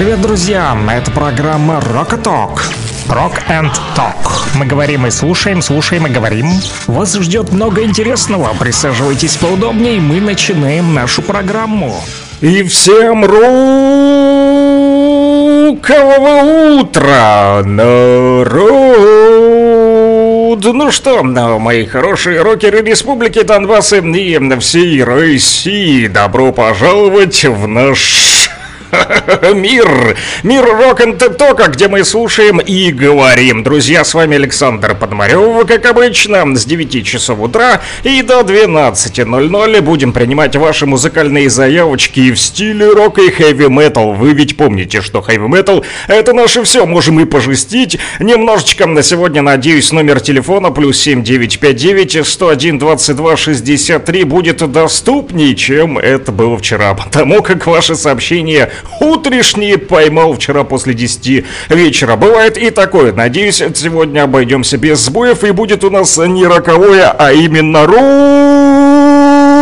Привет, друзья! Это программа Rock Talk. Rock and Talk. Мы говорим и слушаем, слушаем и говорим. Вас ждет много интересного. Присаживайтесь поудобнее, мы начинаем нашу программу. И всем рукового утра, народ! Ну что, мои хорошие рокеры Республики Донбасс и всей России, добро пожаловать в наш Мир! Мир рок н тока где мы слушаем и говорим. Друзья, с вами Александр Подмарев, как обычно, с 9 часов утра и до 12.00 будем принимать ваши музыкальные заявочки в стиле рок и хэви метал. Вы ведь помните, что хэви метал это наше все, можем и пожестить. Немножечко на сегодня, надеюсь, номер телефона плюс 7959 101 22 63 будет доступнее, чем это было вчера, потому как ваши сообщения Утрешние поймал вчера после 10 вечера. Бывает и такое. Надеюсь, сегодня обойдемся без сбоев и будет у нас не роковое, а именно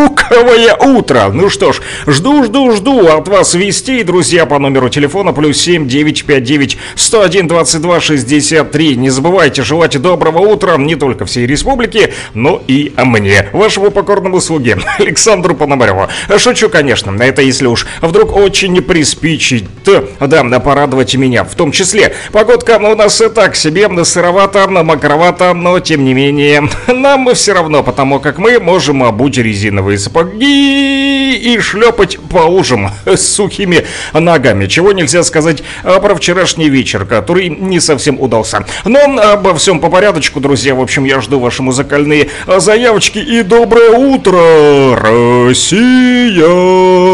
роковое утро. Ну что ж, жду, жду, жду от вас вестей, друзья, по номеру телефона плюс 7 959 101 22 63. Не забывайте желать доброго утра не только всей республике, но и мне, вашему покорному слуге, Александру Пономареву. Шучу, конечно, это если уж вдруг очень не приспичит, да, порадовать меня в том числе. Погодка у нас и так себе, сыровато, мокровато, но тем не менее, нам все равно, потому как мы можем обуть резиновые сапоги и шлепать по лужам с сухими ногами. Чего нельзя сказать а, про вчерашний вечер, который не совсем удался. Но обо всем по порядочку, друзья. В общем, я жду ваши музыкальные а, заявочки и доброе утро, Россия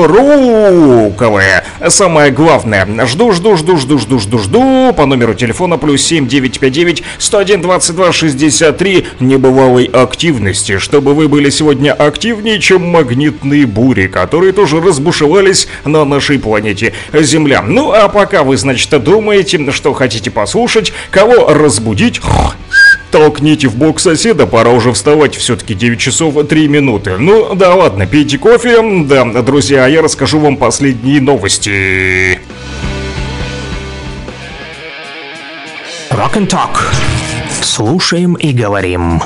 руковая. Самое главное, жду, жду, жду, жду, жду, жду, жду по номеру телефона плюс 7 959 101 22 63 небывалой активности, чтобы вы были сегодня активнее, чем магнитные бури, которые тоже разбушевались на нашей планете Земля. Ну а пока вы, значит, думаете, что хотите послушать, кого разбудить, толкните в бок соседа, пора уже вставать, все-таки 9 часов 3 минуты. Ну да ладно, пейте кофе, да, друзья, я расскажу вам последние новости. Rock and Talk. Слушаем и говорим.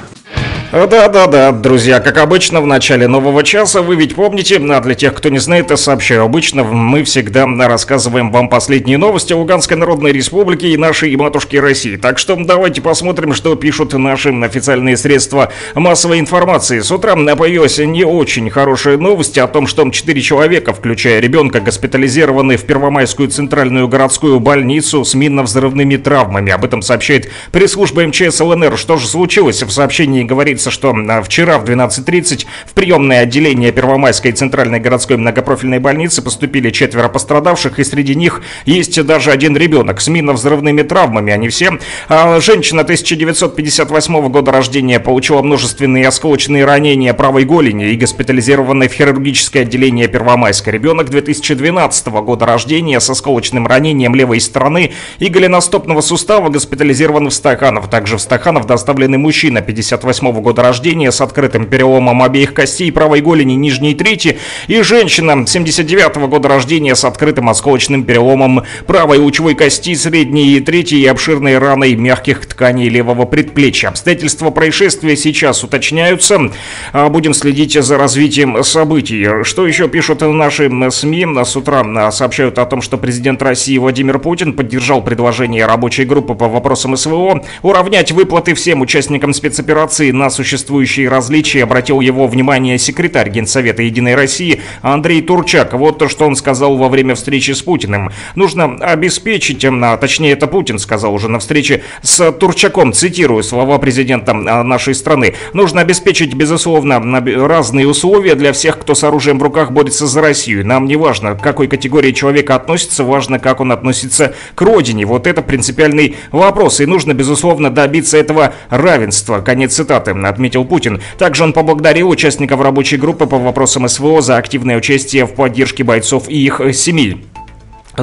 Да-да-да, друзья, как обычно в начале нового часа, вы ведь помните, а для тех, кто не знает, я сообщаю, обычно мы всегда рассказываем вам последние новости Луганской Народной Республики и нашей матушки России. Так что давайте посмотрим, что пишут наши официальные средства массовой информации. С утра появилась не очень хорошая новость о том, что 4 человека, включая ребенка, госпитализированы в Первомайскую центральную городскую больницу с минно-взрывными травмами. Об этом сообщает пресс-служба МЧС ЛНР. Что же случилось? В сообщении говорится говорится, что а, вчера в 12.30 в приемное отделение Первомайской центральной городской многопрофильной больницы поступили четверо пострадавших, и среди них есть даже один ребенок с минно-взрывными травмами. Они все. А, женщина 1958 года рождения получила множественные осколочные ранения правой голени и госпитализированная в хирургическое отделение Первомайской. Ребенок 2012 года рождения с осколочным ранением левой стороны и голеностопного сустава госпитализирован в Стаханов. Также в Стаханов доставлены мужчина 58 года года рождения с открытым переломом обеих костей правой голени нижней трети и женщина 79 -го года рождения с открытым осколочным переломом правой лучевой кости средней и третьей и обширной раной мягких тканей левого предплечья. Обстоятельства происшествия сейчас уточняются. А, будем следить за развитием событий. Что еще пишут наши СМИ? С утра сообщают о том, что президент России Владимир Путин поддержал предложение рабочей группы по вопросам СВО уравнять выплаты всем участникам спецоперации на существующие различия обратил его внимание секретарь Генсовета Единой России Андрей Турчак. Вот то, что он сказал во время встречи с Путиным. Нужно обеспечить, а точнее это Путин сказал уже на встрече с Турчаком, цитирую слова президента а, нашей страны. Нужно обеспечить, безусловно, разные условия для всех, кто с оружием в руках борется за Россию. Нам не важно, к какой категории человека относится, важно, как он относится к родине. Вот это принципиальный вопрос. И нужно, безусловно, добиться этого равенства. Конец цитаты отметил Путин. Также он поблагодарил участников рабочей группы по вопросам СВО за активное участие в поддержке бойцов и их семей.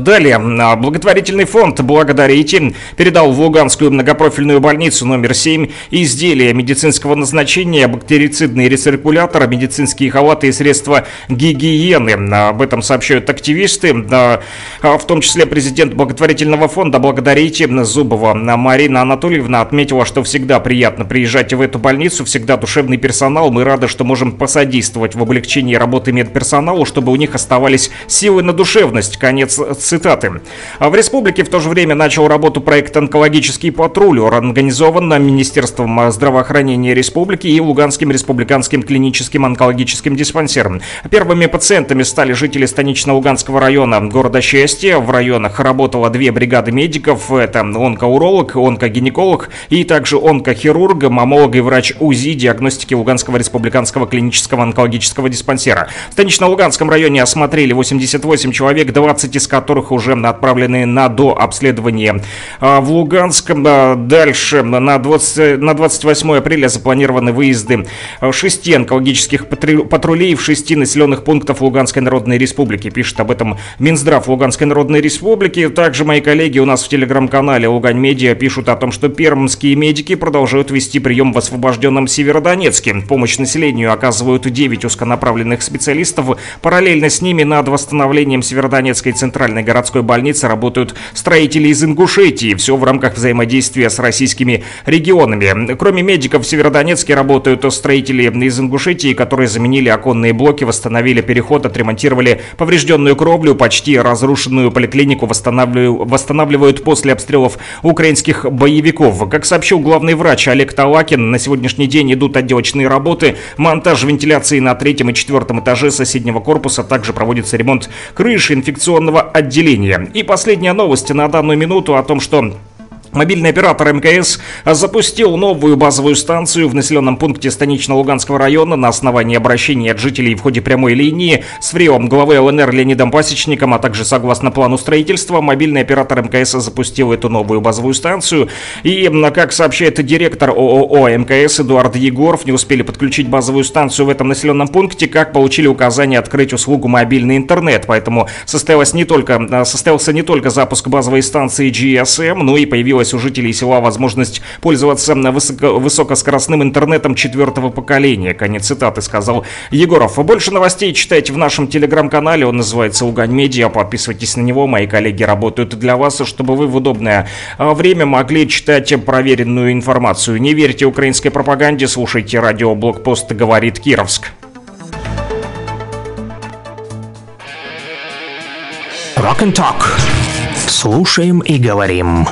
Далее, а, благотворительный фонд «Благодарите» передал в Луганскую многопрофильную больницу номер 7 изделия медицинского назначения, бактерицидный рециркулятор, медицинские халаты и средства гигиены. Об этом сообщают активисты, а, в том числе президент благотворительного фонда «Благодарите» Зубова Марина Анатольевна отметила, что всегда приятно приезжать в эту больницу, всегда душевный персонал. Мы рады, что можем посодействовать в облегчении работы медперсоналу, чтобы у них оставались силы на душевность. Конец цитаты. А в республике в то же время начал работу проект «Онкологический патруль», организован Министерством здравоохранения республики и Луганским республиканским клиническим онкологическим диспансером. Первыми пациентами стали жители станично-луганского района города Счастье. В районах работало две бригады медиков. Это онкоуролог, онкогинеколог и также онкохирург, мамолог и врач УЗИ диагностики Луганского республиканского клинического онкологического диспансера. В станично-луганском районе осмотрели 88 человек, 20 из которых которых уже отправлены на дообследование а, в Луганск. А, дальше на, 20, на 28 апреля запланированы выезды а, шести онкологических патрулей в шести населенных пунктах Луганской Народной Республики. Пишет об этом Минздрав Луганской Народной Республики. Также мои коллеги у нас в телеграм-канале Лугань Медиа пишут о том, что пермские медики продолжают вести прием в освобожденном Северодонецке. Помощь населению оказывают 9 узконаправленных специалистов. Параллельно с ними над восстановлением Северодонецкой центральной городской больнице работают строители из Ингушетии. Все в рамках взаимодействия с российскими регионами. Кроме медиков в Северодонецке работают строители из Ингушетии, которые заменили оконные блоки, восстановили переход, отремонтировали поврежденную кровлю, почти разрушенную поликлинику восстанавливают после обстрелов украинских боевиков. Как сообщил главный врач Олег Талакин, на сегодняшний день идут отделочные работы, монтаж вентиляции на третьем и четвертом этаже соседнего корпуса, также проводится ремонт крыши инфекционного отделения отделения. И последняя новость на данную минуту о том, что Мобильный оператор МКС запустил новую базовую станцию в населенном пункте Станично-Луганского района на основании обращений от жителей в ходе прямой линии с ФРИОМ главы ЛНР Леонидом Пасечником, а также согласно плану строительства, мобильный оператор МКС запустил эту новую базовую станцию. И, как сообщает директор ООО МКС Эдуард Егоров, не успели подключить базовую станцию в этом населенном пункте, как получили указание открыть услугу мобильный интернет. Поэтому состоялось не только, состоялся не только запуск базовой станции GSM, но и появилась появилась у жителей села возможность пользоваться высоко высокоскоростным интернетом четвертого поколения. Конец цитаты сказал Егоров. Больше новостей читайте в нашем телеграм-канале. Он называется Лугань Медиа. Подписывайтесь на него. Мои коллеги работают для вас, чтобы вы в удобное а, время могли читать проверенную информацию. Не верьте украинской пропаганде. Слушайте радио Блокпост говорит Кировск. Rock and Talk. Слушаем и говорим.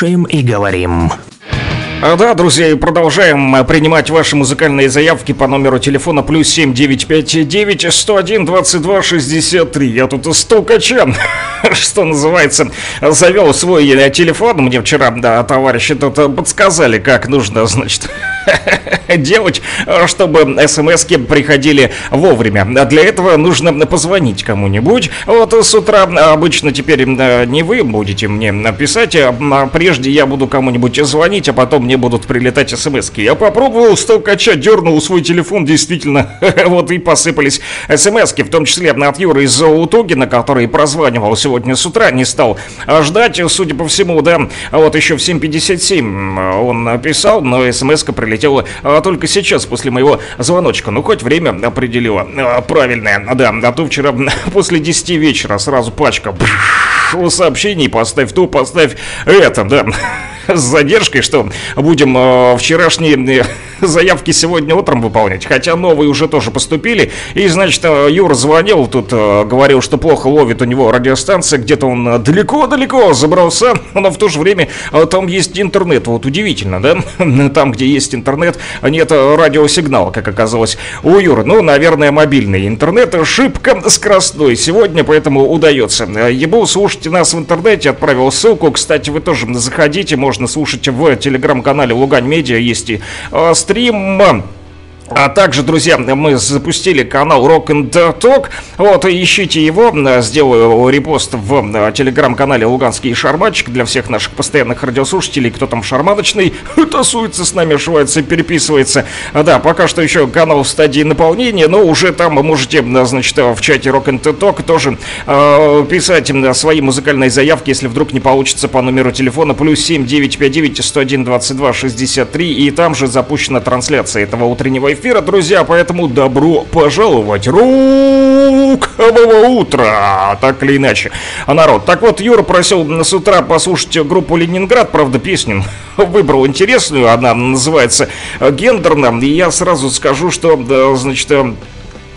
Слушаем и говорим. А, Да, друзья, продолжаем э, принимать ваши музыкальные заявки по номеру телефона плюс 7959 101 22 63. Я тут стукача, что называется, завел свой э, телефон. Мне вчера, да, товарищи тут э, подсказали, как нужно, значит, э, чтобы смс приходили вовремя. А Для этого нужно позвонить кому-нибудь. Вот с утра обычно теперь не вы будете мне написать, а а прежде я буду кому-нибудь звонить, а потом мне будут прилетать смс Я попробовал столкача, дернул свой телефон, действительно, вот и посыпались смс в том числе от Юры из Утугина, который прозванивал сегодня с утра, не стал а, ждать, судя по всему, да, А вот еще в 7.57 он написал, но смс прилетела а, только сейчас, после моего звоночка. Ну, хоть время определила а, правильное, да, а то вчера после 10 вечера сразу пачка сообщений, поставь то, поставь это, да, с задержкой, что будем э, вчерашние э, заявки сегодня утром выполнять, хотя новые уже тоже поступили, и, значит, э, Юра звонил, тут э, говорил, что плохо ловит у него радиостанция, где-то он э, далеко-далеко забрался, но в то же время э, там есть интернет, вот удивительно, да, там, где есть интернет, нет радиосигнала, как оказалось у Юры, ну, наверное, мобильный интернет. Шибко скоростной. Сегодня, поэтому удается. Ебу, слушайте нас в интернете, отправил ссылку, кстати, вы тоже заходите, можно слушать в телеграм-канале Лугань Медиа, есть и э, стрим. А также, друзья, мы запустили канал Rock and Talk. Вот, ищите его. Сделаю репост в э, телеграм-канале Луганский Шарманчик для всех наших постоянных радиослушателей, кто там шарманочный, тасуется с нами, шивается, переписывается. А, Да, пока что еще канал в стадии наполнения, но уже там вы можете, э, значит, в чате Rock and Talk тоже э, писать э, свои музыкальные заявки, если вдруг не получится по номеру телефона плюс 7 959 101 22 63. И там же запущена трансляция этого утреннего эфира, друзья, поэтому добро пожаловать. Рукового утра, так или иначе. А народ, так вот, Юра просил с утра послушать группу Ленинград, правда, песню выбрал интересную, она называется «Гендерно», и я сразу скажу, что, значит, э,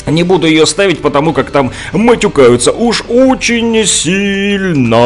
не буду ее ставить, потому как там матюкаются уж очень сильно.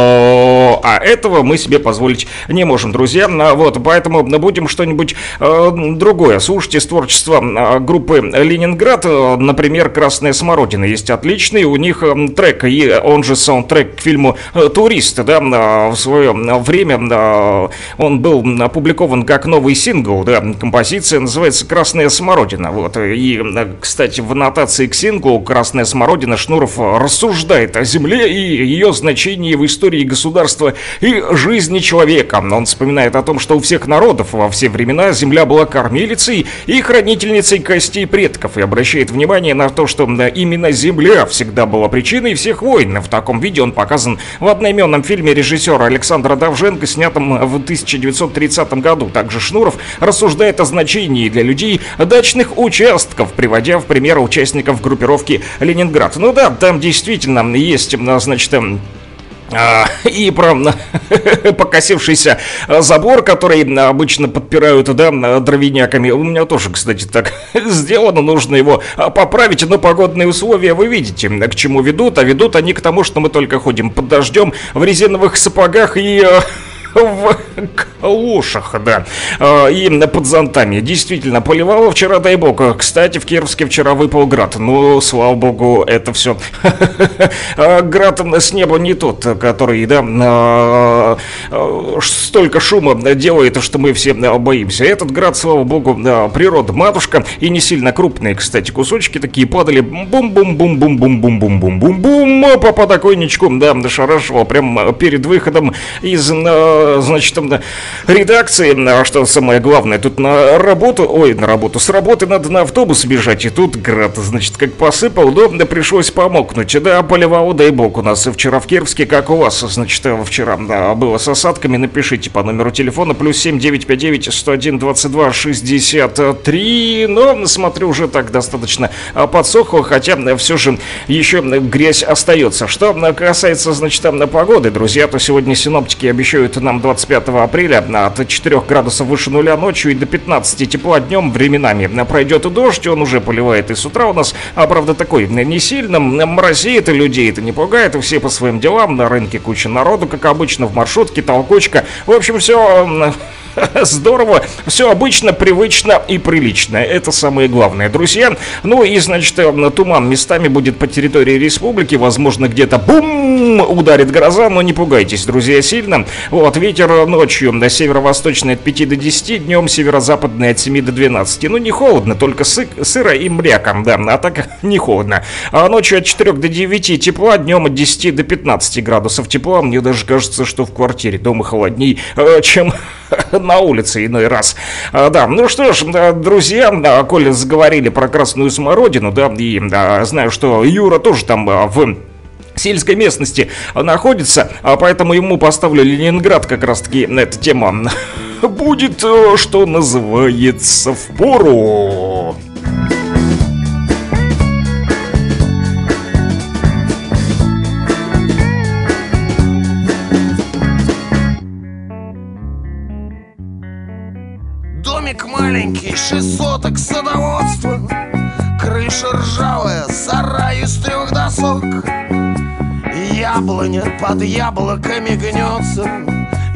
А этого мы себе позволить не можем, друзья. А Вот, поэтому будем что-нибудь э, другое. Слушайте с творчества э, группы Ленинград. Например, «Красная смородина» есть отличный. У них э, трек, и он же саундтрек к фильму «Турист». Да, э, в свое время он был опубликован как новый сингл. Да, композиция называется «Красная смородина». Вот, и, кстати, в аннотации синглу «Красная смородина» Шнуров рассуждает о земле и ее значении в истории государства и жизни человека. Он вспоминает о том, что у всех народов во все времена земля была кормилицей и хранительницей костей предков и обращает внимание на то, что именно земля всегда была причиной всех войн. В таком виде он показан в одноименном фильме режиссера Александра Давженко, снятом в 1930 году. Также Шнуров рассуждает о значении для людей дачных участков, приводя в пример участников группировки Ленинград. Ну да, там действительно есть, значит, А, и про покосившийся забор, который обычно подпирают, да, дровяняками. У меня тоже, кстати, так сделано. Нужно его поправить, но погодные условия вы видите, к чему ведут. А ведут они к тому, что мы только ходим под дождем в резиновых сапогах и э, в калушах, да, а, и под зонтами. Действительно, поливало вчера, дай бог. Кстати, в Кировске вчера выпал град. Ну, слава богу, это все. А, град с неба не тот, который, да, а, столько шума делает, что мы все боимся. Этот град, слава богу, природа матушка, и не сильно крупные, кстати, кусочки такие падали бум-бум-бум-бум-бум-бум-бум-бум по подоконничку, да, дошарашивал прям перед выходом из значит, там редакции, а что самое главное, тут на работу, ой, на работу, с работы надо на автобус бежать, и тут град, значит, как посыпал, да, пришлось помокнуть, да, поливал, дай бог, у нас вчера в Кировске, как у вас, значит, вчера да, было с осадками, напишите по номеру телефона, плюс 7959 101 22 63, но, смотрю, уже так достаточно подсохло, хотя все же еще грязь остается. Что касается, значит, там на погоды, друзья, то сегодня синоптики обещают нам нам 25 апреля от 4 градусов выше нуля ночью и до 15 тепла днем временами. Пройдет и дождь, он уже поливает и с утра у нас, а правда такой не сильно, морозит и людей это не пугает, и все по своим делам, на рынке куча народу, как обычно, в маршрутке, толкучка. В общем, все Здорово, все обычно, привычно и прилично. Это самое главное, друзья. Ну и, значит, туман местами будет по территории республики. Возможно, где-то бум ударит гроза, но не пугайтесь, друзья, сильно. Вот, ветер ночью на северо-восточный от 5 до 10, днем северо-западный от 7 до 12. Ну, не холодно, только сы сыро и мряком, да, а так не холодно. А ночью от 4 до 9 тепла, днем от 10 до 15 градусов тепла. Мне даже кажется, что в квартире дома холодней, э, чем на улице иной раз. А, да, ну что ж, друзья, да, коли заговорили про красную смородину, да, и да, знаю, что Юра тоже там а, в сельской местности находится, а поэтому ему поставлю Ленинград как раз-таки на эту тему. Будет, э, что называется, в пору. маленький, шесть соток садоводства Крыша ржавая, сарай из трех досок Яблоня под яблоками гнется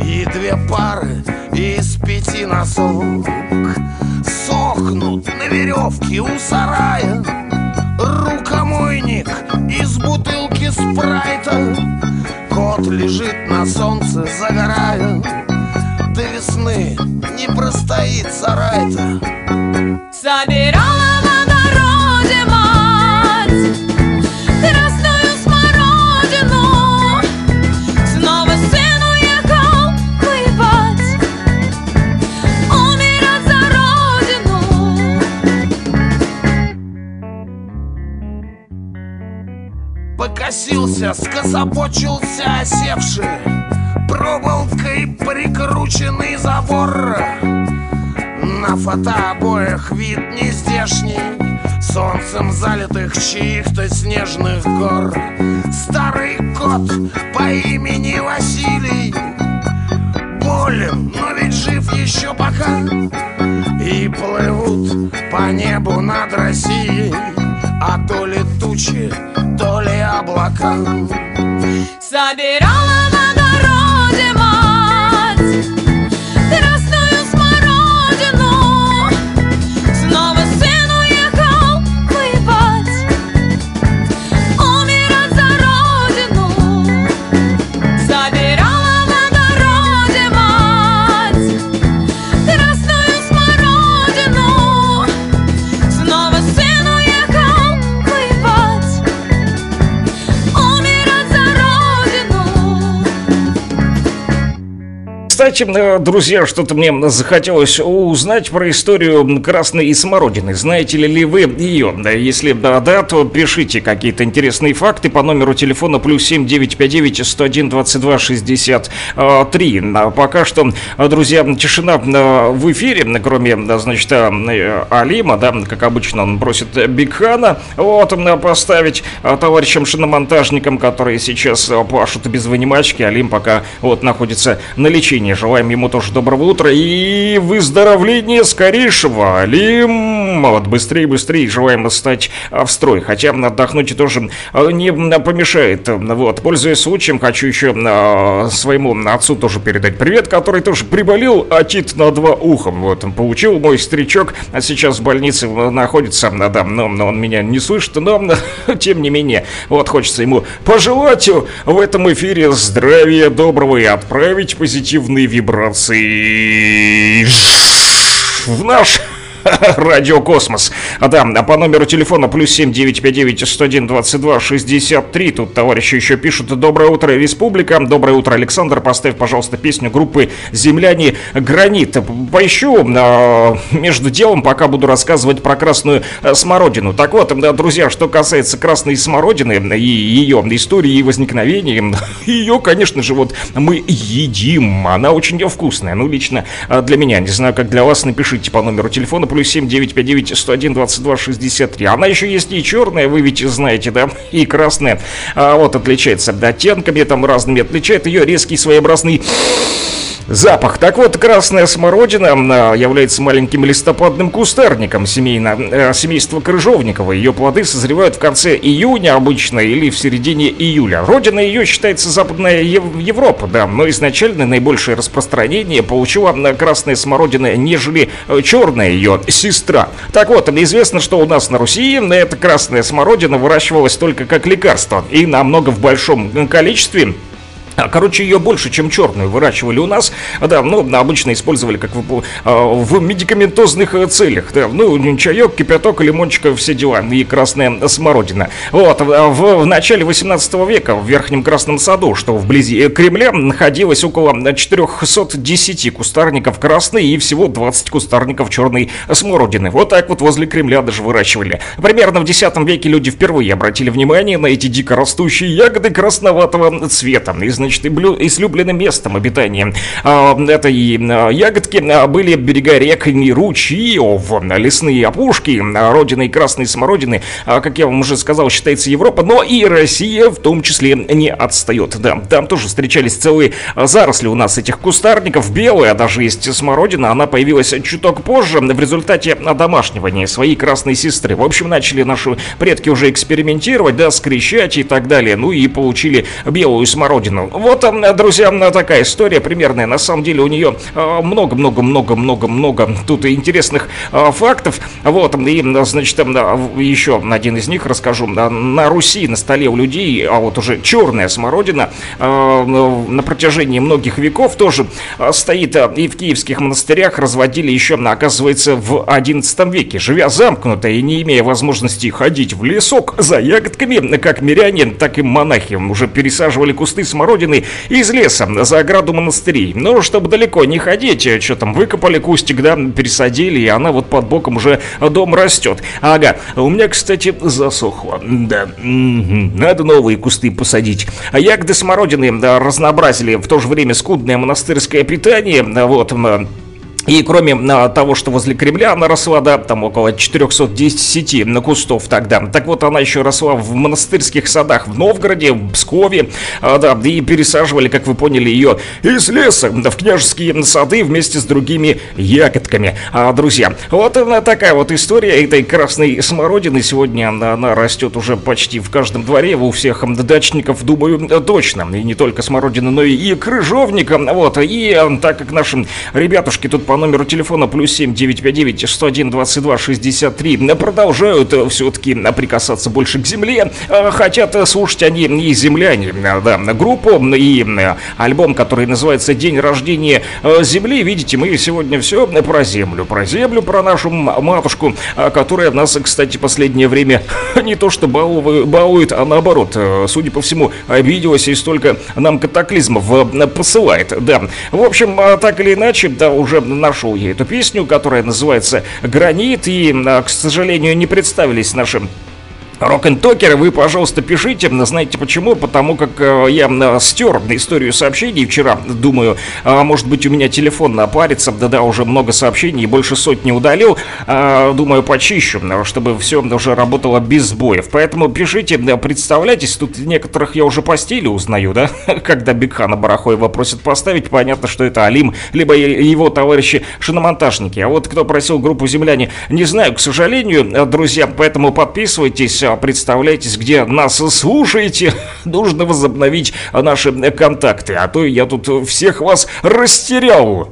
И две пары из пяти носок Сохнут на веревке у сарая. Рукомойник из бутылки спрайта Кот лежит на солнце, загорая. До весны не простоит сарай-то Собирала Покосился, скособочился осевший. Проволокой прикрученный забор. На фотообоях вид не здешний. Солнцем залитых чьих-то снежных гор. Старый кот по имени Василий Болен, но ведь жив еще пока. И плывут по небу над Россией А то ли тучи, то ли облака. Собирала кстати, э, друзья, что-то мне захотелось узнать про историю красной смородины. Знаете ли, вы ее? Если да, да, то пишите какие-то интересные факты по номеру телефона плюс 7 959 101 22 63. А Пока что, э, друзья, тишина э, в эфире, кроме, значит, Алима, да, как обычно, он просит Бигхана вот поставить товарищам шиномонтажникам, которые сейчас пашут без вынимачки. Алим пока вот находится на лечении. Желаем ему тоже доброго утра и выздоровления скорейшего. Алим, вот быстрее, быстрее желаем стать э, в строй. Хотя отдохнуть тоже э, не помешает. Вот, пользуясь случаем, хочу еще э, своему отцу тоже передать привет, который тоже приболел, отит на два уха. Вот, получил мой старичок, а сейчас в больнице э, находится, э, да, но, но он меня не слышит, но тем не менее, вот хочется ему пожелать в этом эфире здравия доброго и отправить позитивные вибрации в наш Радиокосмос. А, Да, а по номеру телефона плюс 7959 101 22 63. Тут товарищи еще пишут. Доброе утро, Республика. Доброе утро, Александр. Поставь, пожалуйста, песню группы «Земляне Гранит». Поищу а, между делом, пока буду рассказывать про красную э, смородину. Так вот, друзья, что касается красной смородины и ее истории и возникновения, ее, конечно же, вот мы едим. Она очень вкусная. Ну, лично а, для меня. Не знаю, как для вас. Напишите по номеру телефона плюс 7 959 101 22 63. Она еще есть и черная, вы ведь знаете, да, и красная. А, вот отличается оттенками там разными. Отличает ее резкий своеобразный Запах. Так вот, красная смородина а, является маленьким листопадным кустарником семейно, э, семейства крыжовникова. Ее плоды созревают в конце июня обычно или в середине июля. Родина ее считается Западная Ев- Европа, да, но изначально наибольшее распространение получила красная смородина, нежели э, черная ее сестра. Так вот, известно, что у нас на Руси эта красная смородина выращивалась только как лекарство и намного в большом количестве. А, Короче, ее больше, чем черную выращивали у нас. Да, ну, обычно использовали как в, а, в медикаментозных э, целях. Да, ну, чаек, кипяток, лимончика, все дела. И красная смородина. Вот, а в, в начале 18 века в Верхнем Красном Саду, что вблизи э, Кремля, находилось около 410 кустарников красной и всего 20 кустарников черной смородины. Вот так вот возле Кремля даже выращивали. Примерно в X веке люди впервые обратили внимание на эти дикорастущие ягоды красноватого цвета. И, значит, и излюбленным местом обитания а, этой а, ягодки а, были берега рек и ручьев, лесные опушки, родиной красной смородины, как я вам уже сказал, считается Европа, но и Россия в том числе не отстает. Да, там тоже встречались целые заросли у нас этих кустарников, белая даже есть смородина, она появилась чуток позже в результате одомашнивания своей красной сестры. В общем, начали наши предки уже экспериментировать, да, скрещать и так далее, ну и получили белую смородину. Вот, а, друзья, такая история примерная. На самом деле у нее много-много-много-много-много тут и интересных фактов. Вот, и, значит, еще один из них расскажу. На Руси, на столе у людей, а вот уже черная смородина на протяжении многих веков тоже стоит и в киевских монастырях разводили еще, оказывается, в XI веке. Живя замкнуто и не имея возможности ходить в лесок за ягодками, как миряне, так и монахи уже пересаживали кусты смородины из леса за ограду монастырей. Но чтобы далеко не ходить, что там, выкопали кустик, да, пересадили, и она вот под боком уже дом растет. Ага, у меня, кстати, засохло. Да, надо новые кусты посадить. А ягоды смородины да, разнообразили в то же время скудное монастырское питание. Вот, и кроме а, того, что возле Кремля она росла, да, там около 410 на кустов тогда. Так вот, она еще росла в монастырских садах в Новгороде, в Пскове, а, да, и пересаживали, как вы поняли, ее из леса в княжеские сады вместе с другими ягодками. А, друзья, вот она такая вот история этой красной смородины. Сегодня она, она растет уже почти в каждом дворе, у всех дачников, думаю, точно. И не только смородина, но и, и крыжовника. Вот, и а, так как наши ребятушки тут по номеру телефона плюс 7 959 101 22 63 продолжают все-таки прикасаться больше к земле. Э, Хотят слушать они и земляне, э, да, группу и э, альбом, который называется «День рождения э, Земли». Видите, мы сегодня все про землю, про землю, про нашу матушку, э, которая нас, кстати, последнее время не то что балует, а наоборот, э, судя по всему, обиделась и столько нам катаклизмов э, посылает, да. В общем, э, так или иначе, да, уже нашел я эту песню, которая называется «Гранит», и, э, к сожалению, не представились нашим Рок-н-токеры, вы, пожалуйста, пишите. Знаете почему? Потому как э, я э, стер историю сообщений вчера. Думаю, э, может быть, у меня телефон напарится. Да-да, уже много сообщений, больше сотни удалил. Э, думаю, почищу, чтобы все уже работало без сбоев. Поэтому пишите, представляйтесь. Тут некоторых я уже по стилю узнаю, да? Когда Бигхана Барахоева просит поставить, понятно, что это Алим, либо его товарищи шиномонтажники. А вот кто просил группу «Земляне», не знаю, к сожалению, э, друзья, поэтому подписывайтесь, а, представляйтесь, где нас слушаете. Нужно возобновить наши контакты, а то я тут всех вас растерял.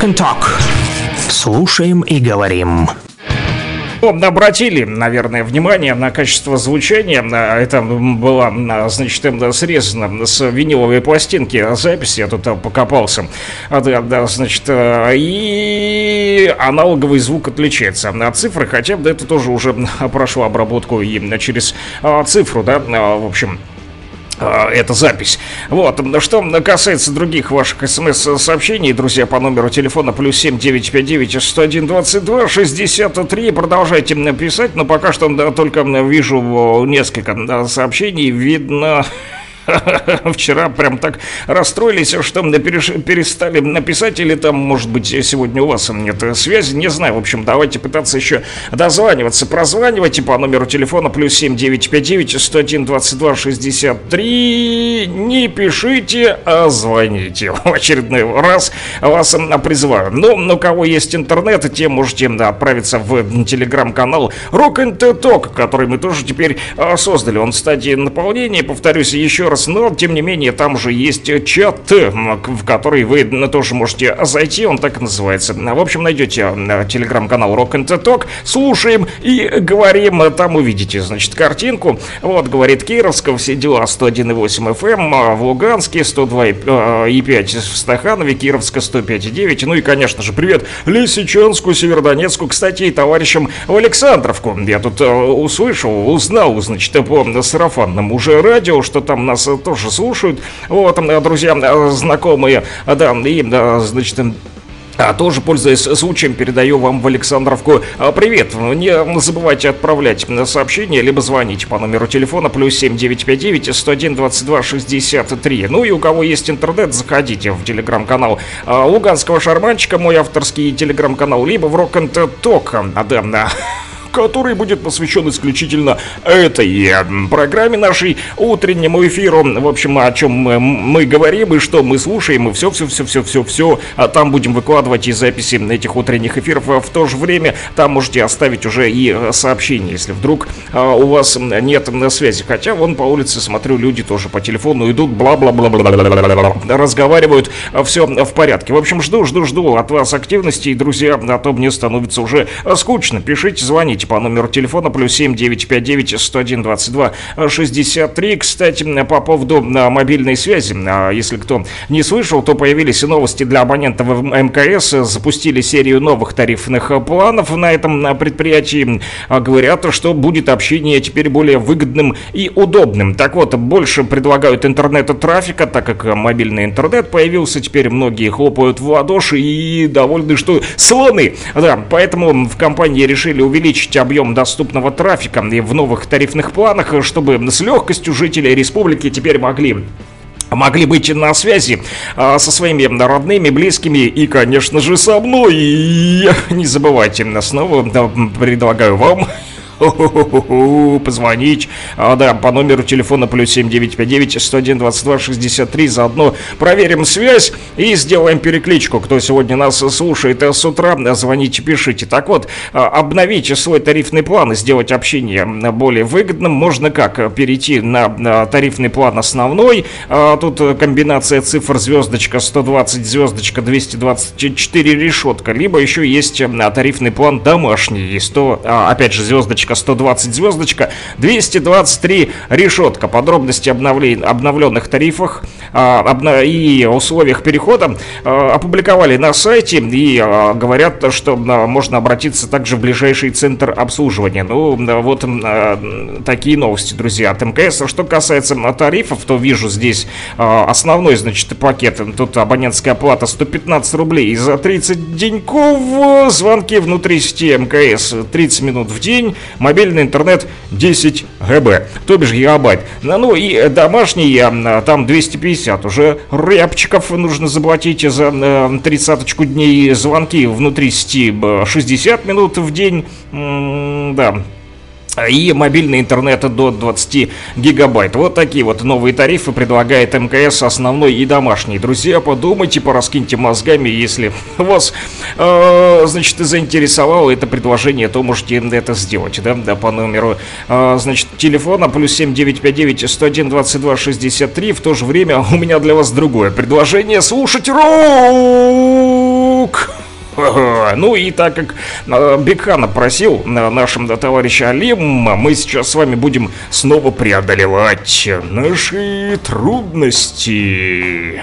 Rock and Talk. Слушаем и говорим. Обратили, наверное, внимание на качество звучания. А, Это была, а, значит, м, срезана с виниловой пластинки запись. Я тут покопался. А, Да, да, значит, и аналоговый звук отличается от цифры, хотя да, это тоже уже прошло обработку и через цифру, да, в общем, эта запись. Вот, что касается других ваших смс-сообщений, друзья, по номеру телефона плюс 7959 101 22 63, продолжайте мне писать, но пока что да, только вижу несколько сообщений, видно... Вчера прям так расстроились, что перестали написать, или там, может быть, сегодня у вас нет связи, не знаю. В общем, давайте пытаться еще дозваниваться. Прозванивайте по номеру телефона плюс 7959 101 22 63. Не пишите, а звоните. В очередной раз вас призываю. Но у кого есть интернет, те можете отправиться в телеграм-канал Rock and Talk, который мы тоже теперь а, создали. Он в стадии наполнения, повторюсь еще раз, но тем не менее там же есть чат, м, в который вы тоже можете зайти, он так и называется. В общем, найдете м, телеграм-канал Rock and Talk, слушаем и говорим, там увидите, значит, картинку. Вот, говорит Кировского, все дела 101,8 FM, а в Луганске 102,5 в Стаханове, Кировска 105,9. Ну и, конечно же, привет Лисичанску, Северодонецку, кстати, и товарищам в Александровку. Я тут э, услышал, узнал, значит, по сарафанному уже радио, что там нас э, тоже слушают. Вот, э, друзья, э, знакомые, э, да, и, значит, а тоже, пользуясь случаем, передаю вам в Александровку привет. Не забывайте отправлять сообщение, либо звонить по номеру телефона плюс 7959 101 22 63. Ну и у кого есть интернет, заходите в телеграм-канал Луганского шарманчика, мой авторский телеграм-канал, либо в Rock and Talk. А, да который будет посвящен исключительно этой э, программе нашей утреннему эфиру. В общем, о чем мы, мы говорим и что мы слушаем, и все-все-все-все-все-все. А там будем выкладывать и записи этих утренних эфиров. А В то же время там можете оставить уже и э, сообщение, если вдруг а, у вас нет на связи. Хотя вон по улице смотрю, люди тоже по телефону идут, бла-бла-бла-бла-бла-бла-бла, разговаривают, все в порядке. В общем, жду, жду, жду от вас активности, друзья, а то мне становится уже скучно. Пишите, звоните по номеру телефона плюс 7 959 101 22 63. Кстати, по поводу а, мобильной связи, а, если кто не слышал, то появились новости для абонентов МКС, запустили серию новых тарифных планов на этом а, предприятии. Говорят, что будет общение теперь более выгодным и удобным. Так вот, больше предлагают интернет-трафика, так как мобильный интернет появился, теперь многие хлопают в ладоши и довольны, что слоны. Да, поэтому в компании решили увеличить объем доступного трафика и в новых тарифных планах, чтобы с легкостью жители республики теперь могли могли быть на связи а, со своими родными, близкими и, конечно же, со мной. И не забывайте, снова да, предлагаю вам позвонить, а, да, по номеру телефона плюс 7959 101 22 63, заодно проверим связь и сделаем перекличку, кто сегодня нас слушает с утра, звоните, пишите. Так вот, а, обновите свой тарифный план и сделать общение более выгодным, можно как, перейти на, тарифный план основной, а, тут комбинация цифр звездочка 120, звездочка 224 решетка, либо еще есть а, тарифный план домашний, 100, а, опять же, звездочка 120 звездочка, 223 решетка. Подробности обновлен- обновленных тарифах а, обна- и условиях перехода а, опубликовали на сайте и а, говорят, что а, можно обратиться также в ближайший центр обслуживания. Ну, да, вот а, такие новости, друзья, от МКС. Что касается а, тарифов, то вижу здесь а, основной, значит, пакет. Тут абонентская плата 115 рублей за 30 деньков звонки внутри сети МКС 30 минут в день, мобильный интернет 10 ГБ, то бишь гигабайт. Ну, Ну и домашний а, там 250, уже рябчиков нужно заплатить за тридцаточку дней. Звонки внутри сети б, 60 минут в день, да, и мобильный интернет до 20 гигабайт. Вот такие вот новые тарифы предлагает МКС основной и домашний. Друзья, подумайте, пораскиньте мозгами, если вас, э, значит, заинтересовало это предложение, то можете это сделать, да, да по номеру, э, значит, телефона плюс 7959 101 22 63. В то же время у меня для вас другое предложение. Слушать рок! Ну и так как э, Бекхана просил э, нашим да, товарища Алим, мы сейчас с вами будем снова преодолевать наши трудности.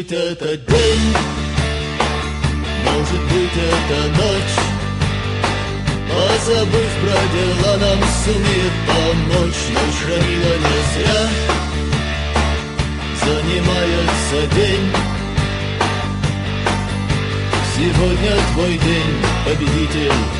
Быть это день. Может быть, это ночь. Позабыв про дела, нам сумеет помочь Ночь хранила не зря. Занимается день. Сегодня твой день, победитель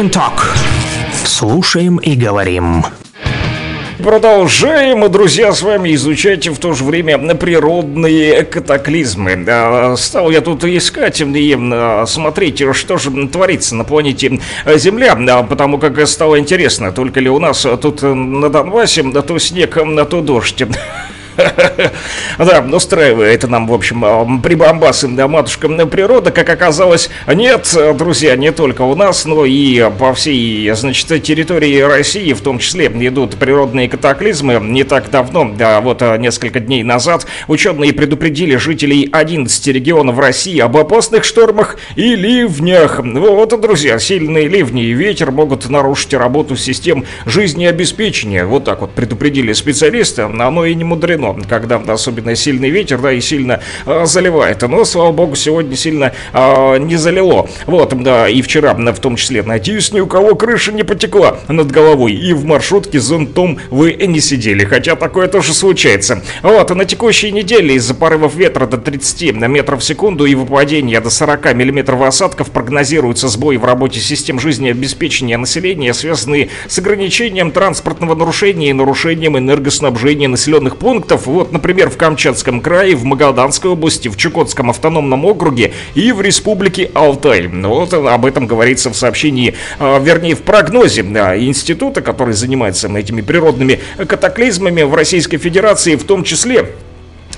and Talk. Слушаем и говорим. Продолжаем, друзья, с вами изучать в то же время природные катаклизмы. А, Стал я тут искать и а, смотреть, что же творится на планете Земля, а, потому как стало интересно, только ли у нас тут на Донбассе, то снег, то дождь. Да, устраивает нам, в общем, а, прибамбасы, да, матушка природа, как оказалось, нет, друзья, не только у нас, но и по всей, значит, территории России, в том числе, идут природные катаклизмы. Не так давно, да, вот а, несколько дней назад, ученые предупредили жителей 11 регионов России об опасных штормах и ливнях. Вот, друзья, сильные ливни и ветер могут нарушить работу систем жизнеобеспечения. Вот так вот предупредили специалисты, оно и не мудрено, когда особенно сильный ветер, да, и сильно а, заливает. Но, слава богу, сегодня сильно а, не залило. Вот, да, и вчера, в том числе, надеюсь, ни у кого крыша не потекла над головой, и в маршрутке с зонтом вы не сидели, хотя такое тоже случается. Вот, а на текущей неделе из-за порывов ветра до 30 метров в секунду и выпадения до 40 миллиметров осадков прогнозируются сбои в работе систем жизнеобеспечения населения, связанные с ограничением транспортного нарушения и нарушением энергоснабжения населенных пунктов. Вот, например, в Камчатском крае, в Магаданской области, в Чукотском автономном округе и в Республике Алтай. Вот об этом говорится в сообщении, а, вернее, в прогнозе да, института, который занимается этими природными катаклизмами в Российской Федерации, в том числе А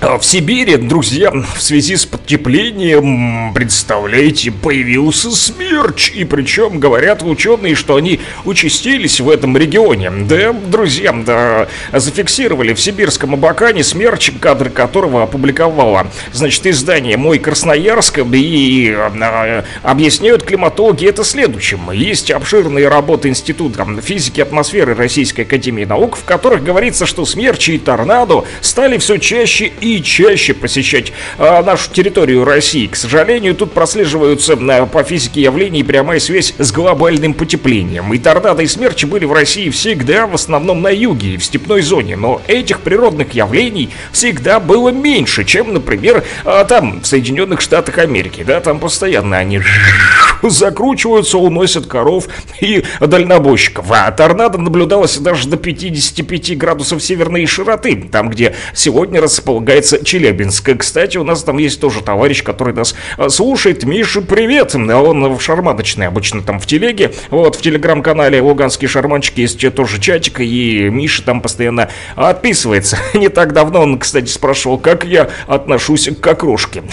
В Сибири, друзья, в связи с потеплением, представляете, появился смерч. И причем говорят ученые, что они участились в этом регионе. Да, друзья, да, зафиксировали в сибирском Абакане смерч, кадры которого опубликовало, значит, издание «Мой Красноярск». И а, объясняют климатологи это следующим. Есть обширные работы Института физики атмосферы Российской Академии Наук, в которых говорится, что смерчи и торнадо стали все чаще и чаще посещать а, нашу территорию России. К сожалению, тут прослеживаются а, по физике явлений прямая связь с глобальным потеплением. И торнадо и смерчи были в России всегда, в основном на юге и в степной зоне. Но этих природных явлений всегда было меньше, чем, например, а, там, в Соединенных Штатах Америки. Да, там постоянно они закручиваются, уносят коров и дальнобойщиков. А торнадо наблюдалось даже до 55 градусов северной широты, там, где сегодня располагается Челябинск. Кстати, у нас там есть тоже товарищ, который нас а, слушает. Миша, привет! Он в шарманочной обычно там в телеге. Вот, в телеграм-канале Луганский шарманчик есть тоже чатик, и Миша там постоянно отписывается. Не так давно он, кстати, спрашивал, как я отношусь к окрошке.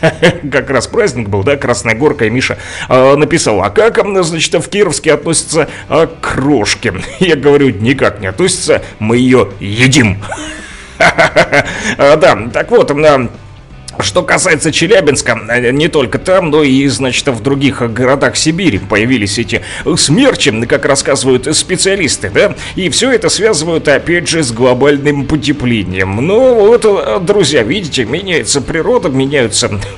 Как раз праздник был, да, Красная Горка, и Миша э, написал, а как, значит, в Кировске относятся э, к крошке? Я говорю, никак не относятся, мы ее едим. А, Да, так вот, что касается Челябинска, э, не только там, но и, значит, в других городах Сибири появились эти смерчи, как рассказывают специалисты, да, и все это связывают, опять же, с глобальным потеплением. Ну, вот, э, друзья, видите, меняется природа, меняются,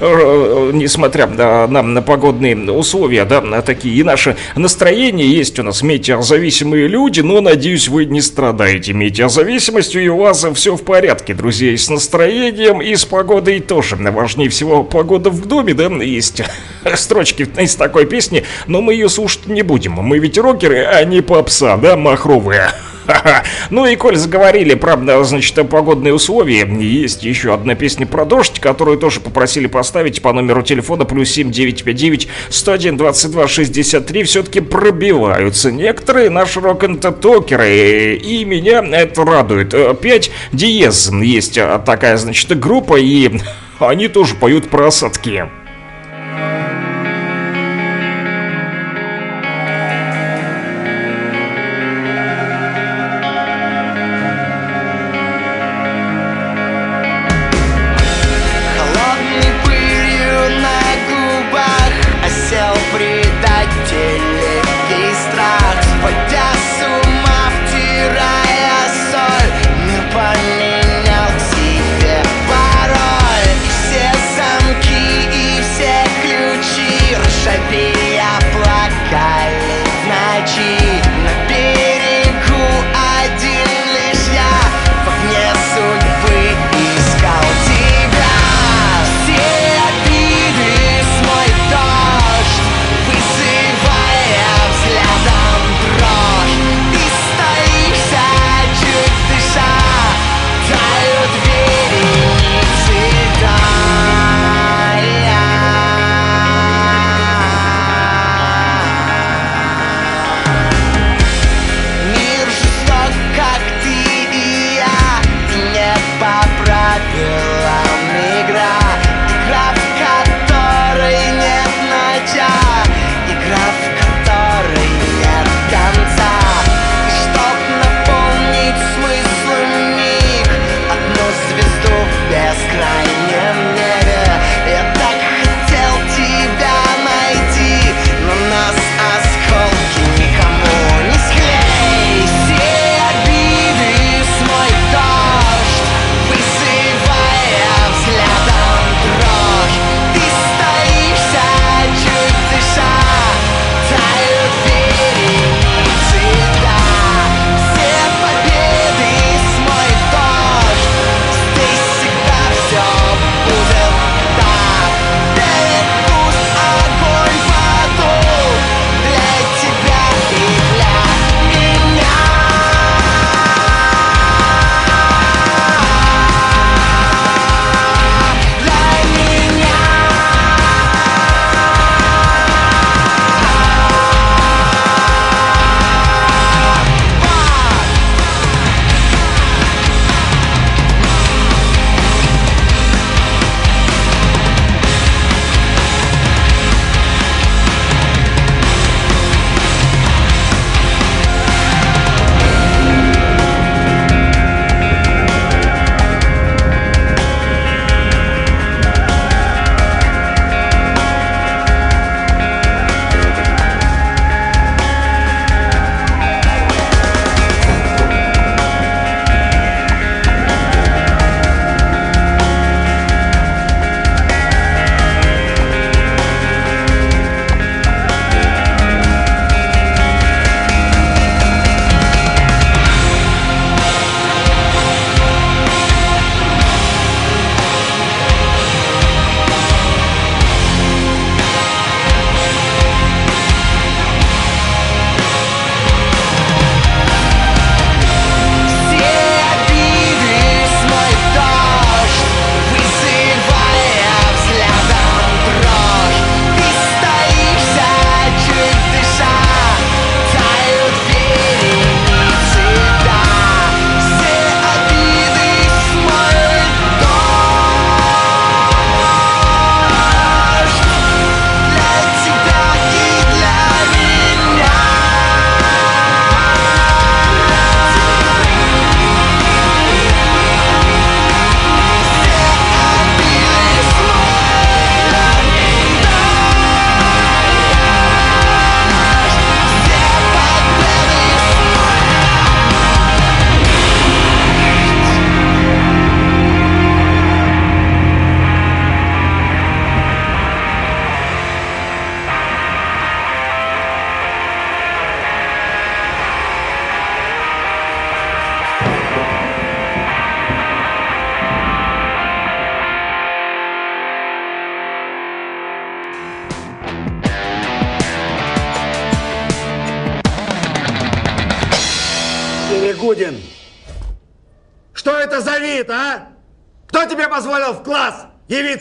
э, несмотря на, на, на погодные условия, да, на такие, и наше настроение есть у нас метеозависимые люди, но, надеюсь, вы не страдаете метеозависимостью, и у вас все в порядке, друзья, и с настроением, и с погодой тоже. Важнее всего погода в доме, да, есть строчки из такой песни, но мы ее слушать не будем. Мы ведь рокеры, а не попса, да, махровые. Ну и коль заговорили про, да, значит, погодные условия, есть еще одна песня про дождь, которую тоже попросили поставить по номеру телефона плюс 7959 101 22 63. Все-таки пробиваются некоторые наши рок-н-токеры, и меня это радует. 5 диез есть а, такая, значит, группа, и они тоже поют про осадки.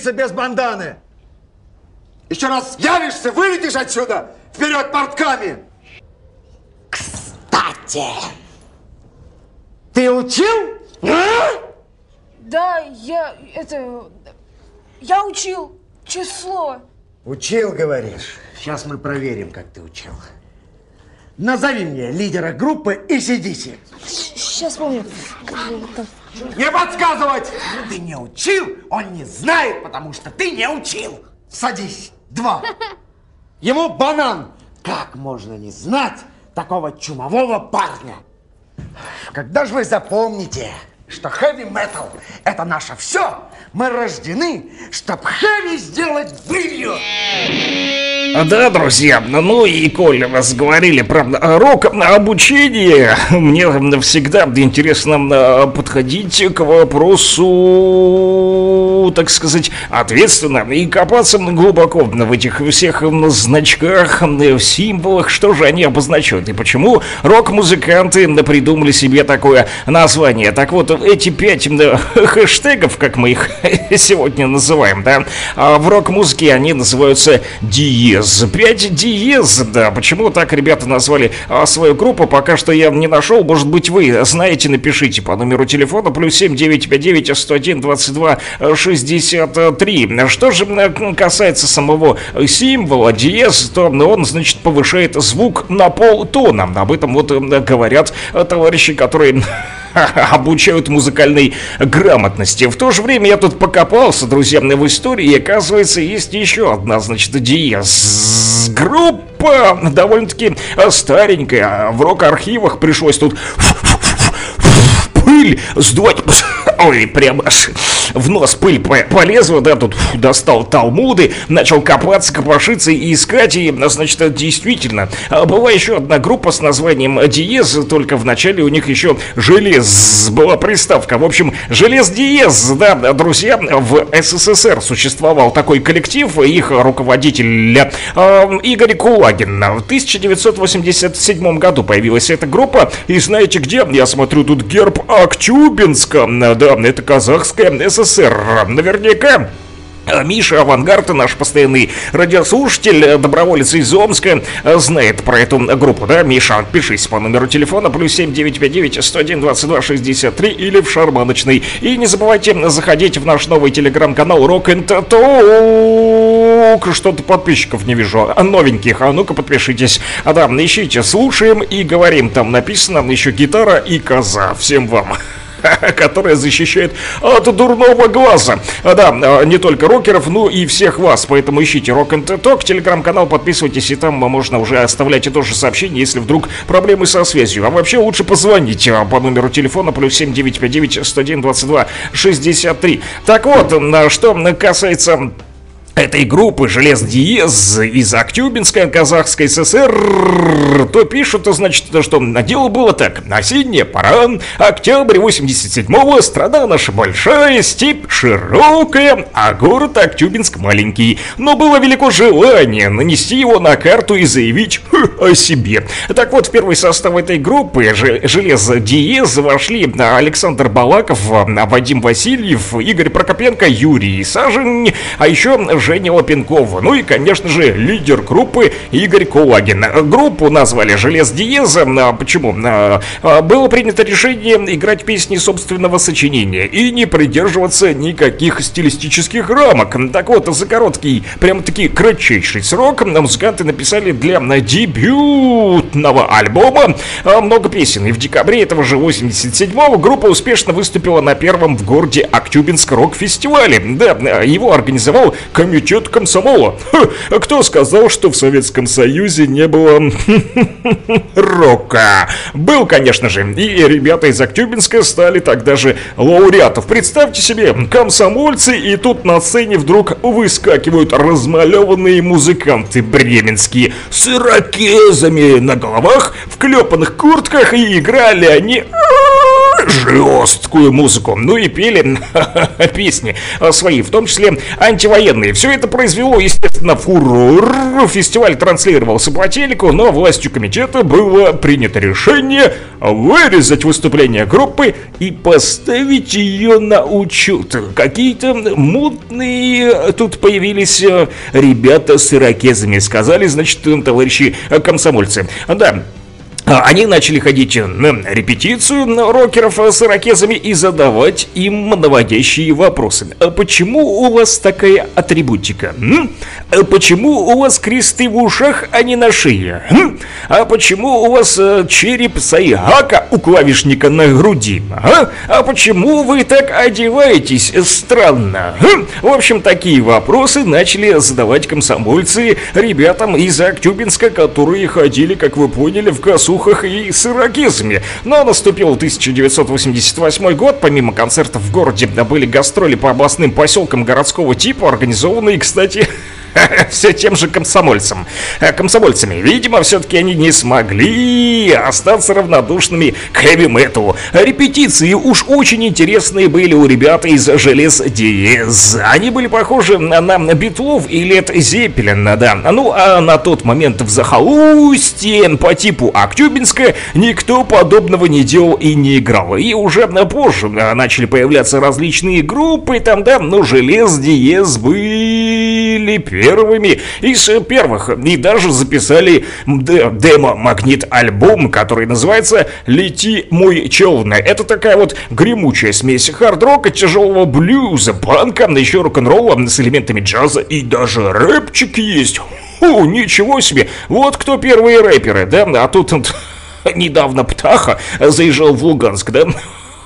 Явиться без банданы? Еще раз явишься, вылетишь отсюда! Вперед портками! Кстати, ты учил? А? Да, я это... Я учил число. Учил, говоришь? Сейчас мы проверим, как ты учил. Назови мне лидера группы и сидите. Сейчас помню. Не подсказывать! Ты не учил, он не знает, потому что ты не учил. Садись. Два. Ему банан. Как можно не знать такого чумового парня? Когда же вы запомните, что хэви-метал – это наше все, мы рождены, чтобы хэви сделать былью. Да, друзья, ну и коль вас говорили про рок обучение, мне всегда интересно подходить к вопросу, так сказать, ответственно и копаться глубоко в этих всех значках, символах, что же они обозначают и почему рок-музыканты придумали себе такое название. Так вот, эти пять хэштегов, как мы их сегодня называем, да, в рок-музыке они называются диез диез. 5 диез, да. Почему так ребята назвали а, свою группу, пока что я не нашел. Может быть, вы знаете, напишите по номеру телефона плюс 7 959 101 22 63. Что же касается самого символа диез, то он, значит, повышает звук на полтона. Об этом вот говорят товарищи, которые обучают музыкальной грамотности. В то же время я тут покопался, друзья, в истории, и оказывается, есть еще одна, значит, диез группа, довольно-таки старенькая. В рок-архивах пришлось тут пыль сдувать. Ой, прямо в нос пыль полезла, да, тут фу, достал талмуды, начал копаться, копошиться и искать, и, значит, действительно, а была еще одна группа с названием Диез, только в начале у них еще желез была приставка. В общем, желез Диез, да, друзья, в СССР существовал такой коллектив, их руководитель э, Игорь Кулагин. В 1987 году появилась эта группа, и знаете где? Я смотрю, тут герб Актюбинска, да, это казахская СССР. Наверняка а Миша Авангард, наш постоянный радиослушатель, доброволец из Омска, знает про эту группу, да? Миша, пишись по номеру телефона плюс 7959 101 22 63 или в шарманочный. И не забывайте заходить в наш новый телеграм-канал Rock and Talk. Что-то подписчиков не вижу, а новеньких. А ну-ка подпишитесь. А да, ищите, слушаем и говорим. Там написано еще гитара и коза. Всем вам. которая защищает от дурного глаза. А, да, а, не только рокеров, но и всех вас. Поэтому ищите Rock and Talk, телеграм-канал, подписывайтесь, и там можно уже оставлять и тоже сообщение, если вдруг проблемы со связью. А вообще лучше позвоните а, по номеру телефона плюс 7959 101 22 63. Так вот, что касается этой группы «Желез Диез» из Актюбинской казахской ССР, то пишут, значит, что дело было так. Осенняя пора, октябрь 87-го, страна наша большая, степь широкая, а город Актюбинск маленький. Но было велико желание нанести его на карту и заявить о себе. Так вот, в первый состав этой группы «Желез Диез» вошли Александр Балаков, Вадим Васильев, Игорь Прокопенко, Юрий Сажин, а еще Женя Лапенкова. Ну и, конечно же, лидер группы Игорь Кулагин. Группу назвали «Желез Диеза». А почему? А, а, было принято решение играть песни собственного сочинения и не придерживаться никаких стилистических рамок. Так вот, за короткий, прям-таки кратчайший срок музыканты написали для дебютного альбома много песен. И в декабре этого же 87-го группа успешно выступила на первом в городе Актюбинск рок-фестивале. Да, его организовал комитет комитет комсомола. Ха, кто сказал, что в Советском Союзе не было рока? Был, конечно же, и ребята из Актюбинска стали тогда же лауреатов. Представьте себе, комсомольцы, и тут на сцене вдруг выскакивают размалеванные музыканты бременские с ирокезами на головах, в клепанных куртках, и играли они жесткую музыку. Ну и пели песни свои, в том числе антивоенные. Все это произвело, естественно, фурор. Фестиваль транслировался по телеку, но властью комитета было принято решение вырезать выступление группы и поставить ее на учет. Какие-то мутные тут появились э, ребята с ирокезами, сказали, значит, товарищи комсомольцы. Да, они начали ходить на репетицию рокеров с ирокезами и задавать им наводящие вопросы. А почему у вас такая атрибутика? М? А почему у вас кресты в ушах, а не на шее? М? А почему у вас э, череп сайгака у клавишника на груди? А? а почему вы так одеваетесь странно? М? В общем, такие вопросы начали задавать комсомольцы ребятам из Актюбинска, которые ходили, как вы поняли, в косу сухах и с ирокезами. Но наступил 1988 год, помимо концертов в городе были гастроли по областным поселкам городского типа, организованные, кстати, все тем же комсомольцам. Э, комсомольцами. Видимо, все-таки они не смогли остаться равнодушными к хэви-мету. Репетиции уж очень интересные были у ребят из Желез Диез. Они были похожи на, на Битлов и Лет Зеппелин, да. Ну, а на тот момент в захолустье по типу Актюбинска никто подобного не делал и не играл. И уже позже начали появляться различные группы, там, да, ну, Желез Диез были первыми из первых. И даже записали демо-магнит альбом, который называется «Лети, мой челн». Это такая вот гремучая смесь хард-рока, тяжелого блюза, панка, еще рок-н-ролла с элементами джаза и даже рэпчик есть. Фу, ничего себе! Вот кто первые рэперы, да? А тут недавно Птаха заезжал в Луганск, да?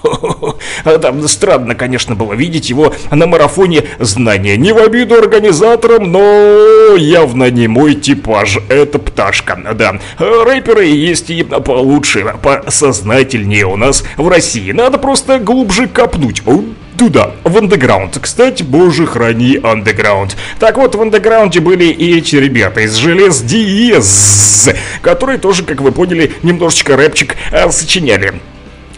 Там странно, конечно, было видеть его на марафоне знания. Не в обиду организаторам, но явно не мой типаж. Это пташка, да. Рэперы есть и получше, посознательнее у нас в России. Надо просто глубже копнуть туда, в андеграунд. Кстати, боже, храни андеграунд. Так вот, в андеграунде были и эти ребята из Желез Диез, которые тоже, как вы поняли, немножечко рэпчик а, сочиняли.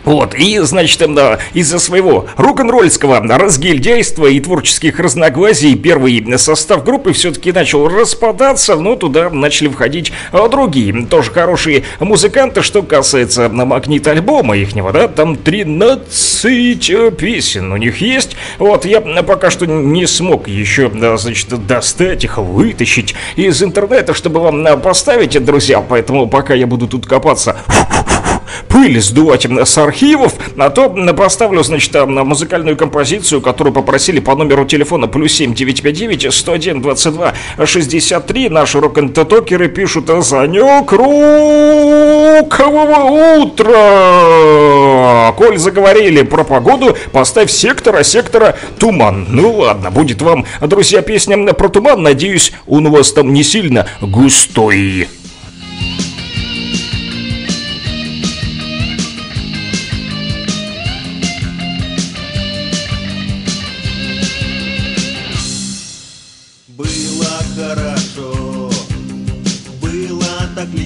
Вот, и, значит, да, из-за своего рок-н-ролльского разгильдяйства и творческих разногласий первый состав группы все-таки начал распадаться, но туда начали входить а, другие, тоже хорошие музыканты, что касается магнит альбома ихнего, да, там 13 э, песен у них есть, вот, я пока что не смог еще, значит, достать их, вытащить из интернета, чтобы вам поставить, друзья, поэтому пока я буду тут копаться пыль сдувать с архивов, а то поставлю, значит, на музыкальную композицию, которую попросили по номеру телефона плюс 7 959 101 22 63. Наши рок-н-токеры пишут «Санек, рукового утра!» Коль заговорили про погоду, поставь сектора, сектора туман. Ну ладно, будет вам, друзья, песня про туман. Надеюсь, он у вас там не сильно густой.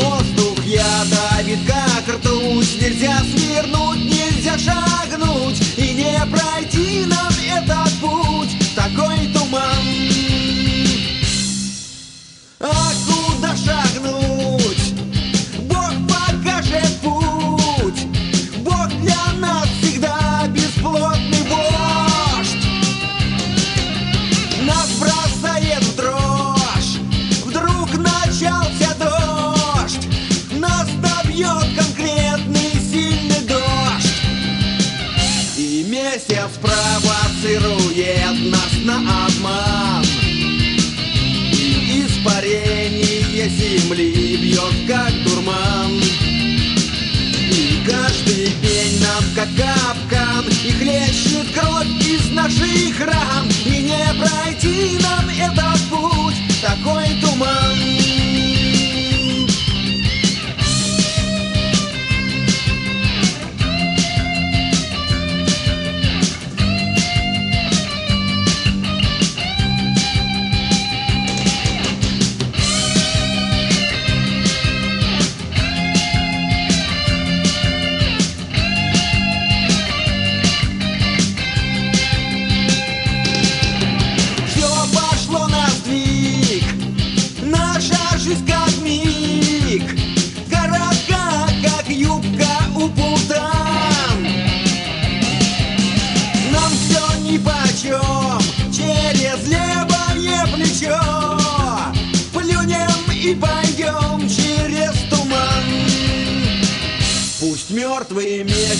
воздух я давит как ртуть. Нельзя свернуть, нельзя шагнуть И не пройти нам этот путь. Такой туман. А куда шагнуть? Наших ран И не пройти нам этот путь. Такой туман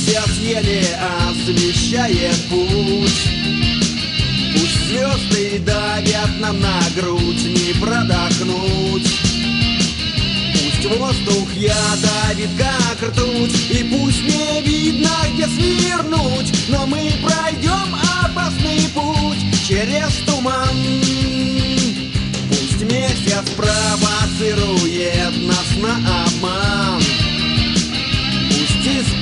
месяц еле освещает путь. Пусть звезды давят нам на грудь, не продохнуть. Пусть воздух я давит, как ртуть И пусть не видно, где свернуть. Но мы пройдем опасный путь через туман. Пусть месяц провоцирует нас на обман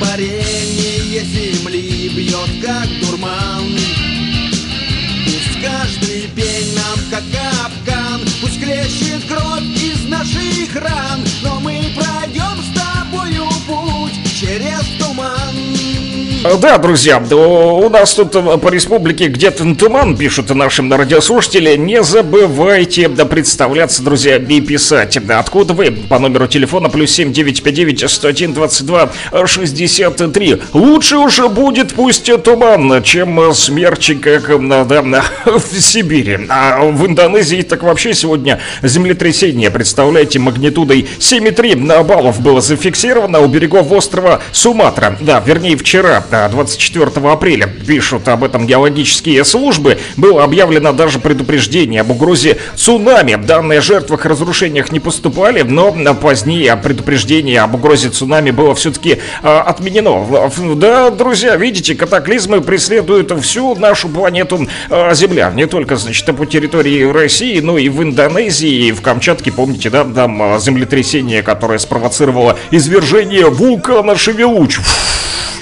Испарение земли бьет, как дурман. Пусть каждый пень нам как капкан Пусть клещет кровь из наших ран. Но мы пройдем с тобою путь через туман Да, друзья, у нас тут э, по республике где-то туман пишут нашим радиослушатели. Не забывайте да, представляться, друзья, и писать. Да, откуда вы? По номеру телефона плюс 7959 101 22 63. Лучше уже будет пусть туман, чем смерчи, как э, да, в Сибири. А в Индонезии так вообще сегодня землетрясение, представляете, магнитудой 7,3 баллов было зафиксировано у берегов острова Суматра. Да, вернее, вчера, 24 апреля, пишут об этом геологические службы, было объявлено даже предупреждение об угрозе цунами. Данные о жертвах и разрушениях не поступали, но позднее предупреждение об угрозе цунами было все-таки отменено. Да, друзья, видите, катаклизмы преследуют всю нашу планету а, Земля. Не только, значит, по территории России, но и в Индонезии, и в Камчатке, помните, да, там а, землетрясение, которое спровоцировало извержение вулкана Шевелуч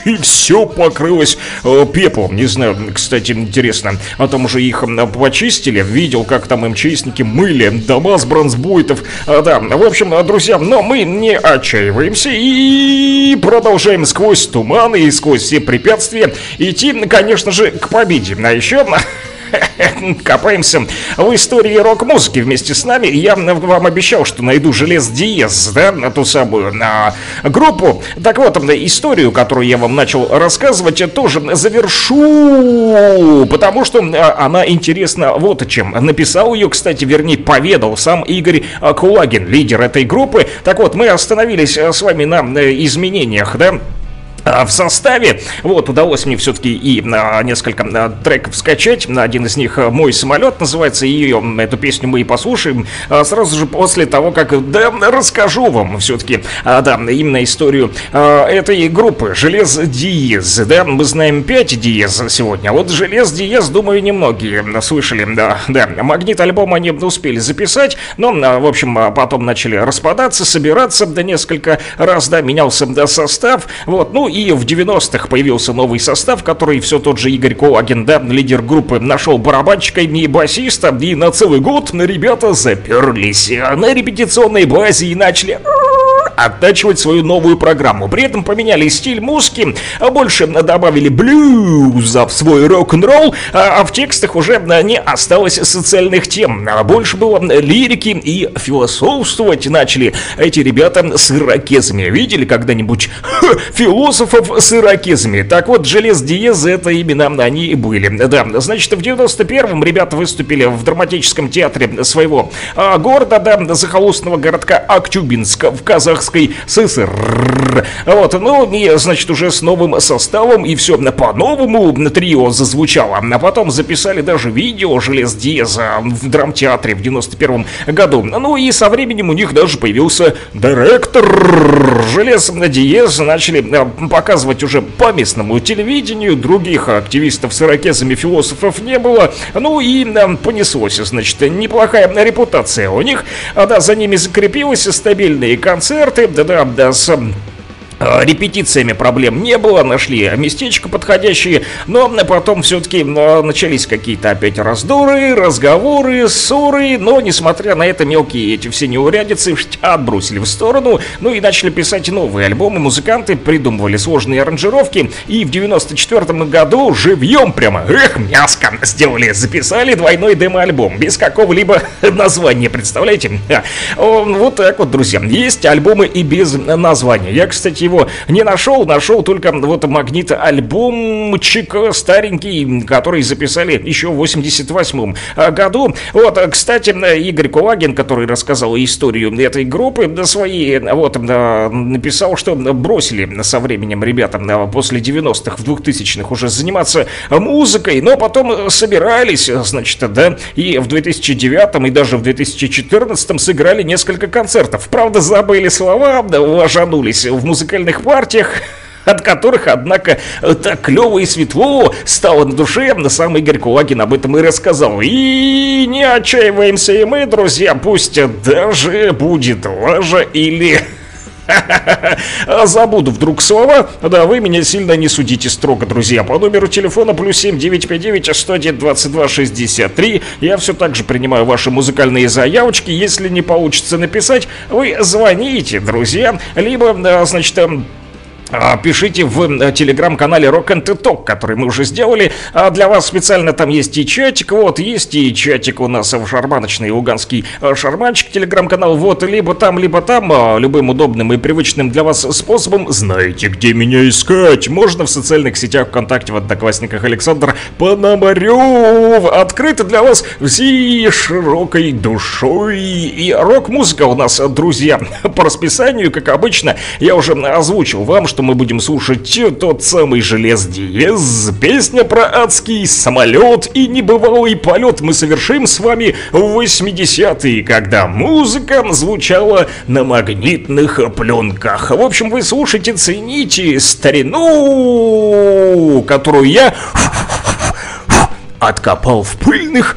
и все покрылось э, пеплом. Не знаю, кстати, интересно, а там уже их почистили, видел, как там МЧСники мыли дома с бронзбойтов. А, да, в общем, друзья, но мы не отчаиваемся и продолжаем сквозь туманы и сквозь все препятствия идти, конечно же, к победе. А еще Копаемся в истории рок-музыки вместе с нами. Я вам обещал, что найду желез Диез, да, на ту самую на группу. Так вот, историю, которую я вам начал рассказывать, тоже завершу, потому что она интересна вот чем. Написал ее, кстати, вернее, поведал сам Игорь Кулагин, лидер этой группы. Так вот, мы остановились с вами на изменениях, да, а, в составе. Вот, удалось мне все-таки и а, несколько а, треков скачать. Один из них «Мой самолет» называется. Ее, эту песню мы и послушаем а, сразу же после того, как, да, расскажу вам все-таки, а, да, именно историю а, этой группы. Желез Диез, да, мы знаем 5 Диез сегодня, а вот Желез Диез, думаю, немногие слышали, да, да. Магнит альбом они успели записать, но, а, в общем, а, потом начали распадаться, собираться, да, несколько раз, да, менялся, да, состав, вот, ну, и в 90-х появился новый состав, который все тот же Игорь Колагин, да, лидер группы, нашел барабанщика и басиста, и на целый год ребята заперлись. На репетиционной базе и начали оттачивать свою новую программу. При этом поменяли стиль музыки, а больше добавили блюза в свой рок-н-ролл, а в текстах уже не осталось социальных тем. А больше было лирики и философствовать начали эти ребята с ирокезами. Видели когда-нибудь философов с ирокезами? Так вот, Желез Диез это именно они и были. Да, значит, в 91-м ребята выступили в драматическом театре своего города, да, захолустного городка Актюбинск в Казахстане Советской СССР. Вот, ну, и, значит, уже с новым составом, и все по-новому трио зазвучало. А потом записали даже видео «Желез Диеза» в драмтеатре в 91 году. Ну и со временем у них даже появился директор «Желез Диез». Начали э, показывать уже по местному телевидению, других активистов с ирокезами философов не было. Ну и э, понеслось, значит, неплохая репутация у них. А, да, за ними закрепилась стабильные концерты, да-да, да, с Э, репетициями проблем не было, нашли местечко подходящее, но потом все-таки э, начались какие-то опять раздоры, разговоры, ссоры, но несмотря на это мелкие эти все неурядицы отбросили в сторону, ну и начали писать новые альбомы, музыканты придумывали сложные аранжировки, и в 94 году живьем прямо, эх, мяско, сделали, записали двойной демо-альбом, без какого-либо названия, представляете? Вот так вот, друзья, есть альбомы и без названия. Я, кстати, его не нашел, нашел только вот магнит альбомчик старенький, который записали еще в 88 году. Вот, кстати, Игорь Кулагин, который рассказал историю этой группы своей, вот, написал, что бросили со временем ребята после 90-х, в 2000-х уже заниматься музыкой, но потом собирались, значит, да, и в 2009 и даже в 2014 сыграли несколько концертов. Правда, забыли слова, ложанулись в музыкальном музыкальных партиях, от которых, однако, так клево и светло стало на душе, на сам Игорь Кулагин об этом и рассказал. И не отчаиваемся и мы, друзья, пусть даже будет лажа или... Забуду вдруг слова. Да, вы меня сильно не судите строго, друзья. По номеру телефона плюс 7 959 101 22 63. Я все так же принимаю ваши музыкальные заявочки. Если не получится написать, вы звоните, друзья. Либо, значит, а, пишите в э, телеграм-канале Rock and Talk, который мы уже сделали. А для вас специально там есть и чатик, вот, есть и чатик у нас в шарманочный луганский э, шарманчик, телеграм-канал, вот, либо там, либо там, а, любым удобным и привычным для вас способом. Знаете, где меня искать? Можно в социальных сетях ВКонтакте, в Одноклассниках Александр Пономарев. Открыто для вас всей широкой душой. И рок-музыка у нас, друзья, по расписанию, как обычно, я уже озвучил вам, что что мы будем слушать тот самый Желез Диез. Песня про адский самолет и небывалый полет мы совершим с вами в 80-е, когда музыка звучала на магнитных пленках. В общем, вы слушайте, цените старину, которую я откопал в пыльных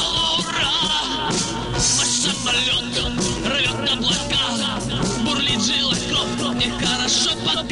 Rock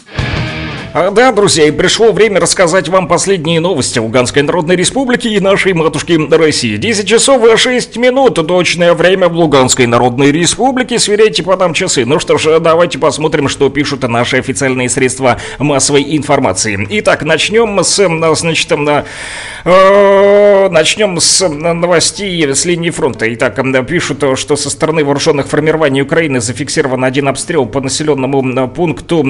А, да, друзья, и пришло время рассказать вам последние новости Луганской Народной Республики и нашей матушки России. 10 часов и 6 минут, точное время в Луганской Народной Республике. Сверяйте по нам часы. Ну что ж, давайте посмотрим, что пишут наши официальные средства массовой информации. Итак, начнем с, значит, э, начнем с новостей с линии фронта. Итак, пишут, что со стороны вооруженных формирований Украины зафиксирован один обстрел по населенному пункту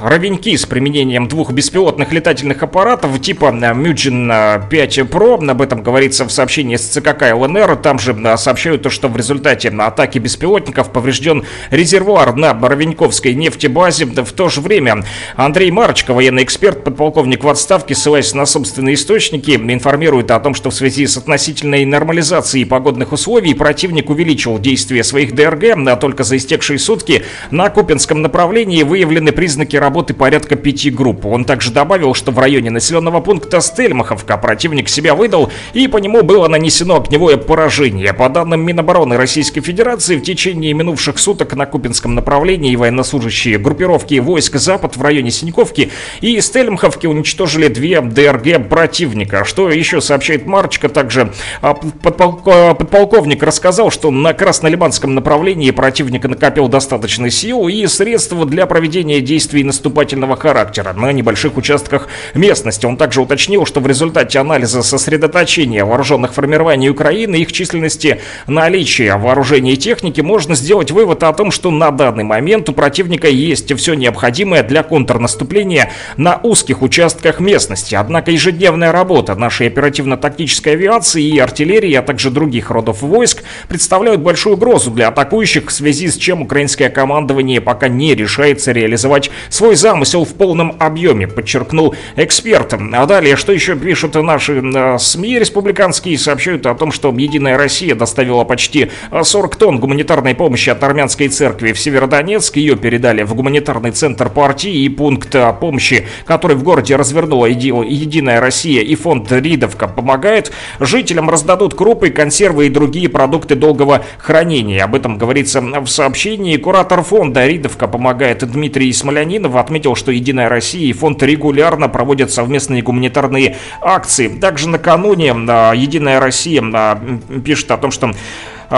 Равеньки с применением применением двух беспилотных летательных аппаратов типа э, Мюджин 5 Pro. Об этом говорится в сообщении с ЦКК ЛНР. Там же э, сообщают, что в результате атаки беспилотников поврежден резервуар на Боровеньковской нефтебазе. В то же время Андрей Марочка, военный эксперт, подполковник в отставке, ссылаясь на собственные источники, информирует о том, что в связи с относительной нормализацией погодных условий противник увеличил действие своих ДРГ, а только за истекшие сутки на Купинском направлении выявлены признаки работы порядка пяти группу. Он также добавил, что в районе населенного пункта Стельмаховка противник себя выдал, и по нему было нанесено огневое поражение. По данным Минобороны Российской Федерации, в течение минувших суток на Купинском направлении военнослужащие группировки войск Запад в районе Синьковки и Стельмаховки уничтожили две ДРГ противника. Что еще сообщает Марчка, также а, подполковник рассказал, что на Краснолиманском направлении противник накопил достаточно сил и средств для проведения действий наступательного характера характера на небольших участках местности. Он также уточнил, что в результате анализа сосредоточения вооруженных формирований Украины, их численности, наличия вооружения и техники, можно сделать вывод о том, что на данный момент у противника есть все необходимое для контрнаступления на узких участках местности. Однако ежедневная работа нашей оперативно-тактической авиации и артиллерии, а также других родов войск представляют большую угрозу для атакующих, в связи с чем украинское командование пока не решается реализовать свой замысел в полном полном объеме, подчеркнул эксперт. А далее, что еще пишут наши э, СМИ республиканские, сообщают о том, что Единая Россия доставила почти 40 тонн гуманитарной помощи от армянской церкви в Северодонецк. Ее передали в гуманитарный центр партии и пункт э, помощи, который в городе развернула Единая Россия и фонд Ридовка помогает. Жителям раздадут крупы, консервы и другие продукты долгого хранения. Об этом говорится в сообщении. Куратор фонда Ридовка помогает Дмитрий Смолянинов отметил, что Единая России и фонд регулярно проводят совместные гуманитарные акции. Также накануне а, Единая Россия а, пишет о том, что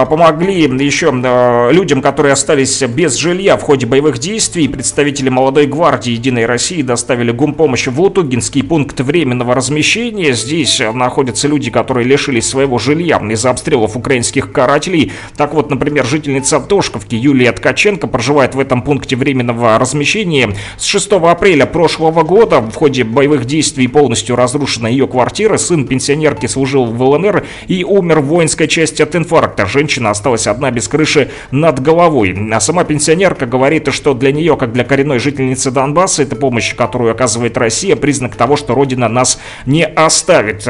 помогли еще а, людям, которые остались без жилья в ходе боевых действий. Представители молодой гвардии Единой России доставили гумпомощь в Лутугинский пункт временного размещения. Здесь находятся люди, которые лишились своего жилья из-за обстрелов украинских карателей. Так вот, например, жительница Тошковки Юлия Ткаченко проживает в этом пункте временного размещения. С 6 апреля прошлого года в ходе боевых действий полностью разрушена ее квартира. Сын пенсионерки служил в ЛНР и умер в воинской части от инфаркта женщина осталась одна без крыши над головой. А сама пенсионерка говорит, что для нее, как для коренной жительницы Донбасса, эта помощь, которую оказывает Россия, признак того, что Родина нас не оставит.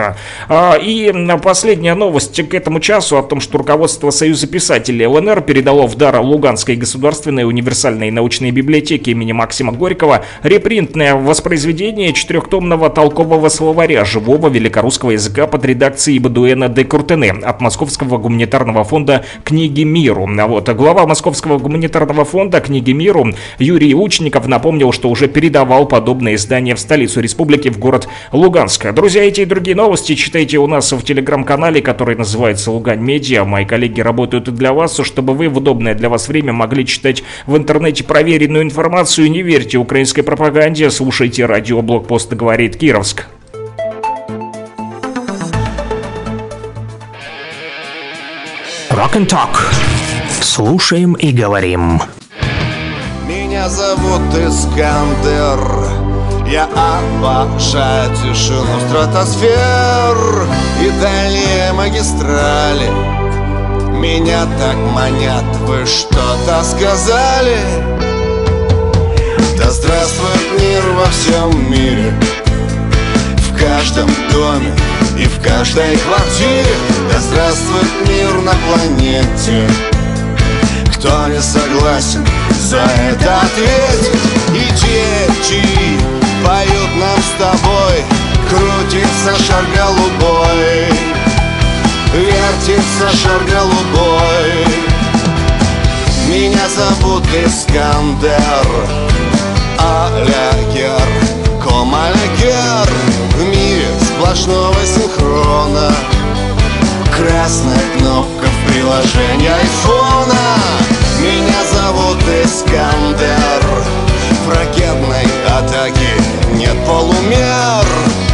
А, и последняя новость к этому часу о том, что руководство Союза писателей ЛНР передало в дар Луганской государственной универсальной научной библиотеки имени Максима Горького репринтное воспроизведение четырехтомного толкового словаря живого великорусского языка под редакцией Бадуэна де Куртене от Московского гуманитарного фонда фонда «Книги миру». Вот. Глава Московского гуманитарного фонда «Книги миру» Юрий Учников напомнил, что уже передавал подобные издания в столицу республики, в город Луганск. Друзья, эти и другие новости читайте у нас в телеграм-канале, который называется «Лугань Медиа». Мои коллеги работают для вас, чтобы вы в удобное для вас время могли читать в интернете проверенную информацию. Не верьте украинской пропаганде, слушайте радиоблогпост «Говорит Кировск». Rock and Talk. Слушаем и говорим. Меня зовут Искандер. Я обожаю тишину стратосфер и дальние магистрали. Меня так манят, вы что-то сказали? Да здравствует мир во всем мире, в каждом доме и в каждой квартире Да здравствует мир на планете. Кто не согласен, за это ответит И дети поют нам с тобой Крутится шар голубой. Вертится шар голубой. Меня зовут Искандер Алягер мире сплошного синхрона. Красная кнопка в приложении айфона. Меня зовут Искандер. В ракетной атаке нет полумер.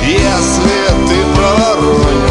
Если ты проворонил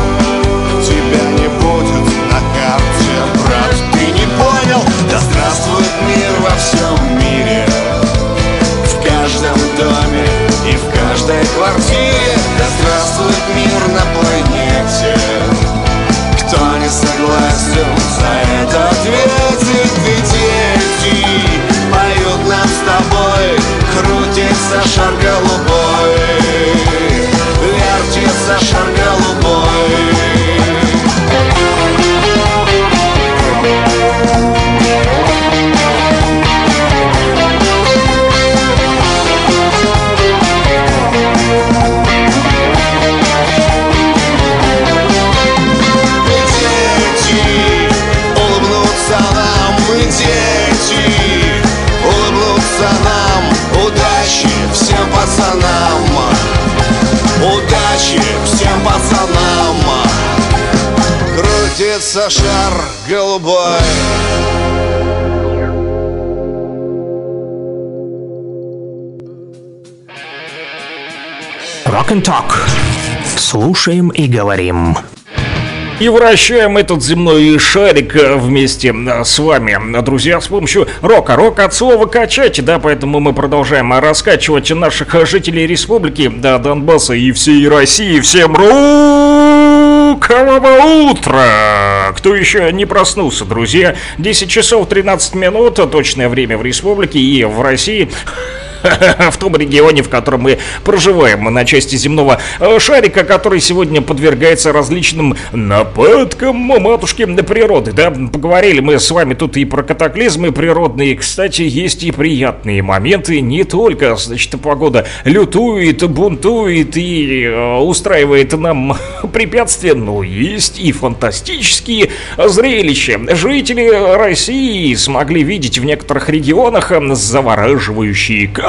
Rock and Talk. Слушаем и говорим. И вращаем этот земной шарик э, вместе с вами, друзья, с помощью рока. Рок от слова качать, да, поэтому мы продолжаем раскачивать наших жителей республики, да, Донбасса и всей России. Всем рокового утра! Кто еще не проснулся, друзья? 10 часов 13 минут, точное время в республике и в России в том регионе, в котором мы проживаем, на части земного э, шарика, который сегодня подвергается различным нападкам матушки природы. Да, поговорили мы с вами тут и про катаклизмы природные. Кстати, есть и приятные моменты. Не только, значит, погода лютует, бунтует и э, устраивает нам препятствия, но есть и фантастические зрелища. Жители России смогли видеть в некоторых регионах завораживающие кадры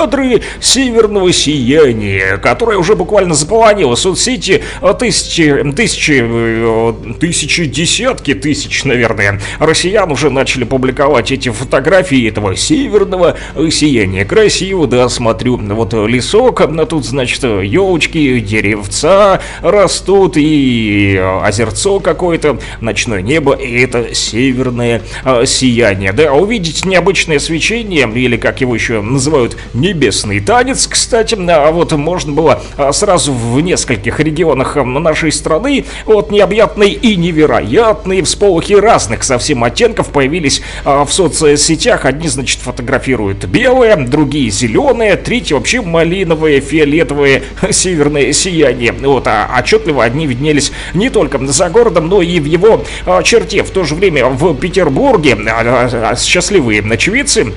северного сияния, которое уже буквально заполонило соцсети э, тысячи, тысячи, э, тысячи, десятки тысяч, наверное, россиян уже начали публиковать эти фотографии этого северного э, сияния. Красиво, да, смотрю, вот лесок, а тут, значит, елочки, деревца растут и озерцо какое-то, ночное небо, и это северное сияние. Да, увидеть необычное свечение, или как его еще называют, небесный танец, кстати, а вот можно было а, сразу в нескольких регионах нашей страны, вот необъятные и невероятные всполохи разных совсем оттенков появились а, в соцсетях. Одни, значит, фотографируют белое, другие зеленые, третьи вообще малиновые, фиолетовые, северное сияние. Вот, а отчетливо одни виднелись не только за городом, но и в его а, черте. В то же время в Петербурге счастливые очевидцы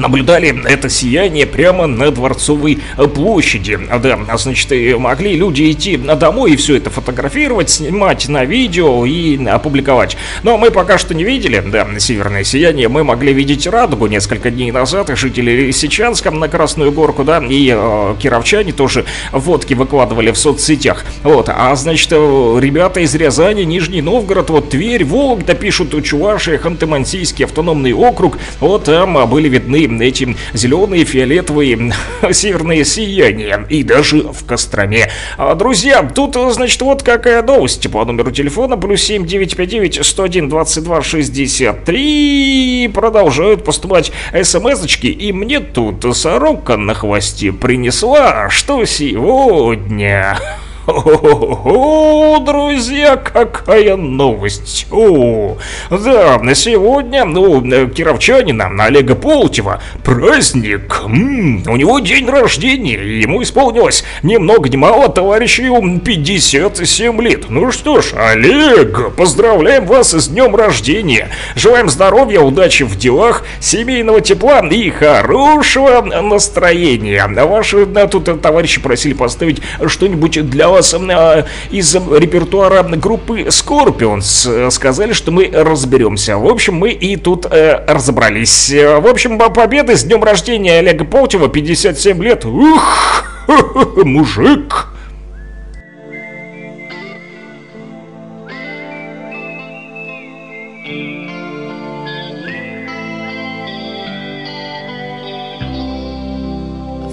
наблюдали это сияние прямо на Дворцовой площади. Да, значит, могли люди идти домой и все это фотографировать, снимать на видео и опубликовать. Но мы пока что не видели, да, северное сияние. Мы могли видеть радугу несколько дней назад. Жители Лисичанска на Красную Горку, да, и э, кировчане тоже фотки выкладывали в соцсетях. Вот, а значит, ребята из Рязани, Нижний Новгород, вот Тверь, Вологда пишут, Чувашия, Ханты-Мансийский автономный округ, вот там были видны эти зеленые, фиолетовые, северные сияния. И даже в Костроме. А, друзья, тут, значит, вот какая новость по номеру телефона. Плюс 7959 101 22 63. Продолжают поступать смс-очки. И мне тут сорока на хвосте принесла, что сегодня... О, друзья, какая новость! О, да, на сегодня, ну, кировчанина Олега Полтева праздник. М-м, у него день рождения, ему исполнилось ни много ни мало, товарищу, 57 лет. Ну что ж, Олег, поздравляем вас с днем рождения. Желаем здоровья, удачи в делах, семейного тепла и хорошего настроения. Ваши да, тут товарищи просили поставить что-нибудь для вас нас из репертуара группы Scorpions. Э, сказали, что мы разберемся. В общем, мы и тут э, разобрались. В общем, победы с днем рождения Олега Полтева, 57 лет. Ух, мужик!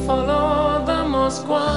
Follow the Moscow.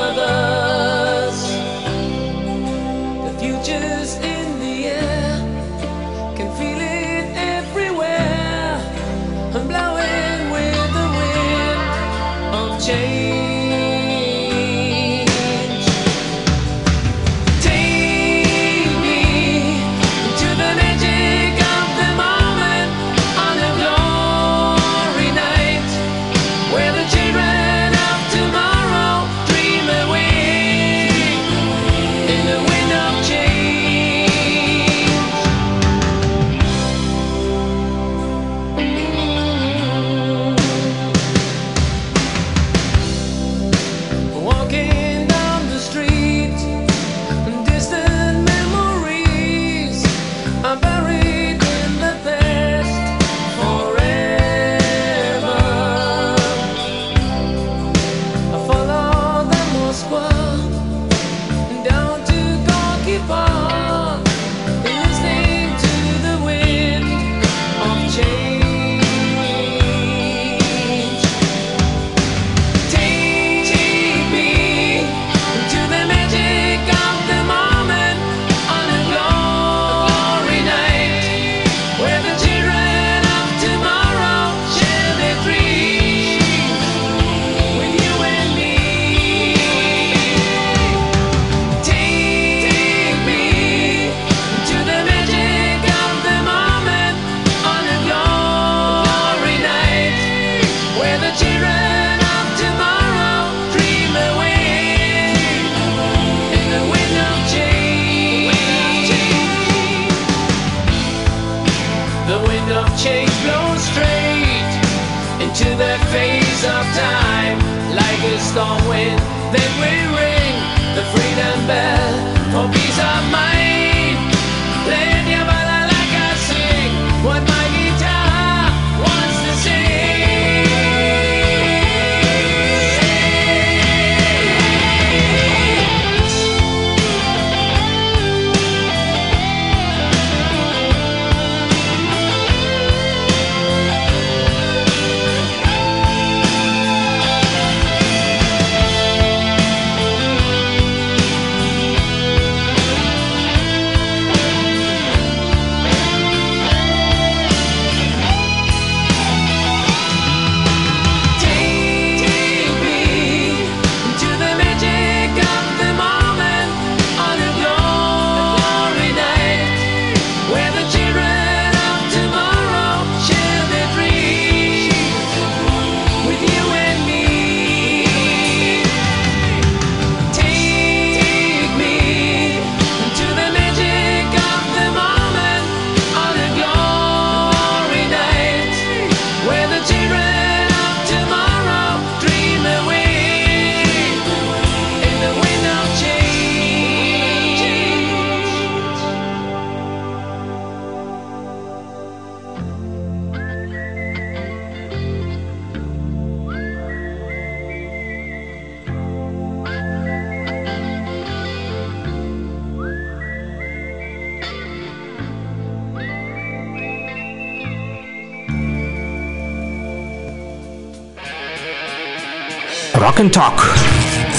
and Talk.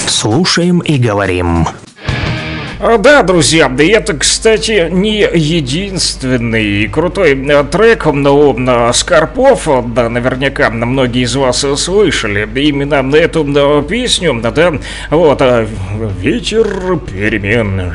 Слушаем и говорим. А, да, друзья, да, это, кстати, не единственный крутой э, трек, но э, Скорпов, э, да, наверняка многие из вас слышали именно на эту песню, да, вот, «Ветер перемен».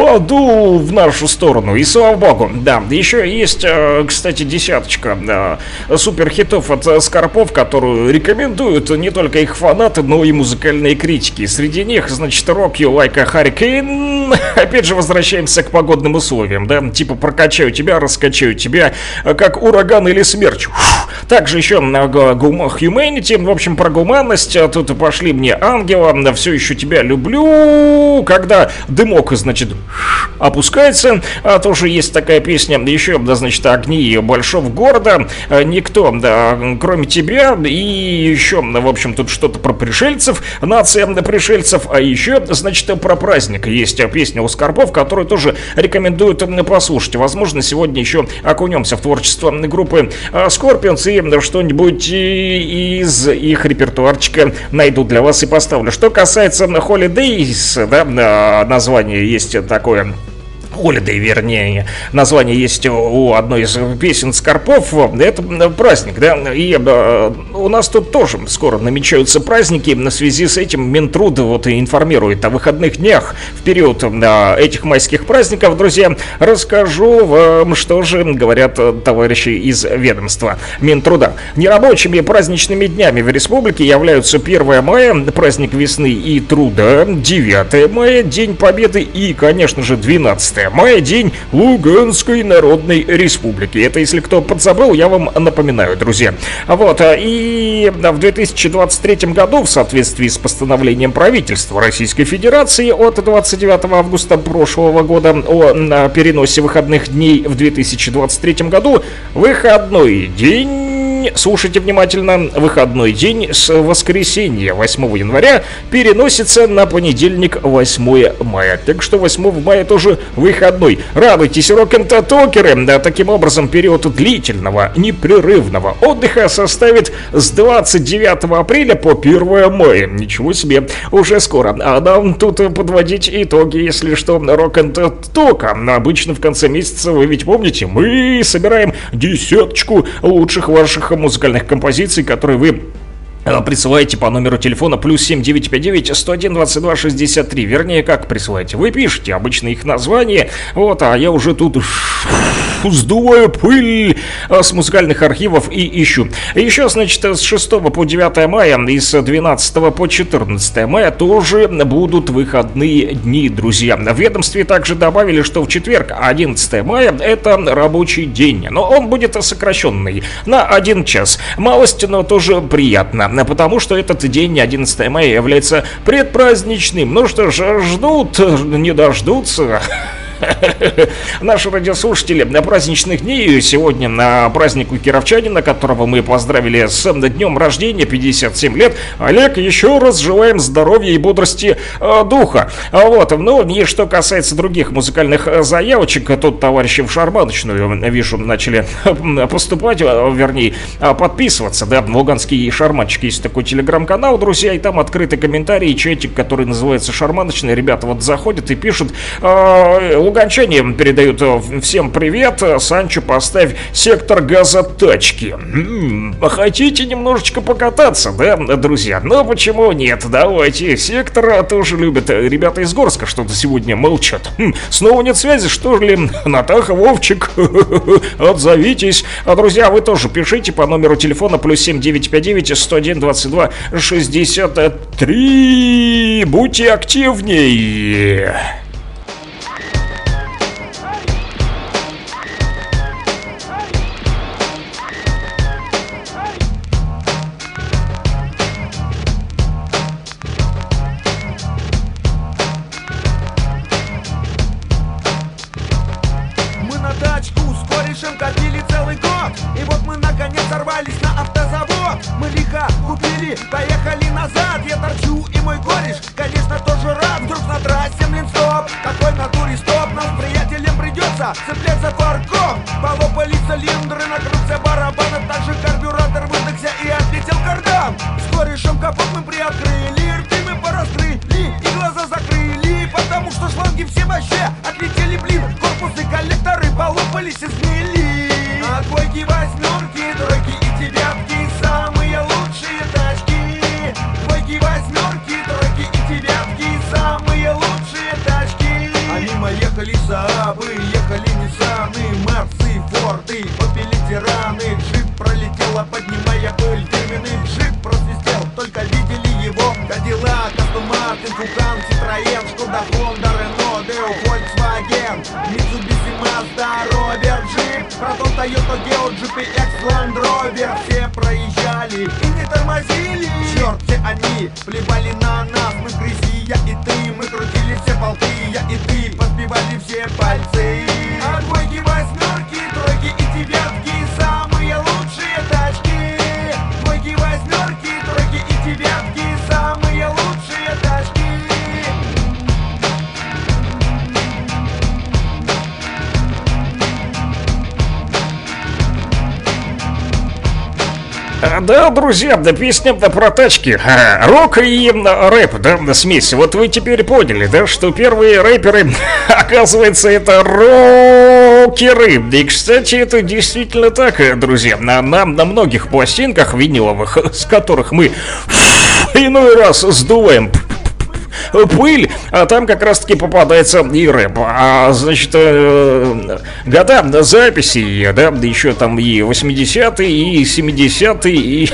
Подул в нашу сторону, и слава богу, да. Еще есть, э, кстати, десяточка да, суперхитов от э, Скорпов, которую рекомендуют не только их фанаты, но и музыкальные критики. Среди них, значит, Rock You Like a Hurricane. Опять же, возвращаемся к погодным условиям, да. Типа прокачаю тебя, раскачаю тебя, э, как ураган или смерч. Также еще на Humanity, в общем, про гуманность. А Тут пошли мне ангела, все еще тебя люблю. Когда дымок, значит, опускается. А тоже есть такая песня, еще, да, значит, огни большого города. А, Никто, да, кроме тебя. И еще, в общем, тут что-то про пришельцев, нация пришельцев. А еще, значит, про праздник. Есть песня у Скорпов, которую тоже рекомендуют послушать. Возможно, сегодня еще окунемся в творчество группы а, Scorpions и что-нибудь из их репертуарчика найду для вас и поставлю. Что касается Holidays, да, а, название есть такое Holiday, вернее, название есть у одной из песен Скорпов, это праздник, да, и э, у нас тут тоже скоро намечаются праздники, в связи с этим Минтруд вот и информирует о выходных днях в период э, этих майских праздников, друзья, расскажу вам, что же говорят товарищи из ведомства Минтруда. Нерабочими праздничными днями в республике являются 1 мая, праздник весны и труда, 9 мая, День Победы и, конечно же, 12 мая, день Луганской Народной Республики. Это, если кто подзабыл, я вам напоминаю, друзья. Вот, и в 2023 году, в соответствии с постановлением правительства Российской Федерации от 29 августа прошлого года о переносе выходных дней в 2023 году, выходной день слушайте внимательно, выходной день с воскресенья 8 января переносится на понедельник 8 мая. Так что 8 мая тоже выходной. Радуйтесь, рок-н-токеры. Да, таким образом, период длительного, непрерывного отдыха составит с 29 апреля по 1 мая. Ничего себе, уже скоро. А нам тут подводить итоги, если что, рок-н-тока. Обычно в конце месяца, вы ведь помните, мы собираем десяточку лучших ваших музыкальных композиций, которые вы Присылайте по номеру телефона плюс 7959 101 22 63. Вернее, как присылаете? Вы пишете обычно их название, вот, а я уже тут сдуваю пыль э, с музыкальных архивов и ищу. Еще, значит, с 6 по 9 мая и с 12 по 14 мая тоже будут выходные дни, друзья. В ведомстве также добавили, что в четверг, 11 мая, это рабочий день, но он будет сокращенный на один час. Малость, но тоже приятно, потому что этот день, 11 мая, является предпраздничным. Ну что ж, ждут, не дождутся. Наши радиослушатели на праздничных дней сегодня на празднику кировчанина, которого мы поздравили с днем рождения, 57 лет. Олег, еще раз желаем здоровья и бодрости э, духа. А Вот, ну и что касается других музыкальных э, заявочек, тут товарищи в шарманочную, вижу, начали поступать, э, вернее, э, подписываться, да, в Луганский шарманчик есть такой телеграм-канал, друзья, и там открытый комментарий, чатик, который называется шарманочный, ребята вот заходят и пишут, э, луганчане передают э, всем привет, Санчо, поставь сектор газа тачки. М-м, а хотите немножечко покататься, да, друзья? Ну почему нет, давайте, сектор тоже любят. Ребята из Горска что-то сегодня молчат. Хм, снова нет связи, что ли? Натаха, Вовчик, отзовитесь. А, друзья, вы тоже пишите по номеру телефона плюс 7959 101 22 63. Будьте активнее. Поехали назад, я торчу и мой кореш Конечно тоже рад, вдруг на трассе, блин, стоп Какой на туре стоп, нам приятелям придется Цепляться фарком, полопали цилиндры Накрылся барабан, а также карбюратор выдохся и отлетел кардам. С корешем капот мы приоткрыли, рты мы пораскрыли И глаза закрыли, потому что шланги все вообще Отлетели, блин, корпусы коллекторы полопались и сгнили А койки восьмерки, Мартин, Кукан, Citroёn, Шкода, Хонда, Рено, Део, Volkswagen. Mitsubishi, Mazda, Роберт, Джип Протон, Тойота, Гео, GPX, Land Rover. Все проезжали и не тормозили. Черт, все они плевали на нас. Мы грязи, я и ты, мы крутили все болты. Я и ты, подбивали все пальцы Да, друзья, да песня да, про тачки. А, Рок и м, рэп, да, да, смесь. Вот вы теперь поняли, да, что первые рэперы, оказывается, это рокеры. И, кстати, это действительно так, э, друзья. На, на, на многих пластинках виниловых, с которых мы иной раз сдуваем пыль, а там как раз-таки попадается и рэп. А, значит, э, года записи, да, еще там и 80-е, и 70-е, и...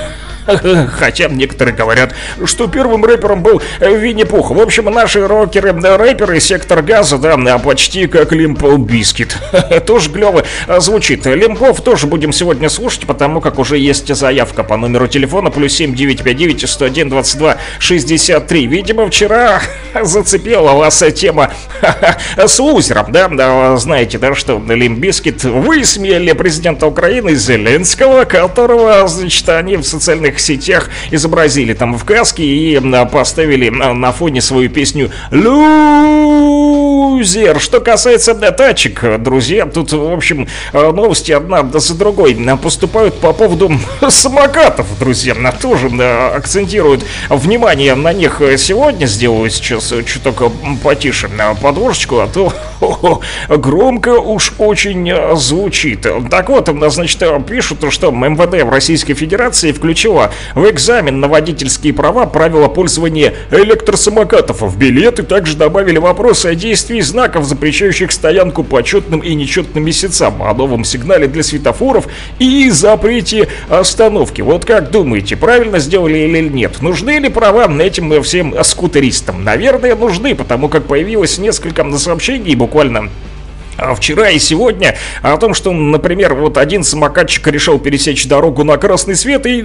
Хотя некоторые говорят, что первым рэпером был Винни-Пух. В общем, наши рокеры, да, рэперы, Сектор Газа, да, а почти как Limp Bizkit. Тоже клево звучит. Лимпов тоже будем сегодня слушать, потому как уже есть заявка по номеру телефона плюс 7959 101 22 63. Видимо, вчера зацепила вас тема с лузером, да? Знаете, да, что Limp Bizkit высмеяли президента Украины Зеленского, которого, значит, они в социальных сетях изобразили там в каске и поставили на на фоне свою песню «Loser». Что касается тачек, друзья, тут, в общем, э, новости одна за другой поступают по поводу самокатов, друзья. На Тоже акцентируют внимание на них сегодня. Сделаю сейчас чуток потише э, подложечку, а то громко уж очень звучит. Так вот, значит, пишут, что МВД в Российской Федерации включила в экзамен на водительские права правила пользования электросамокатов. В билеты также добавили вопросы о действии знаков, запрещающих стоянку по четным и нечетным месяцам, о новом сигнале для светофоров и запрете остановки. Вот как думаете, правильно сделали или нет? Нужны ли права этим всем скутеристам? Наверное, нужны, потому как появилось несколько сообщений буквально вчера и сегодня о том, что, например, вот один самокатчик решил пересечь дорогу на красный свет и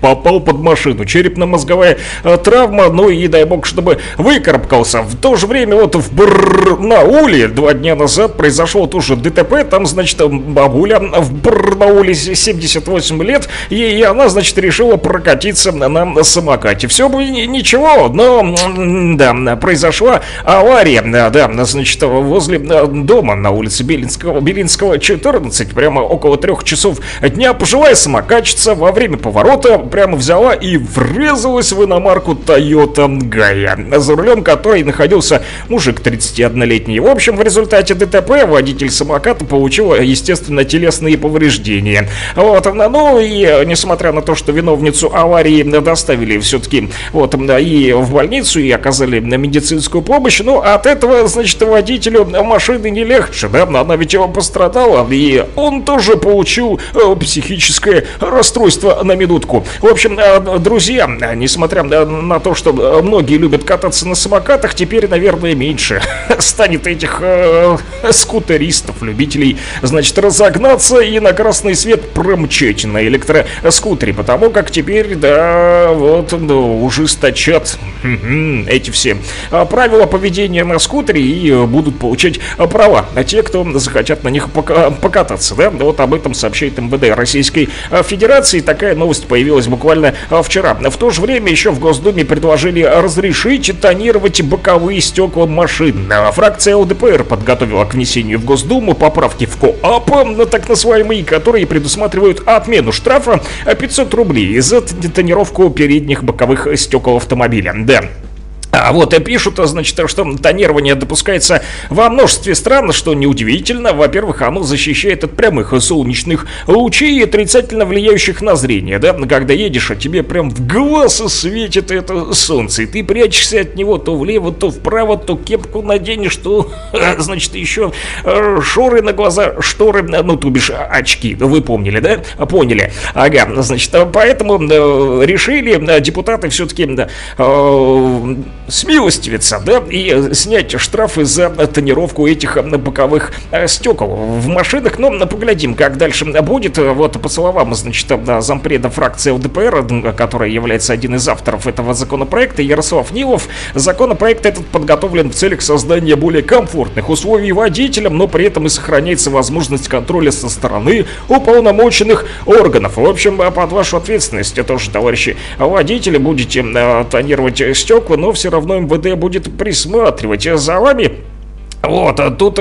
попал под машину. Черепно-мозговая э, травма, ну и дай бог, чтобы выкарабкался. В то же время вот в Барнауле два дня назад произошло тоже ДТП. Там, значит, бабуля в Барнауле 78 лет, и она, значит, решила прокатиться на самокате. Все бы ни- ничего, но, да, произошла авария, да, да, значит, возле э, дома на улице Белинского, Белинского 14, прямо около трех часов дня, пожилая самокатчица во время поворота прямо взяла и врезалась в иномарку Toyota Gaia, за рулем которой находился мужик 31-летний. В общем, в результате ДТП водитель самоката получил, естественно, телесные повреждения. Вот, ну и несмотря на то, что виновницу аварии доставили все-таки вот и в больницу, и оказали медицинскую помощь, ну от этого, значит, водителю машины не легче, да, она ведь его пострадала, и он тоже получил э, психическое расстройство на минутку. В общем, э, друзья, э, несмотря на то, что э, многие любят кататься на самокатах, теперь, наверное, меньше станет этих э, скутеристов, любителей, значит, разогнаться и на красный свет промчать на электроскутере, потому как теперь, да, вот, ну, ужесточат эти все а, правила поведения на скутере и э, будут получать права а те, кто захотят на них пока- покататься, да, вот об этом сообщает МВД Российской Федерации, такая новость появилась буквально а, вчера. В то же время еще в Госдуме предложили разрешить тонировать боковые стекла машин. Фракция ЛДПР подготовила к внесению в Госдуму поправки в КОАП, на так называемые, которые предусматривают отмену штрафа а 500 рублей за тонировку передних боковых стекол автомобиля. Да. А вот и пишут, значит, что тонирование допускается во множестве стран, что неудивительно. Во-первых, оно защищает от прямых солнечных лучей, отрицательно влияющих на зрение, да? Когда едешь, а тебе прям в глаз светит это солнце, и ты прячешься от него то влево, то вправо, то кепку наденешь, то, значит, еще э, шоры на глаза, шторы, ну, то бишь очки, вы помнили, да? Поняли. Ага, значит, поэтому э, решили э, депутаты все-таки смилостивиться, да, и снять штрафы за тонировку этих э, боковых э, стекол в машинах. Но поглядим, как дальше будет. Вот по словам, значит, зампреда фракции ЛДПР, который является один из авторов этого законопроекта, Ярослав Нилов, законопроект этот подготовлен в целях создания более комфортных условий водителям, но при этом и сохраняется возможность контроля со стороны уполномоченных органов. В общем, под вашу ответственность тоже, товарищи водители, будете э, тонировать стекла, но все равно МВД будет присматривать за вами вот, а тут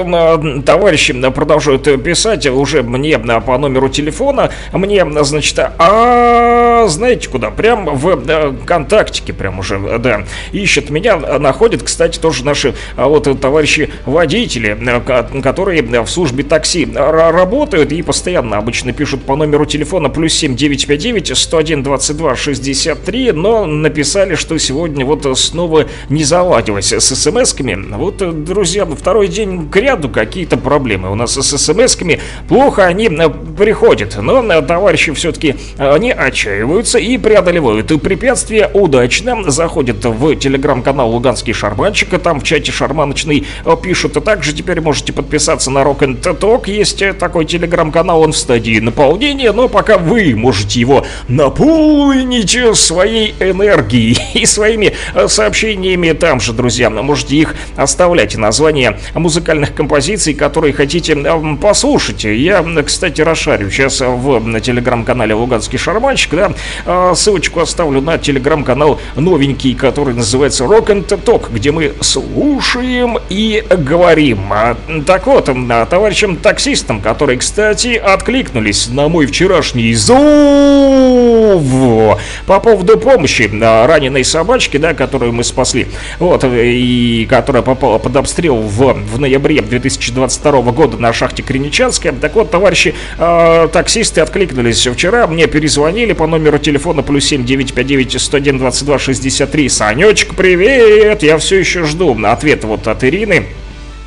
товарищи продолжают писать уже мне по номеру телефона, мне, значит, а знаете куда? Прям в контактике прям уже, да, ищет меня, находят, кстати, тоже наши а, вот товарищи водители, которые в службе такси работают и постоянно обычно пишут по номеру телефона плюс 7959 101 22 63, но написали, что сегодня вот снова не заладилось с смс-ками. Вот, друзья, в второй день к ряду какие-то проблемы. У нас с смс-ками плохо они э, приходят, но э, товарищи все-таки э, они отчаиваются и преодолевают препятствия удачно. Заходят в телеграм-канал Луганский Шарманчик, и там в чате Шарманочный пишут. А также теперь можете подписаться на Rock and Talk. Есть такой телеграм-канал, он в стадии наполнения, но пока вы можете его наполнить своей энергией и своими сообщениями там же, друзья. Можете их оставлять. Название музыкальных композиций, которые хотите послушать. Я, кстати, расшарю сейчас в на телеграм-канале Луганский Шарманщик, да, а, ссылочку оставлю на телеграм-канал новенький, который называется Rock and Talk, где мы слушаем и говорим. А, так вот, товарищам таксистам, которые, кстати, откликнулись на мой вчерашний зов по поводу помощи а, раненой собачки, да, которую мы спасли, вот, и которая попала под обстрел в в ноябре 2022 года на шахте Криничанская. Так вот, товарищи э, таксисты откликнулись вчера, мне перезвонили по номеру телефона плюс 7 959 101 22 63. Санечек, привет! Я все еще жду ответа вот от Ирины.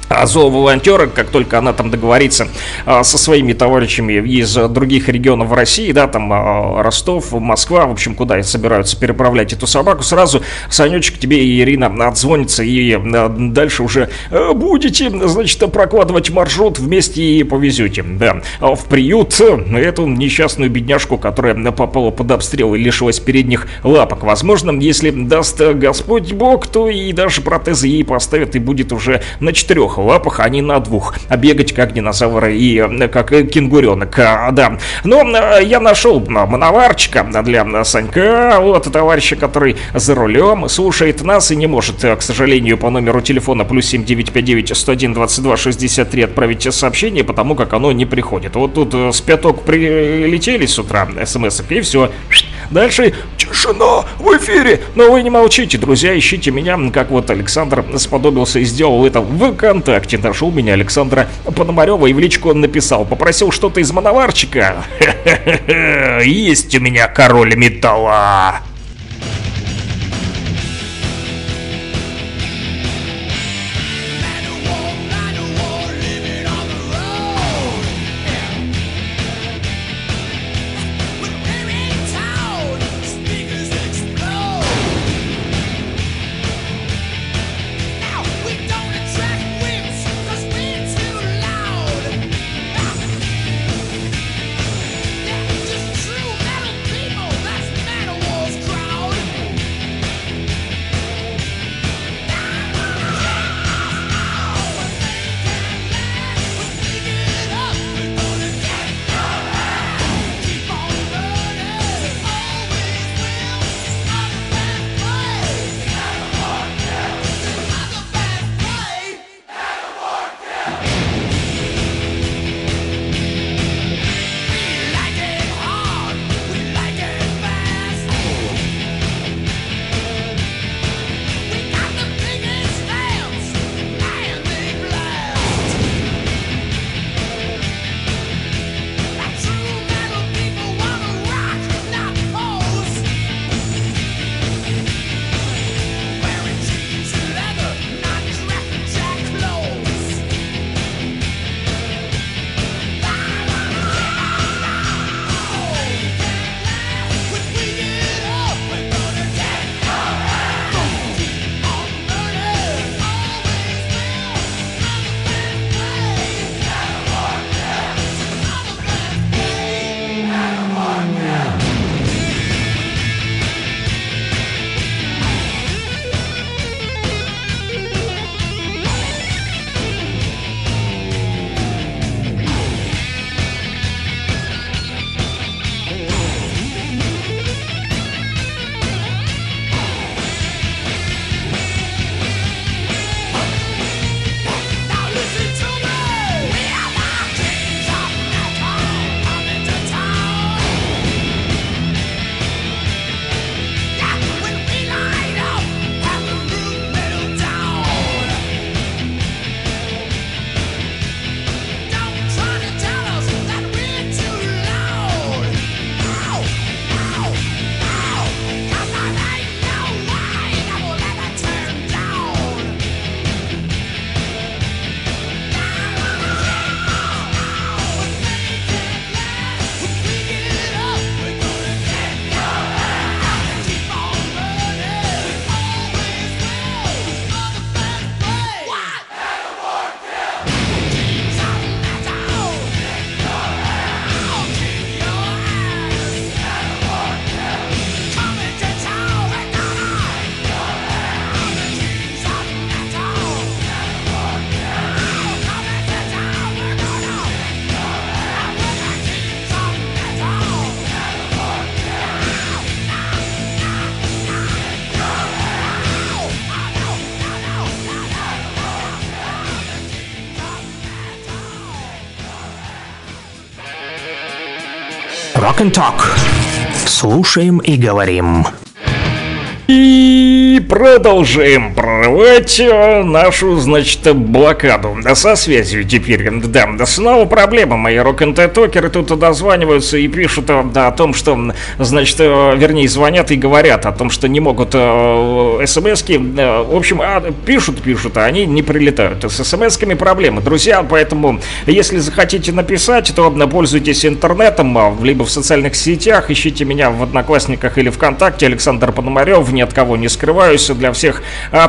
А зооволонтера, как только она там договорится а, со своими товарищами из других регионов России, да, там а, Ростов, Москва, в общем, куда собираются переправлять эту собаку, сразу Санечек тебе и Ирина отзвонится, и а, дальше уже а, будете, значит, прокладывать маршрут вместе и повезете, да, в приют эту несчастную бедняжку, которая попала под обстрел и лишилась передних лапок. Возможно, если даст Господь Бог, то и даже протезы ей поставят и будет уже на четырех лапах, а не на двух. А бегать как динозавры и э, как кенгуренок, а, да. Но э, я нашел мановарчика для Санька, вот товарища, который за рулем слушает нас и не может, э, к сожалению, по номеру телефона плюс 7959 101 22 63 отправить сообщение, потому как оно не приходит. Вот тут с пяток прилетели с утра смс и все. Дальше тишина в эфире. Но вы не молчите, друзья, ищите меня, как вот Александр сподобился и сделал это в ВКонтакте. Нашел меня Александра Пономарева и в личку написал. Попросил что-то из мановарчика. Есть у меня король металла. Rock and Talk. Слушаем и говорим. И продолжаем прорывать э, нашу, значит, блокаду. Да, со связью теперь. Да, да снова проблема. Мои рок н токеры тут дозваниваются и пишут э, да, о том, что, значит, э, вернее, звонят и говорят о том, что не могут смс-ки. В общем, а, пишут, пишут, а они не прилетают. С смс-ками проблемы, друзья. Поэтому, если захотите написать, то пользуйтесь интернетом, а, либо в социальных сетях. Ищите меня в Одноклассниках или ВКонтакте. Александр Пономарев ни от кого не скрываюсь, для всех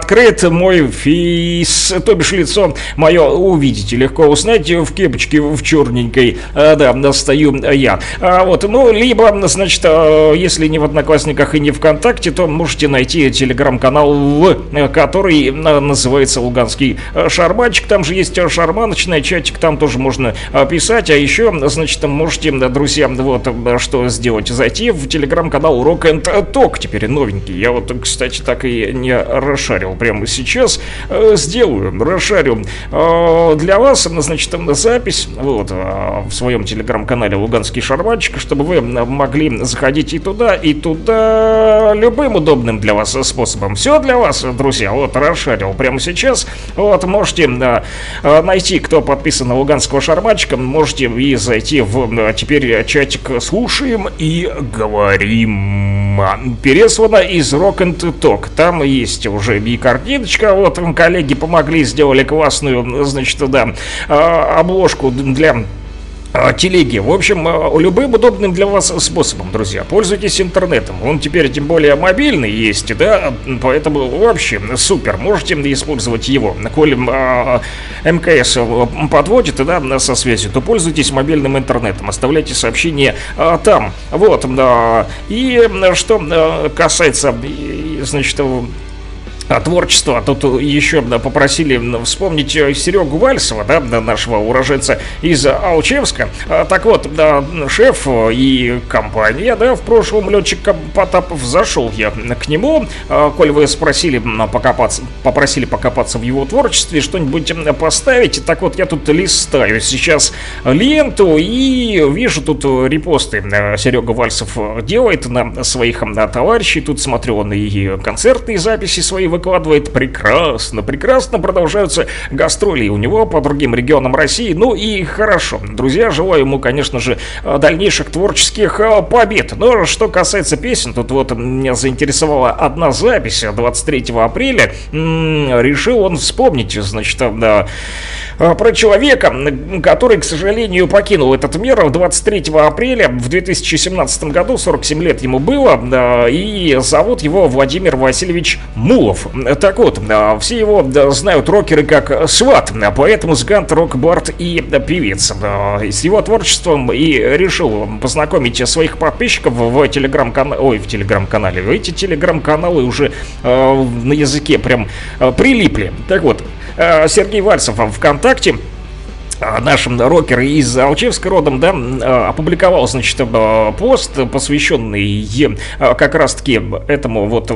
открыт мой фейс, то бишь лицо мое увидите, легко узнать в кепочке в черненькой, а, да, стою я. А, вот, ну, либо, значит, а, если не в Одноклассниках и не ВКонтакте, то можете найти телеграм-канал, который называется Луганский Шарманчик, там же есть шарманочный чатик, там тоже можно писать, а еще, значит, можете, друзья, вот, что сделать, зайти в телеграм-канал Rock and Talk, теперь новенький, я вот, кстати, так и не расшарил прямо сейчас. Э, сделаю, расшарю э, для вас, значит, запись вот э, в своем телеграм-канале Луганский Шарманчик, чтобы вы могли заходить и туда, и туда любым удобным для вас способом. Все для вас, друзья, вот расшарил прямо сейчас. Вот, можете найти, кто подписан на Луганского Шарманчика, можете и зайти в теперь чатик «Слушаем и говорим». Переслано из Rock and Talk. Там есть уже и картиночка. Вот коллеги помогли, сделали классную, значит, да, а, обложку для а, телеги. В общем, а, любым удобным для вас способом, друзья. Пользуйтесь интернетом. Он теперь тем более мобильный есть, да, поэтому вообще супер. Можете использовать его. Коль э, МКС подводит, да, со связью, то пользуйтесь мобильным интернетом. Оставляйте сообщения э, там. Вот. Э, и что касается, значит, а, творчества. Тут еще попросили вспомнить э, Серегу Вальсова, да, нашего уроженца из Алчевска. А, так вот, да, шеф и компания, да, в прошлом летчик Потапов зашел я к нему. А, коль вы спросили покопаться, попросили покопаться в его творчестве, что-нибудь поставить, так вот я тут листаю сейчас ленту и вижу тут репосты Серега Вальсов делает на своих товарищей. Тут смотрю, он и концертные записи свои выкладывает прекрасно, прекрасно продолжаются гастроли у него по другим регионам России. Ну и хорошо, друзья, желаю ему, конечно же, дальнейших творческих э, побед. Но что касается песен, тут вот меня заинтересовала одна запись 23 апреля. Решил он вспомнить, значит, да, э, про человека, который, к сожалению, покинул этот мир 23 апреля в 2017 году, 47 лет ему было, и зовут его Владимир Васильевич Мулов. Так вот, а, все его знают рокеры как Сват, поэт, музыкант, рок-бард и певец. С его творчеством и решил познакомить своих подписчиков в телеграм-канале, ой, в телеграм-канале. Эти телеграм-каналы уже на языке прям прилипли. Так вот, Сергей Вальцев ВКонтакте а, нашим рокер из Алчевска родом, да, а, опубликовал, значит, а, пост, посвященный как раз-таки этому вот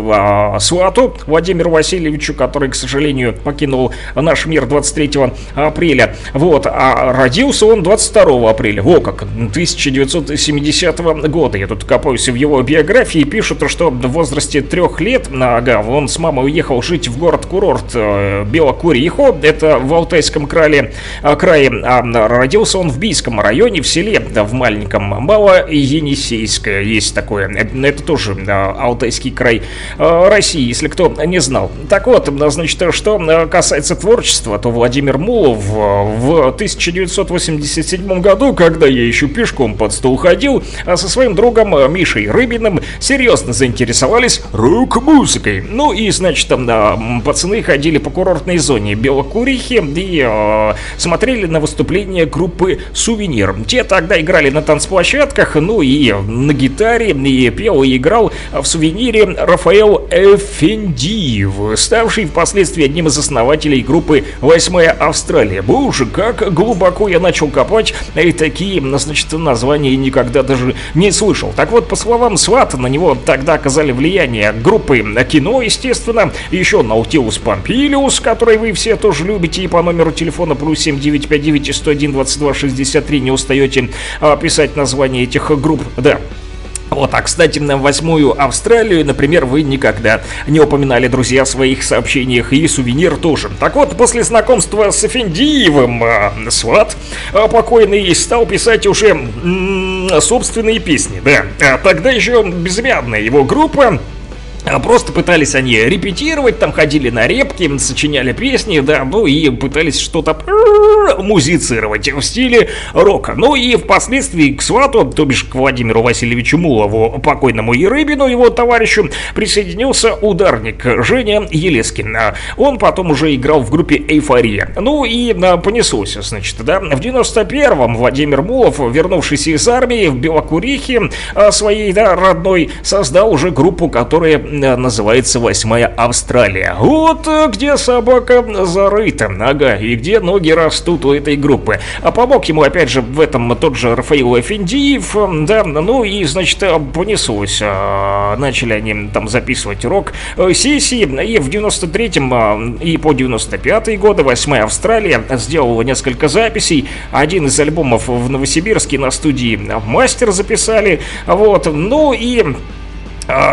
свату Владимиру Васильевичу, который, к сожалению, покинул наш мир 23 апреля. Вот, а родился он 22 апреля, во как, 1970 года. Я тут копаюсь в его биографии, пишут, что в возрасте трех лет, ага, он с мамой уехал жить в город-курорт э, Белокурихо, это в Алтайском крае, крае а родился он в Бийском районе, в селе, да, в маленьком Мало-Енисейское есть такое. Это тоже Алтайский край а, России, если кто не знал. Так вот, значит, что касается творчества, то Владимир Мулов в 1987 году, когда я еще пешком под стол ходил, со своим другом Мишей Рыбиным серьезно заинтересовались рок-музыкой. Ну и, значит, там пацаны ходили по курортной зоне Белокурихи и э, смотрели на выступление группы «Сувенир». Те тогда играли на танцплощадках, ну и на гитаре, и пел и играл в «Сувенире» Рафаэл Эфендиев, ставший впоследствии одним из основателей группы «Восьмая Австралия». Боже, как глубоко я начал копать, и такие, значит, названия никогда даже не слышал. Так вот, по словам Свата, на него тогда оказали влияние группы кино, естественно, еще Наутилус Помпилиус, который вы все тоже любите, и по номеру телефона плюс 7959 9 101 22 63 не устаете а, писать название этих групп. Да, вот, а, кстати, на восьмую Австралию, например, вы никогда не упоминали, друзья, в своих сообщениях, и сувенир тоже. Так вот, после знакомства с Эфендиевым, э, Сват э, покойный стал писать уже м- собственные песни, да. А тогда еще безымянная его группа а Просто пытались они репетировать, там ходили на репки, сочиняли песни, да, ну и пытались что-то музицировать в стиле рока. Ну и впоследствии к свату, то бишь к Владимиру Васильевичу Мулову, покойному Ерыбину, его товарищу, присоединился ударник Женя Елескин. Он потом уже играл в группе «Эйфория». Ну и понеслось, значит, да. В 91-м Владимир Мулов, вернувшийся из армии в Белокурихе своей, да, родной, создал уже группу, которая называется «Восьмая Австралия». Вот э, где собака зарыта, ага, и где ноги растут у этой группы. А помог ему, опять же, в этом тот же Рафаил Эфендиев, да, ну и, значит, понеслось. А, начали они там записывать рок-сессии, и в 93-м и по 95-й годы «Восьмая Австралия» сделала несколько записей. Один из альбомов в Новосибирске на студии «Мастер» записали, вот, ну и а,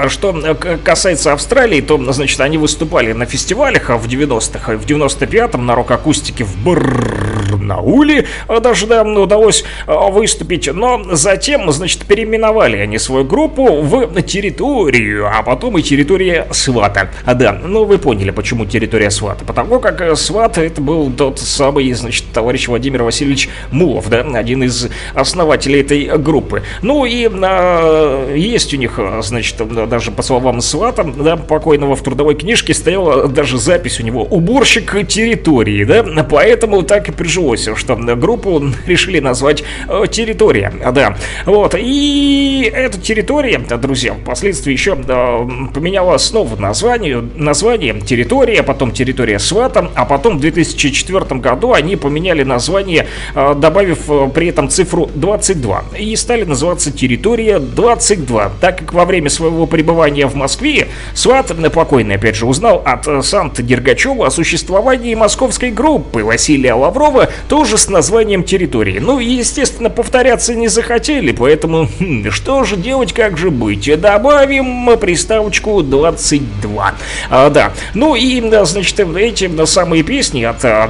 что касается Австралии, то, значит, они выступали на фестивалях в 90-х, в 95-м на рок-акустике в Барнауле даже, да, удалось а, выступить, но затем, значит, переименовали они свою группу в территорию, а потом и территория Свата. А да, ну вы поняли, почему территория Свата, потому как э, Сват это был тот самый, значит, товарищ Владимир Васильевич Мулов, да, один из основателей этой группы. Ну и а, есть у них, значит, даже по словам Свата, да, покойного в трудовой книжке стояла даже запись у него «Уборщик территории», да, поэтому так и прижилось, что группу решили назвать э, «Территория», да, вот, и эта территория, друзья, впоследствии еще да, поменяла снова название, название «Территория», потом «Территория Свата», а потом в 2004 году они поменяли название, э, добавив э, при этом цифру 22, и стали называться «Территория 22», так как во время своего своего пребывания в Москве Сват, покойный опять же, узнал от э, Санта Дергачева о существовании московской группы Василия Лаврова, тоже с названием «Территории». Ну и, естественно, повторяться не захотели, поэтому хм, что же делать, как же быть? Добавим приставочку 22. А, да, ну и, значит, эти самые песни от Э,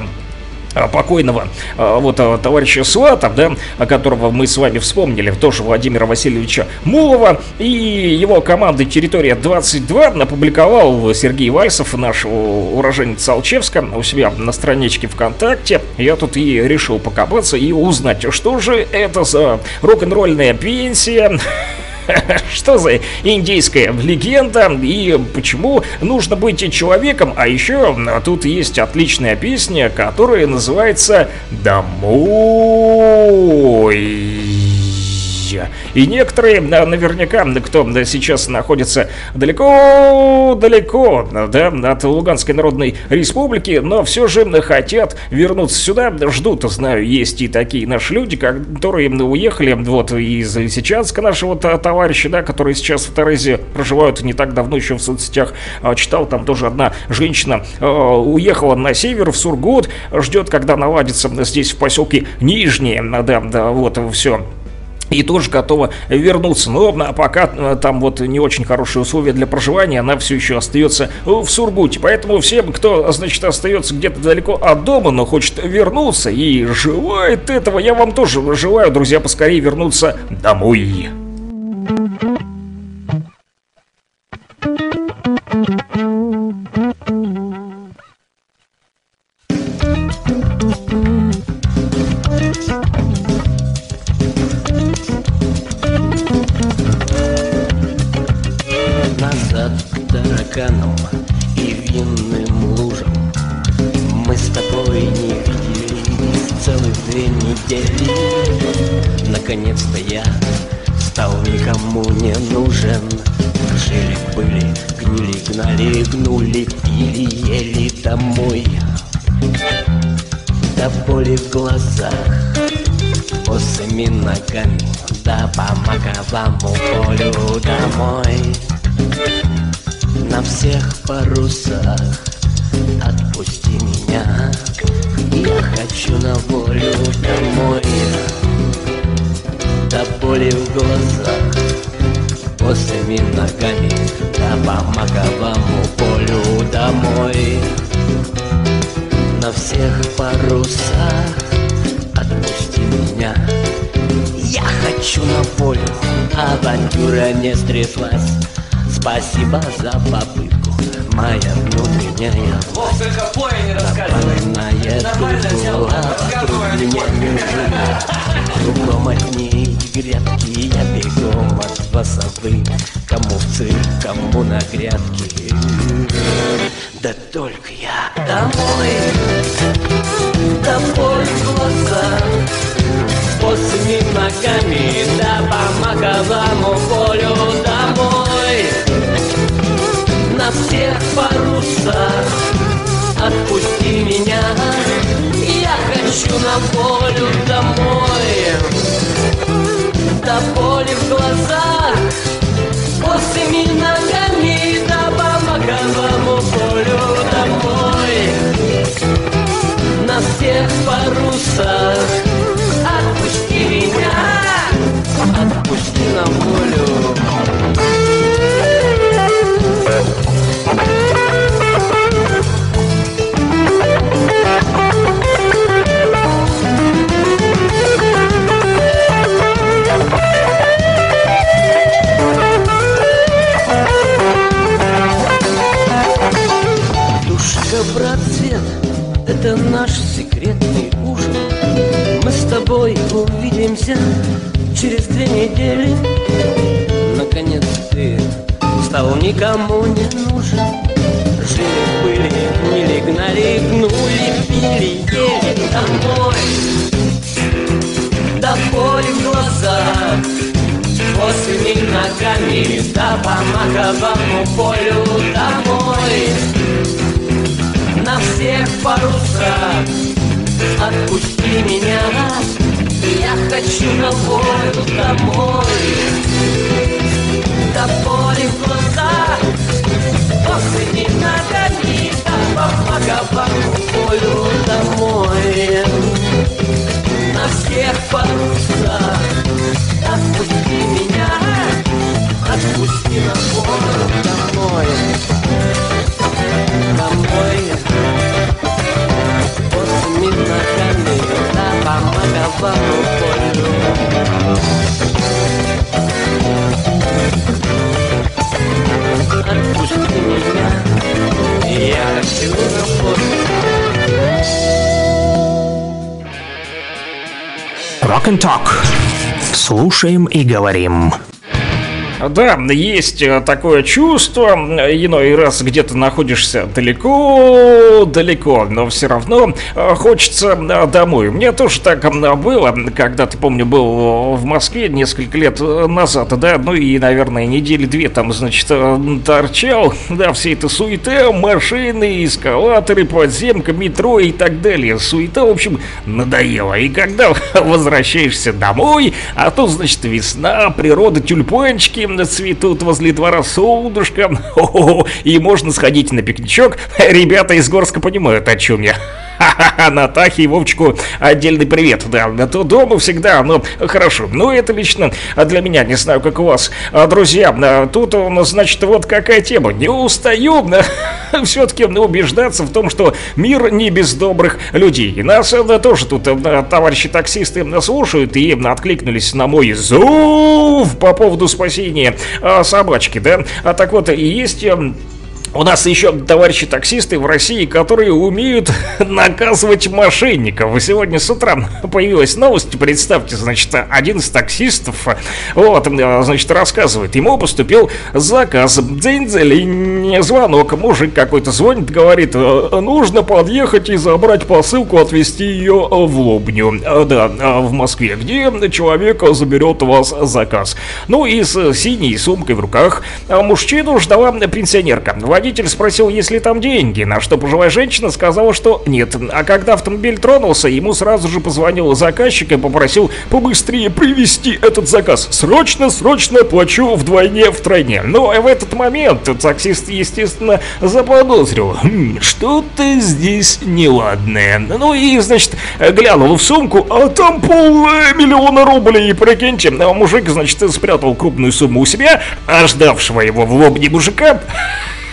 покойного э, вот э, товарища Свата, да, которого мы с вами вспомнили, тоже Владимира Васильевича Мулова, и его команды «Территория 22» опубликовал Сергей Вальсов, наш уроженец Алчевска, у себя на страничке ВКонтакте. Я тут и решил покопаться и узнать, что же это за рок-н-ролльная пенсия, Что за индейская легенда и почему нужно быть человеком? А еще тут есть отличная песня, которая называется «Домой». И некоторые, наверняка, кто сейчас находится далеко-далеко да, от Луганской Народной Республики, но все же хотят вернуться сюда, ждут, знаю, есть и такие наши люди, которые уехали вот из Лисичанска нашего товарища, да, которые сейчас в Терезе проживают не так давно еще в соцсетях, а, читал, там тоже одна женщина а, уехала на север, в Сургут, ждет, когда наладится здесь в поселке Нижнее, да, да, вот все и тоже готова вернуться. Но пока э, там вот не очень хорошие условия для проживания, она все еще остается в Сургуте. Поэтому всем, кто, значит, остается где-то далеко от дома, но хочет вернуться и желает этого, я вам тоже желаю, друзья, поскорее вернуться домой. Слушаем и говорим. Да, есть э, такое чувство, иной раз где-то находишься далеко-далеко, но все равно э, хочется э, домой. Мне тоже так было, когда-то, помню, был в Москве несколько лет назад, да, ну и, наверное, недели две там, значит, торчал, да, все это суета, машины, эскалаторы, подземка, метро и так далее. Суета, в общем, надоела. И когда возвращаешься домой, а тут, значит, весна, природа, тюльпанчики цветут возле двора солнышко, Хо-хо-хо. и можно сходить на пикничок. Ребята из Горска понимают, о чем я. Натахе и Вовчику отдельный привет. Да, а то дома всегда, но хорошо. Ну, это лично для меня, не знаю, как у вас. А, Друзья, а, тут у нас, значит, вот какая тема. Не устаю все-таки убеждаться в том, что мир не без добрых людей. И нас да, тоже тут а, товарищи таксисты слушают и откликнулись на мой зов по поводу спасения а, собачки, да. А так вот, есть... у нас еще товарищи таксисты в России, которые умеют наказывать мошенников. Сегодня с утра появилась новость, представьте, значит, один из таксистов, вот, э, значит, рассказывает, ему поступил заказ, дзынь звонок, мужик какой-то звонит, говорит, «Э, нужно подъехать и забрать посылку, отвезти ее в Лобню, Э, да, в Москве, где человек заберет у вас заказ. Ну и с синей сумкой в руках. Э, мужчину ждала пенсионерка. Водитель спросил, есть ли там деньги, на что пожилая женщина сказала, что нет. А когда автомобиль тронулся, ему сразу же позвонил заказчик и попросил побыстрее привезти этот заказ. Срочно, срочно плачу вдвойне, втройне. Но в этот момент таксист, естественно, заподозрил. «Хм, Что-то здесь неладное. Ну и, значит, глянул в сумку, а там полмиллиона рублей. Прикиньте, А мужик, значит, спрятал крупную сумму у себя, а ждавшего его в лобне мужика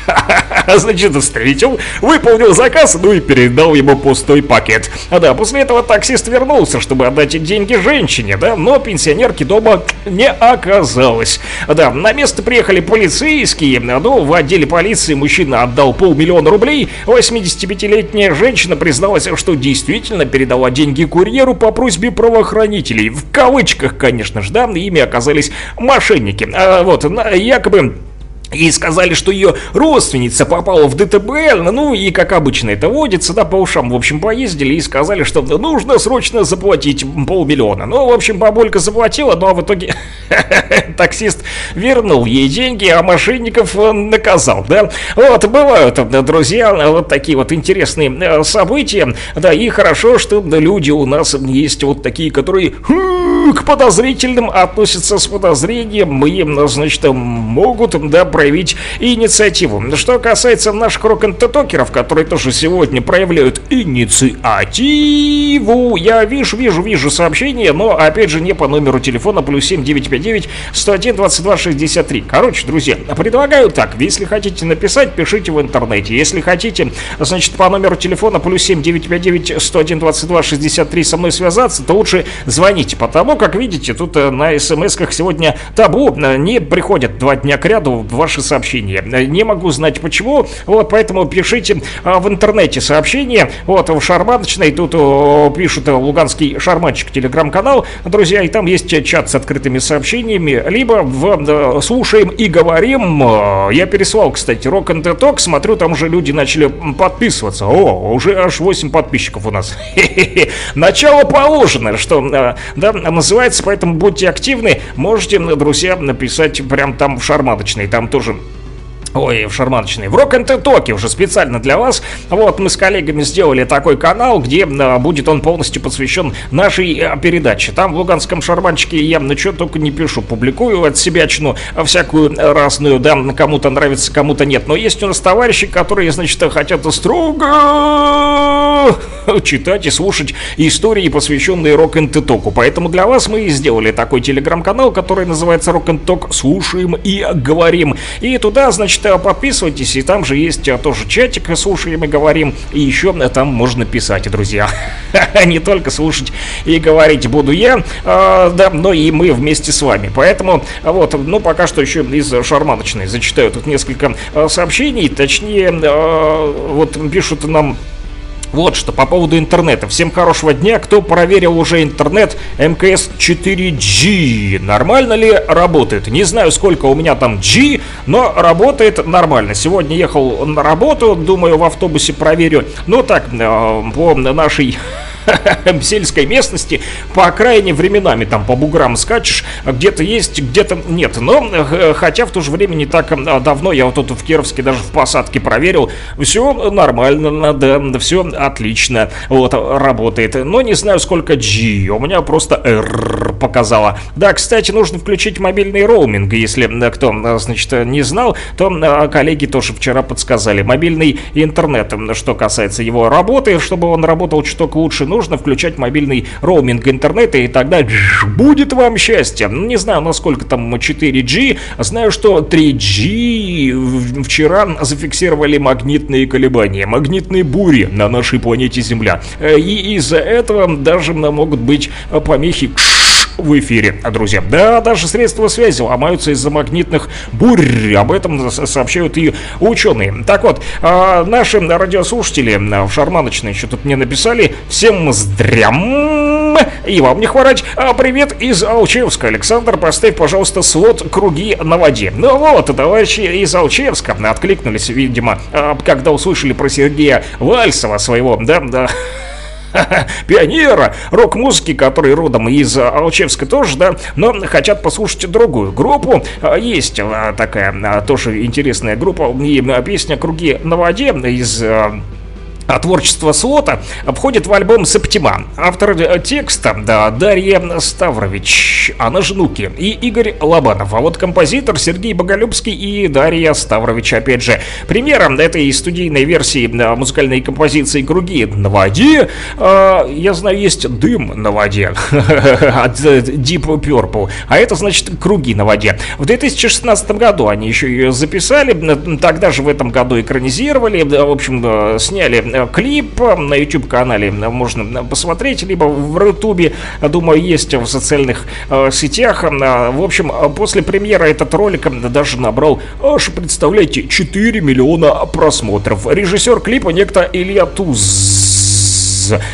Значит, встретил, выполнил заказ, ну и передал ему пустой пакет. А да, после этого таксист вернулся, чтобы отдать деньги женщине, да, но пенсионерки дома не оказалось. Да, на место приехали полицейские, ну, в отделе полиции мужчина отдал полмиллиона рублей, 85-летняя женщина призналась, что действительно передала деньги курьеру по просьбе правоохранителей. В кавычках, конечно же, да, ими оказались мошенники. А, вот, якобы... И сказали, что ее родственница попала в ДТБ, ну и как обычно это водится, да, по ушам, в общем, поездили и сказали, что нужно срочно заплатить полмиллиона. Ну, в общем, бабулька заплатила, ну а в итоге таксист вернул ей деньги, а мошенников наказал, да. Вот, бывают, э, друзья, вот такие вот интересные э, события, да, и хорошо, что люди у нас есть вот такие, которые хм, к подозрительным относятся с подозрением, и, значит, могут, да, проявить инициативу. Что касается наших рок-н-токеров, которые тоже сегодня проявляют инициативу, я вижу, вижу, вижу сообщение, но, опять же, не по номеру телефона плюс 7959 101 22 63. Короче, друзья, предлагаю так, если хотите написать, пишите в интернете. Если хотите, значит, по номеру телефона плюс 7959 101 22 63 со мной связаться, то лучше звоните, потому как, видите, тут э, на смс-ках сегодня табу, э, не приходят два дня к ряду ваши сообщения. Не могу знать почему, вот, поэтому пишите а, в интернете сообщения, вот, в Шарманочной, тут пишут э, Луганский Шарманчик, телеграм-канал, друзья, и там есть чат с открытыми сообщениями, либо в э, «Слушаем и говорим», э, я переслал, кстати, Rock and the Talk, смотрю, там уже люди начали подписываться, о, уже аж 8 подписчиков у нас, начало положено, что, да, называется, поэтому будьте активны, можете, друзья, написать прям там в Шарманочной, там тоже продолжим. Ой, в шарманочной. В рок токе уже специально для вас. Вот мы с коллегами сделали такой канал, где а, будет он полностью посвящен нашей а, передаче. Там в Луганском шарманчике я ну что только не пишу, публикую от себя чну всякую а, разную, да, кому-то нравится, кому-то нет. Но есть у нас товарищи, которые, значит, хотят строго читать и слушать истории, посвященные рок току Поэтому для вас мы и сделали такой телеграм-канал, который называется Rock Ток. Слушаем и говорим. И туда, значит, подписывайтесь, и там же есть а, тоже чатик «Слушаем и говорим», и еще а, там можно писать, друзья. Не только слушать и говорить буду я, а, да, но и мы вместе с вами. Поэтому, а, вот, ну, пока что еще из шарманочной зачитаю тут несколько а, сообщений, точнее, а, вот пишут нам вот что по поводу интернета. Всем хорошего дня. Кто проверил уже интернет МКС 4G? Нормально ли работает? Не знаю, сколько у меня там G, но работает нормально. Сегодня ехал на работу, думаю, в автобусе проверю. Ну так, э, по нашей сельской местности по окраине временами там по буграм скачешь, где-то есть, где-то нет. Но э, хотя в то же время не так э, давно я вот тут в Кировске даже в посадке проверил, все нормально, да, все отлично, вот работает. Но не знаю сколько G, у меня просто R показала. Да, кстати, нужно включить мобильный роуминг, если э, кто, значит, не знал, то коллеги тоже вчера подсказали. Мобильный интернет, что касается его работы, чтобы он работал чуток лучше, нужно включать мобильный роуминг интернета, и тогда будет вам счастье. Ну, Не знаю, насколько там 4G, знаю, что 3G в- вчера зафиксировали магнитные колебания, магнитные бури на нашей планете Земля. Э, И из-за этого даже могут быть помехи в эфире, друзья. Да, даже средства связи ломаются из-за магнитных бурь. Об этом сообщают и ученые. Так вот, а, наши радиослушатели а, в Шарманочной еще тут мне написали. Всем здрям! И вам не хворать. А, привет из Алчевска. Александр, поставь, пожалуйста, слот «Круги на воде». Ну вот, товарищи из Алчевска откликнулись, видимо, когда услышали про Сергея Вальсова своего, да, да, пионера рок-музыки, который родом из Алчевска тоже, да, но хотят послушать другую группу. А, Есть а, такая а, тоже интересная группа, и а, песня «Круги на воде» из а, творчество Слота входит в альбом «Септима». Автор э, текста да, Дарья Ставрович, она же Нуки, и Игорь Лобанов. А вот композитор Сергей Боголюбский и Дарья Ставрович, опять же. Примером этой студийной версии музыкальной композиции «Круги на воде», э, я знаю, есть «Дым на воде» от э, Deep Purple, а это значит «Круги на воде». В 2016 году они еще ее записали, тогда же в этом году экранизировали, в общем, э, сняли клип э, на YouTube-канале, э, можно э, посмотреть, либо в Рутубе, э, думаю, есть в социальных э, сетях. Э, В общем, э, после премьеры этот ролик э, даже набрал, аж, представляете, 4 миллиона просмотров. Режиссер клипа некто Илья Туз.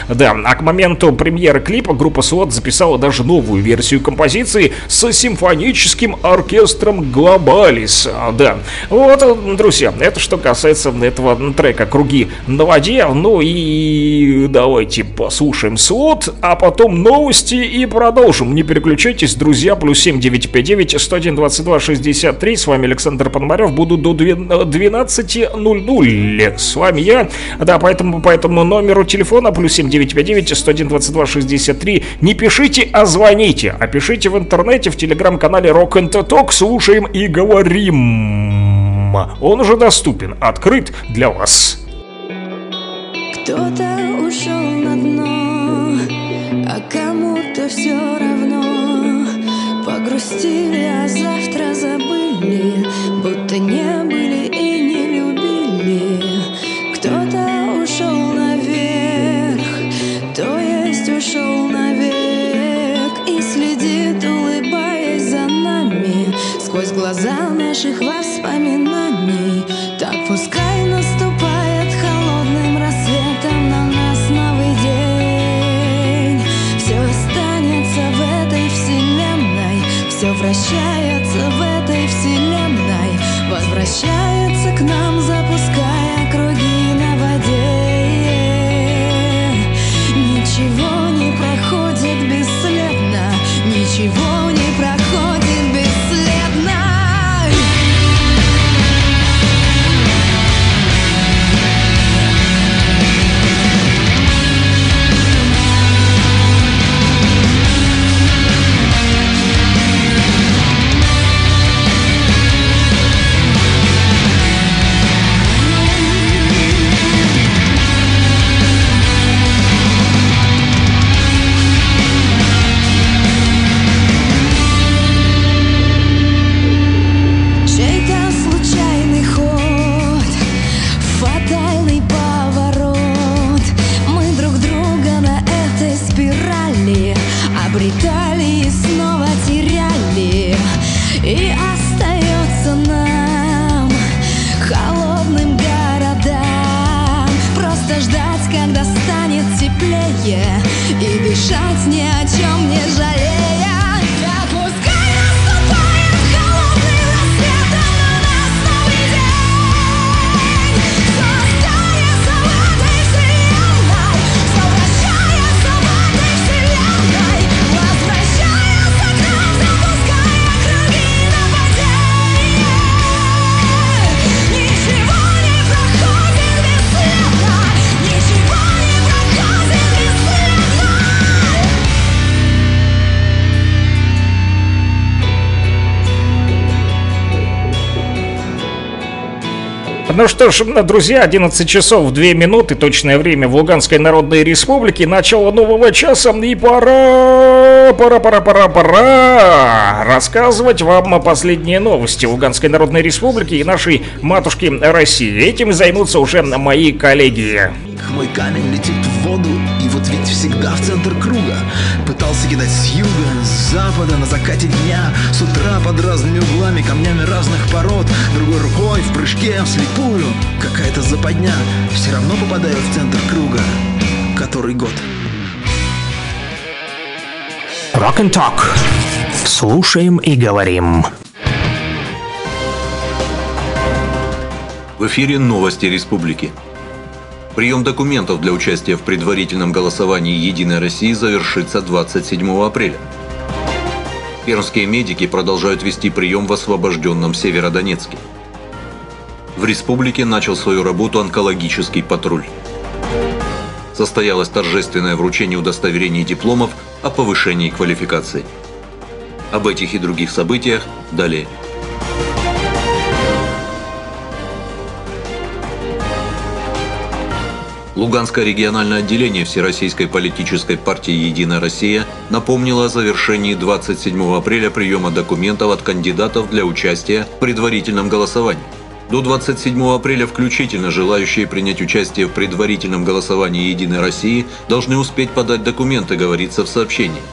Да, а к моменту премьеры клипа группа SWAT записала даже новую версию композиции с симфоническим оркестром Глобалис. Да, вот, друзья, это что касается этого трека «Круги на воде». Ну и давайте послушаем SWAT, а потом новости и продолжим. Не переключайтесь, друзья, плюс 7959 101 22 63. С вами Александр Пономарев. Буду до 12.00. С вами я. Да, поэтому по этому номеру телефона плюс 7959 101 22 63 не пишите, а звоните. А пишите в интернете, в телеграм-канале Rock and Talk. Слушаем и говорим. Он уже доступен, открыт для вас. Кто-то ушел на дно, а кому-то все равно. Погрустили, а завтра забыли, будто не были глаза наших воспоминаний. Ну что ж, друзья, 11 часов 2 минуты, точное время в Луганской Народной Республике, начало нового часа, и пора, пора, пора, пора, пора рассказывать вам о последние новости Луганской Народной Республики и нашей матушки России. Этим займутся уже мои коллеги. Мой камень летит вот ведь всегда в центр круга Пытался кидать с юга, с запада, на закате дня С утра под разными углами, камнями разных пород Другой рукой, в прыжке, вслепую Какая-то западня, все равно попадаю в центр круга Который год? Rock and Talk. Слушаем и говорим. В эфире новости республики. Прием документов для участия в предварительном голосовании «Единой России» завершится 27 апреля. Пермские медики продолжают вести прием в освобожденном Северодонецке. В республике начал свою работу онкологический патруль. Состоялось торжественное вручение удостоверений и дипломов о повышении квалификации. Об этих и других событиях далее. Луганское региональное отделение Всероссийской политической партии «Единая Россия» напомнило о завершении 27 апреля приема документов от кандидатов для участия в предварительном голосовании. До 27 апреля включительно желающие принять участие в предварительном голосовании «Единой России» должны успеть подать документы, говорится в сообщении.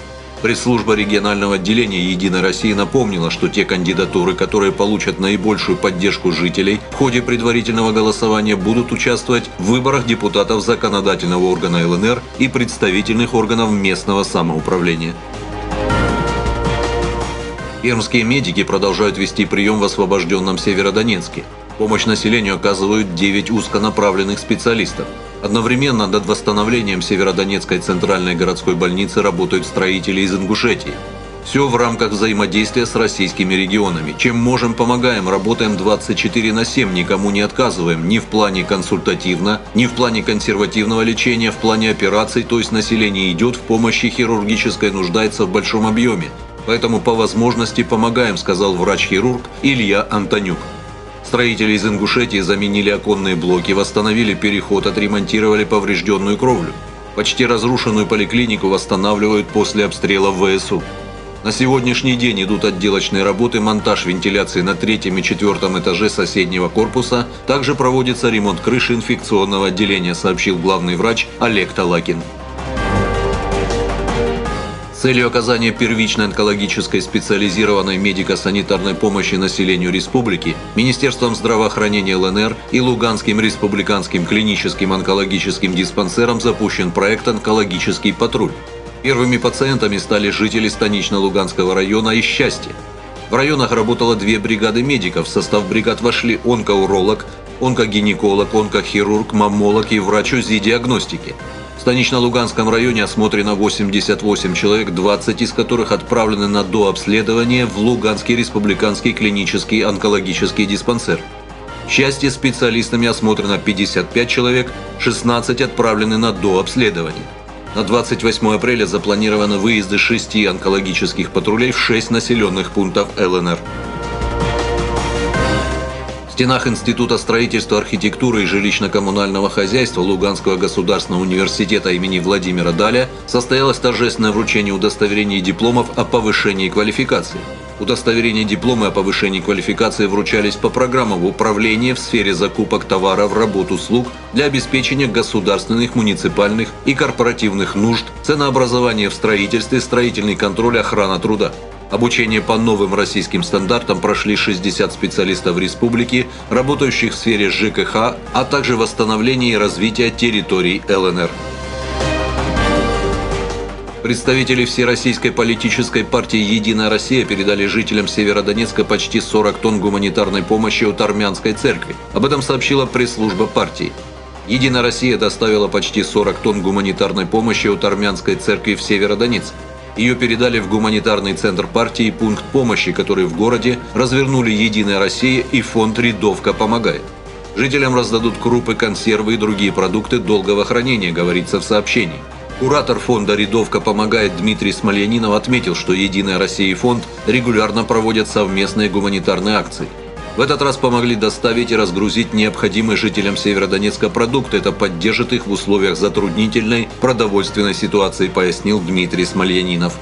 Пресс-служба регионального отделения «Единой России» напомнила, что те кандидатуры, которые получат наибольшую поддержку жителей в ходе предварительного голосования, будут участвовать в выборах депутатов законодательного органа ЛНР и представительных органов местного самоуправления. Пермские медики продолжают вести прием в освобожденном Северодонецке. Помощь населению оказывают 9 узконаправленных специалистов. Одновременно над восстановлением Северодонецкой центральной городской больницы работают строители из Ингушетии. Все в рамках взаимодействия с российскими регионами. Чем можем, помогаем, работаем 24 на 7, никому не отказываем. Ни в плане консультативно, ни в плане консервативного лечения, в плане операций, то есть население идет в помощи хирургической, нуждается в большом объеме. Поэтому по возможности помогаем, сказал врач-хирург Илья Антонюк. Строители из Ингушетии заменили оконные блоки, восстановили переход, отремонтировали поврежденную кровлю. Почти разрушенную поликлинику восстанавливают после обстрела ВСУ. На сегодняшний день идут отделочные работы, монтаж вентиляции на третьем и четвертом этаже соседнего корпуса. Также проводится ремонт крыши инфекционного отделения, сообщил главный врач Олег Талакин целью оказания первичной онкологической специализированной медико-санитарной помощи населению республики Министерством здравоохранения ЛНР и Луганским республиканским клиническим онкологическим диспансером запущен проект «Онкологический патруль». Первыми пациентами стали жители станично-Луганского района и Счастья. В районах работало две бригады медиков. В состав бригад вошли онкоуролог, онкогинеколог, онкохирург, маммолог и врач УЗИ-диагностики – Станично-Луганском районе осмотрено 88 человек, 20 из которых отправлены на дообследование в Луганский республиканский клинический онкологический диспансер. В счастье специалистами осмотрено 55 человек, 16 отправлены на дообследование. На 28 апреля запланированы выезды шести онкологических патрулей в 6 населенных пунктов ЛНР. В стенах Института строительства, архитектуры и жилищно-коммунального хозяйства Луганского государственного университета имени Владимира Даля состоялось торжественное вручение удостоверений и дипломов о повышении квалификации. Удостоверения дипломы о повышении квалификации вручались по программам управления в сфере закупок товаров, работ, услуг для обеспечения государственных, муниципальных и корпоративных нужд, ценообразования в строительстве, строительный контроль, охрана труда. Обучение по новым российским стандартам прошли 60 специалистов республики, работающих в сфере ЖКХ, а также восстановления и развития территорий ЛНР. Представители Всероссийской политической партии «Единая Россия» передали жителям Северодонецка почти 40 тонн гуманитарной помощи от армянской церкви. Об этом сообщила пресс-служба партии. «Единая Россия» доставила почти 40 тонн гуманитарной помощи от армянской церкви в Северодонецк. Ее передали в гуманитарный центр партии пункт помощи, который в городе развернули «Единая Россия» и фонд «Рядовка помогает». Жителям раздадут крупы, консервы и другие продукты долгого хранения, говорится в сообщении. Куратор фонда «Рядовка помогает» Дмитрий Смольянинов отметил, что «Единая Россия» и фонд регулярно проводят совместные гуманитарные акции – в этот раз помогли доставить и разгрузить необходимые жителям Северодонецка продукты. Это поддержит их в условиях затруднительной продовольственной ситуации, пояснил Дмитрий Смольянинов.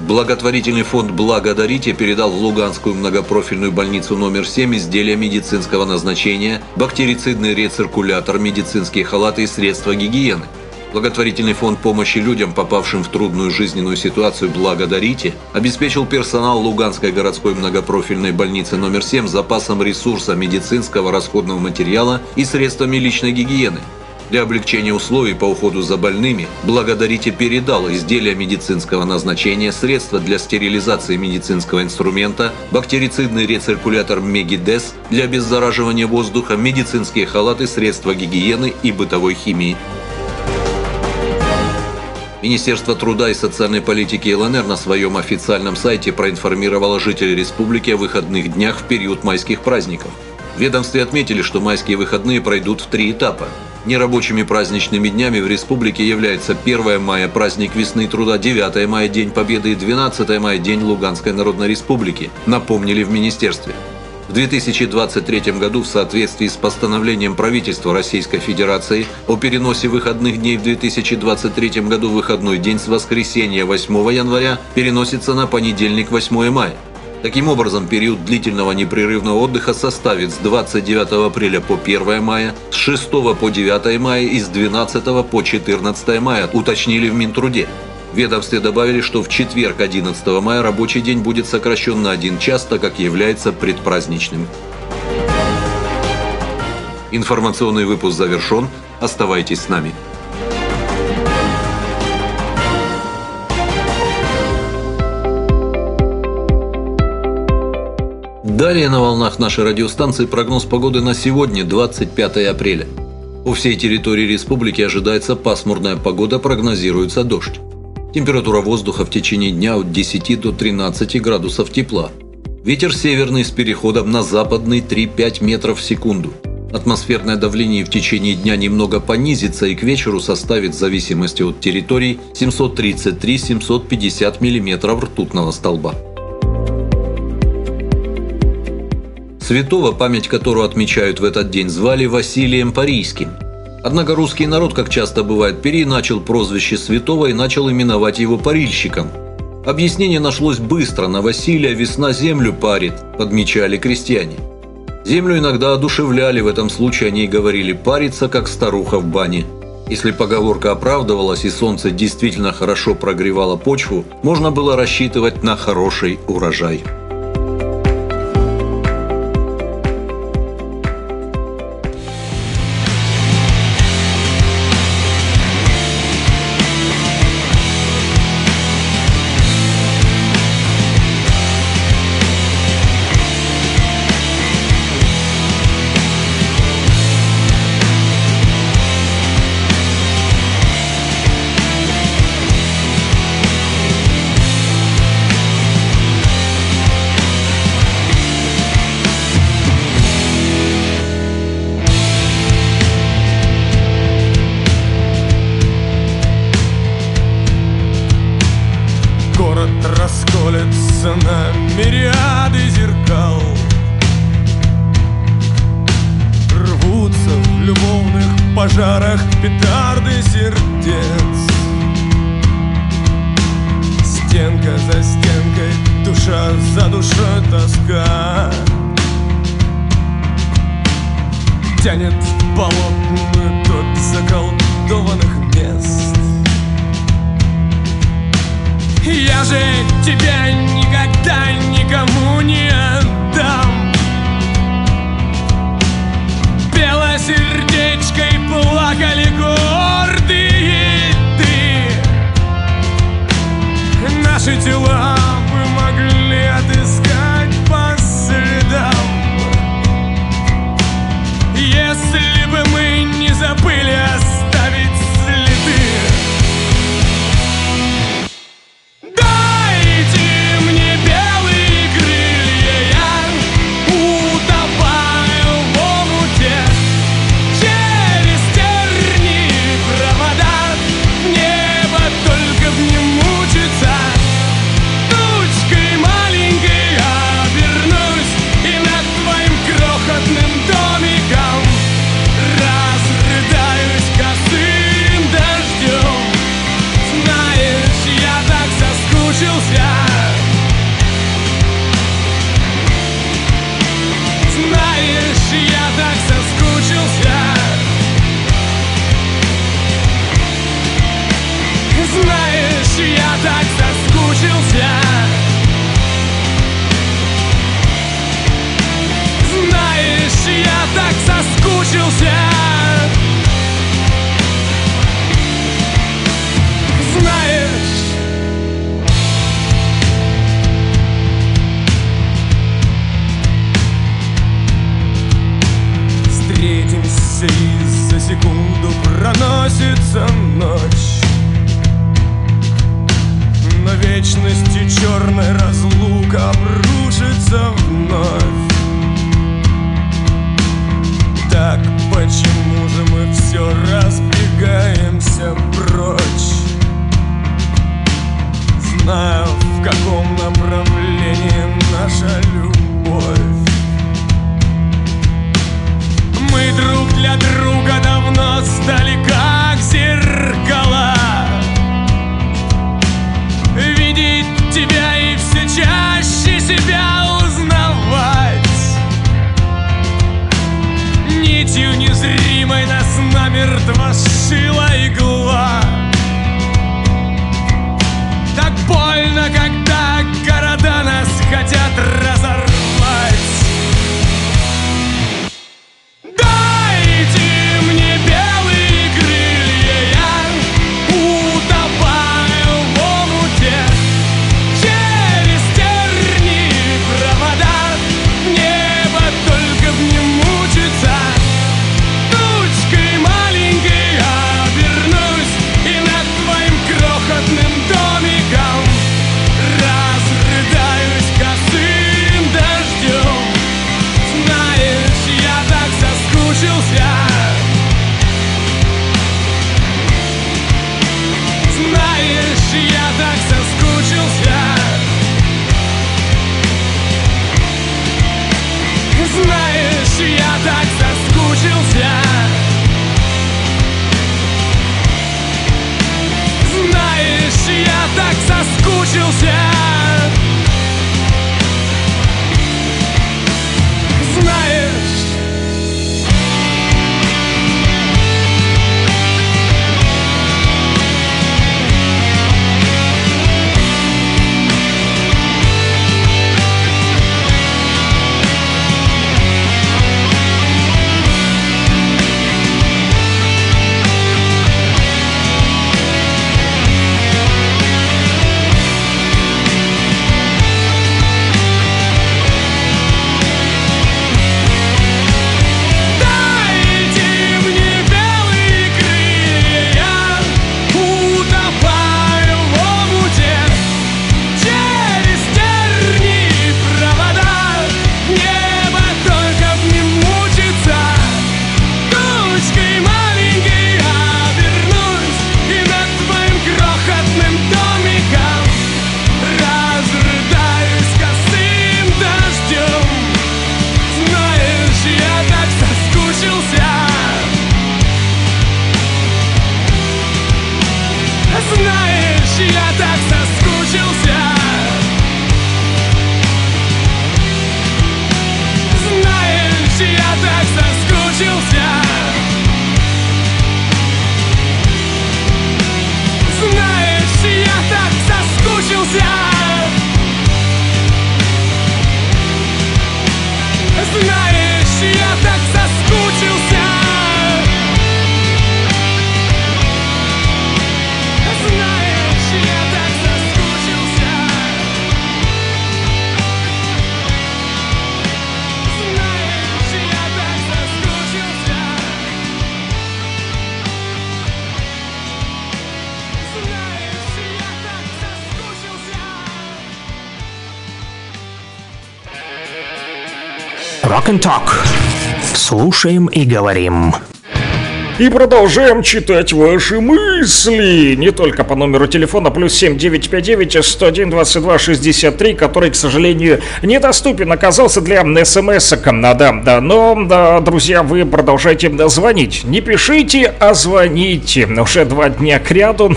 Благотворительный фонд «Благодарите» передал в Луганскую многопрофильную больницу номер 7 изделия медицинского назначения, бактерицидный рециркулятор, медицинские халаты и средства гигиены – Благотворительный фонд помощи людям, попавшим в трудную жизненную ситуацию «Благодарите», обеспечил персонал Луганской городской многопрофильной больницы номер 7 запасом ресурса медицинского расходного материала и средствами личной гигиены. Для облегчения условий по уходу за больными «Благодарите» передал изделия медицинского назначения, средства для стерилизации медицинского инструмента, бактерицидный рециркулятор Мегидес для обеззараживания воздуха, медицинские халаты, средства гигиены и бытовой химии. Министерство труда и социальной политики ЛНР на своем официальном сайте проинформировало жителей республики о выходных днях в период майских праздников. В ведомстве отметили, что майские выходные пройдут в три этапа. Нерабочими праздничными днями в республике являются 1 мая – праздник весны труда, 9 мая – День Победы и 12 мая – День Луганской Народной Республики, напомнили в министерстве. В 2023 году в соответствии с постановлением правительства Российской Федерации о переносе выходных дней в 2023 году выходной день с воскресенья 8 января переносится на понедельник 8 мая. Таким образом, период длительного непрерывного отдыха составит с 29 апреля по 1 мая, с 6 по 9 мая и с 12 по 14 мая, уточнили в Минтруде. В ведомстве добавили, что в четверг 11 мая рабочий день будет сокращен на один час, так как является предпраздничным. Информационный выпуск завершен. Оставайтесь с нами. Далее на волнах нашей радиостанции прогноз погоды на сегодня, 25 апреля. По всей территории республики ожидается пасмурная погода, прогнозируется дождь. Температура воздуха в течение дня от 10 до 13 градусов тепла. Ветер северный с переходом на западный 3-5 метров в секунду. Атмосферное давление в течение дня немного понизится и к вечеру составит в зависимости от территорий 733-750 мм ртутного столба. Святого, память которого отмечают в этот день, звали Василием Парийским. Однако русский народ, как часто бывает, переначал прозвище святого и начал именовать его парильщиком. Объяснение нашлось быстро, на Василия весна землю парит, подмечали крестьяне. Землю иногда одушевляли, в этом случае о ней говорили «париться, как старуха в бане». Если поговорка оправдывалась и солнце действительно хорошо прогревало почву, можно было рассчитывать на хороший урожай. Город расколется на мириады зеркал. Рвутся в любовных пожарах петарды сердец. Стенка за стенкой, душа за душой тоска. Тянет полотна тот заколдованных мест я же тебя никогда никому не отдам. Белосердечкой плакали гордые ты. Наши тела мы могли отыскать по следам. Если бы мы не забыли оставить кончился Знаешь Встретимся и за секунду проносится ночь. На вечности черная разлука обрушится вновь. Так почему же мы все разбегаемся прочь? Знаю, в каком направлении наша любовь. Мы друг для друга давно стали как зеркала. Видеть тебя и все чаще себя узнавать Нитью незримой нас намертво сшила игла. Так больно, когда города нас хотят разорвать Rock and Talk. Слушаем и говорим. И продолжаем читать ваши мысли. Не только по номеру телефона плюс 7959 101 22 63, который, к сожалению, недоступен оказался для смс -ок. Да, да, но, да, друзья, вы продолжайте звонить. Не пишите, а звоните. Уже два дня к ряду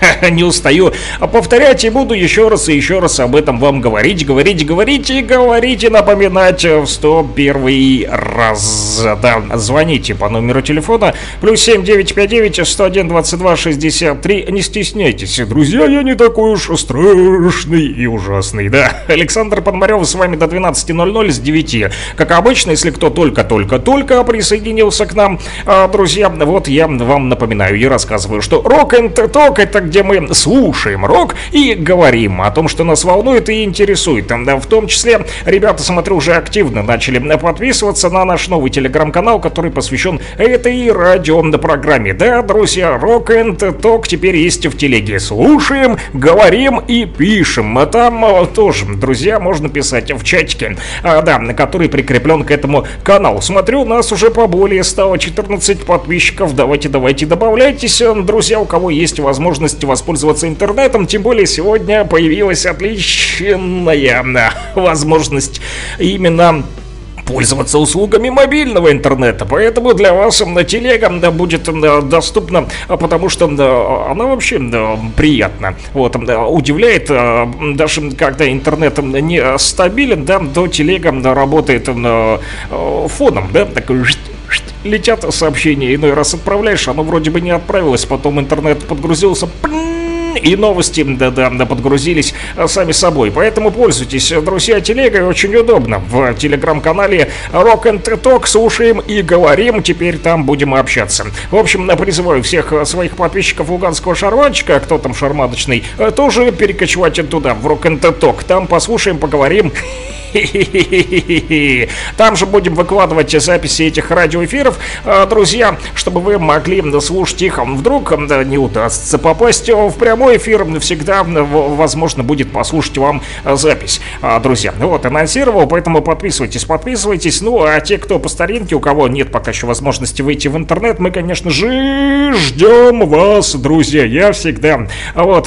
не устаю а повторять и буду еще раз и еще раз об этом вам говорить, говорить, говорить и говорить и напоминать в 101 раз. Да, звоните по номеру телефона плюс 7959 101 22 63. Не стесняйтесь, друзья, я не такой уж страшный и ужасный, да. Александр Подмарев с вами до 12.00 с 9. Как обычно, если кто только-только-только присоединился к нам, а, друзья, вот я вам напоминаю и рассказываю, что Talk это где мы слушаем рок и говорим о том, что нас волнует и интересует. Да, В том числе, ребята, смотрю, уже активно начали подписываться на наш новый телеграм-канал, который посвящен этой радиопрограмме. Да, друзья, Rock and Talk теперь есть в телеге. Слушаем, говорим и пишем. А там а, тоже, друзья, можно писать в чатике, а, да, который прикреплен к этому каналу. Смотрю, нас уже поболее стало 14 подписчиков. Давайте, давайте, добавляйтесь, э, друзья, у кого есть возможность воспользоваться интернетом. Тем более сегодня появилась отличная возможность именно пользоваться услугами мобильного интернета. Поэтому для вас на телега да, будет да, доступна, а, потому что да, она вообще да, приятна. Вот, да, удивляет, а, даже когда интернет не стабилен, да, то телега да, работает да, фоном, да, такой летят сообщения, иной раз отправляешь, оно вроде бы не отправилось, потом интернет подгрузился, и новости, да-да, да, подгрузились а, сами собой. Поэтому пользуйтесь, друзья, телегой, очень удобно. В телеграм-канале Rock and Talk слушаем и говорим, теперь там будем общаться. В общем, призываю всех своих подписчиков луганского шарманчика, кто там шарматочный, тоже перекочевать туда, в Rock and Talk. Там послушаем, поговорим. Там же будем выкладывать записи этих радиоэфиров, а, друзья, чтобы вы могли слушать их. Вдруг не удастся попасть в прямой эфир, всегда возможно будет послушать вам запись, а, друзья. Вот, анонсировал, поэтому подписывайтесь, подписывайтесь. Ну, а те, кто по старинке, у кого нет пока еще возможности выйти в интернет, мы, конечно же, ждем вас, друзья. Я всегда, вот,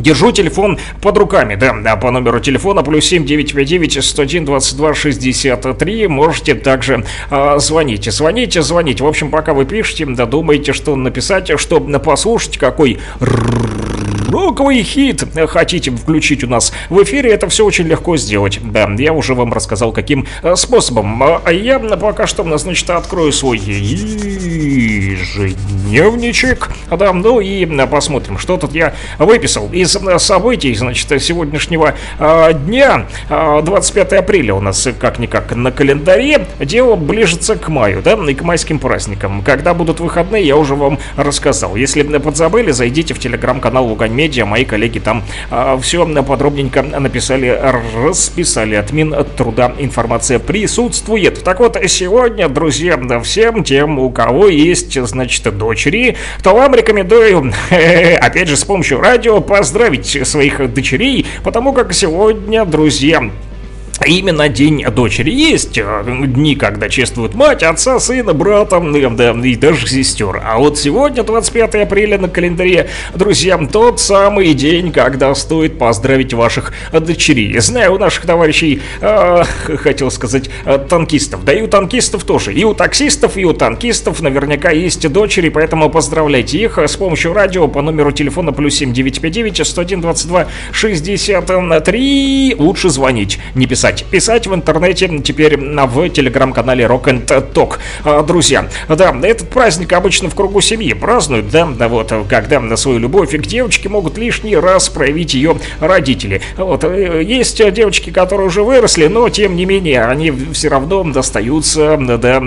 Держу телефон под руками, да, да, по номеру телефона плюс 7 959 101 22 63. Можете также э, звонить, звоните, звонить. В общем, пока вы пишете, да, думаете, что написать, чтобы послушать, какой роковый хит хотите включить у нас в эфире, это все очень легко сделать. Да, я уже вам рассказал, каким э, способом. А я пока что, значит, открою свой ежедневничек. Да, ну и посмотрим, что тут я выписал из событий, значит, сегодняшнего э, дня. 25 апреля у нас как-никак на календаре. Дело ближется к маю, да, и к майским праздникам. Когда будут выходные, я уже вам рассказал. Если подзабыли, зайдите в телеграм-канал Лугань Медиа, мои коллеги там а, все подробненько написали, расписали. От Минтруда информация присутствует. Так вот, сегодня, друзья, всем тем, у кого есть, значит, дочери, то вам рекомендую, опять же, с помощью радио поздравить своих дочерей, потому как сегодня, друзья, Именно день дочери есть э, дни, когда чествуют мать, отца, сына, брата, да, и даже сестер. А вот сегодня, 25 апреля на календаре, друзья, тот самый день, когда стоит поздравить ваших дочерей. Знаю, у наших товарищей, э, хотел сказать, э, танкистов, да и у танкистов тоже, и у таксистов, и у танкистов наверняка есть дочери, поэтому поздравляйте их с помощью радио по номеру телефона плюс 7959 101 22 63. Лучше звонить, не писать писать. Писать в интернете теперь в телеграм-канале Rock and Talk. А, друзья, да, этот праздник обычно в кругу семьи празднуют, да, да вот, когда на свою любовь к девочке могут лишний раз проявить ее родители. Вот, э, есть девочки, которые уже выросли, но тем не менее, они все равно достаются, да,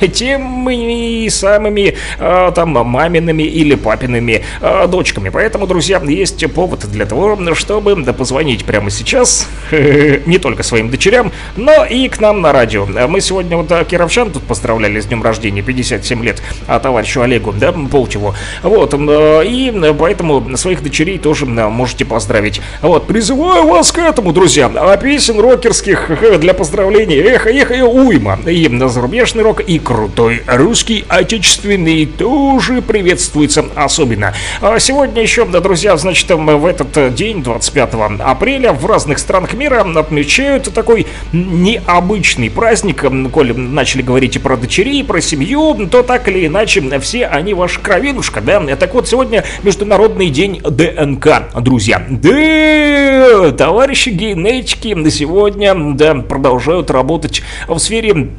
теми самыми, а, там, мамиными или папиными а, дочками. Поэтому, друзья, есть повод для того, чтобы позвонить прямо сейчас, не только своим своим дочерям, но и к нам на радио. Мы сегодня вот э, Кировчан тут поздравляли с днем рождения, 57 лет, а товарищу Олегу, да, полчего. Вот, э, и поэтому своих дочерей тоже можете поздравить. Вот, призываю вас к этому, друзья. А песен рокерских для поздравления, эх, эх, и уйма. И зарубежный рок, и крутой русский отечественный тоже приветствуется особенно. А сегодня еще, друзья, значит, в этот день, 25 апреля, в разных странах мира отмечают такой необычный праздник. Коль начали говорить и про дочерей, и про семью, то так или иначе все они ваш кровинушка, да? Так вот, сегодня Международный день ДНК, друзья. Да, товарищи генетики на сегодня, да, продолжают работать в сфере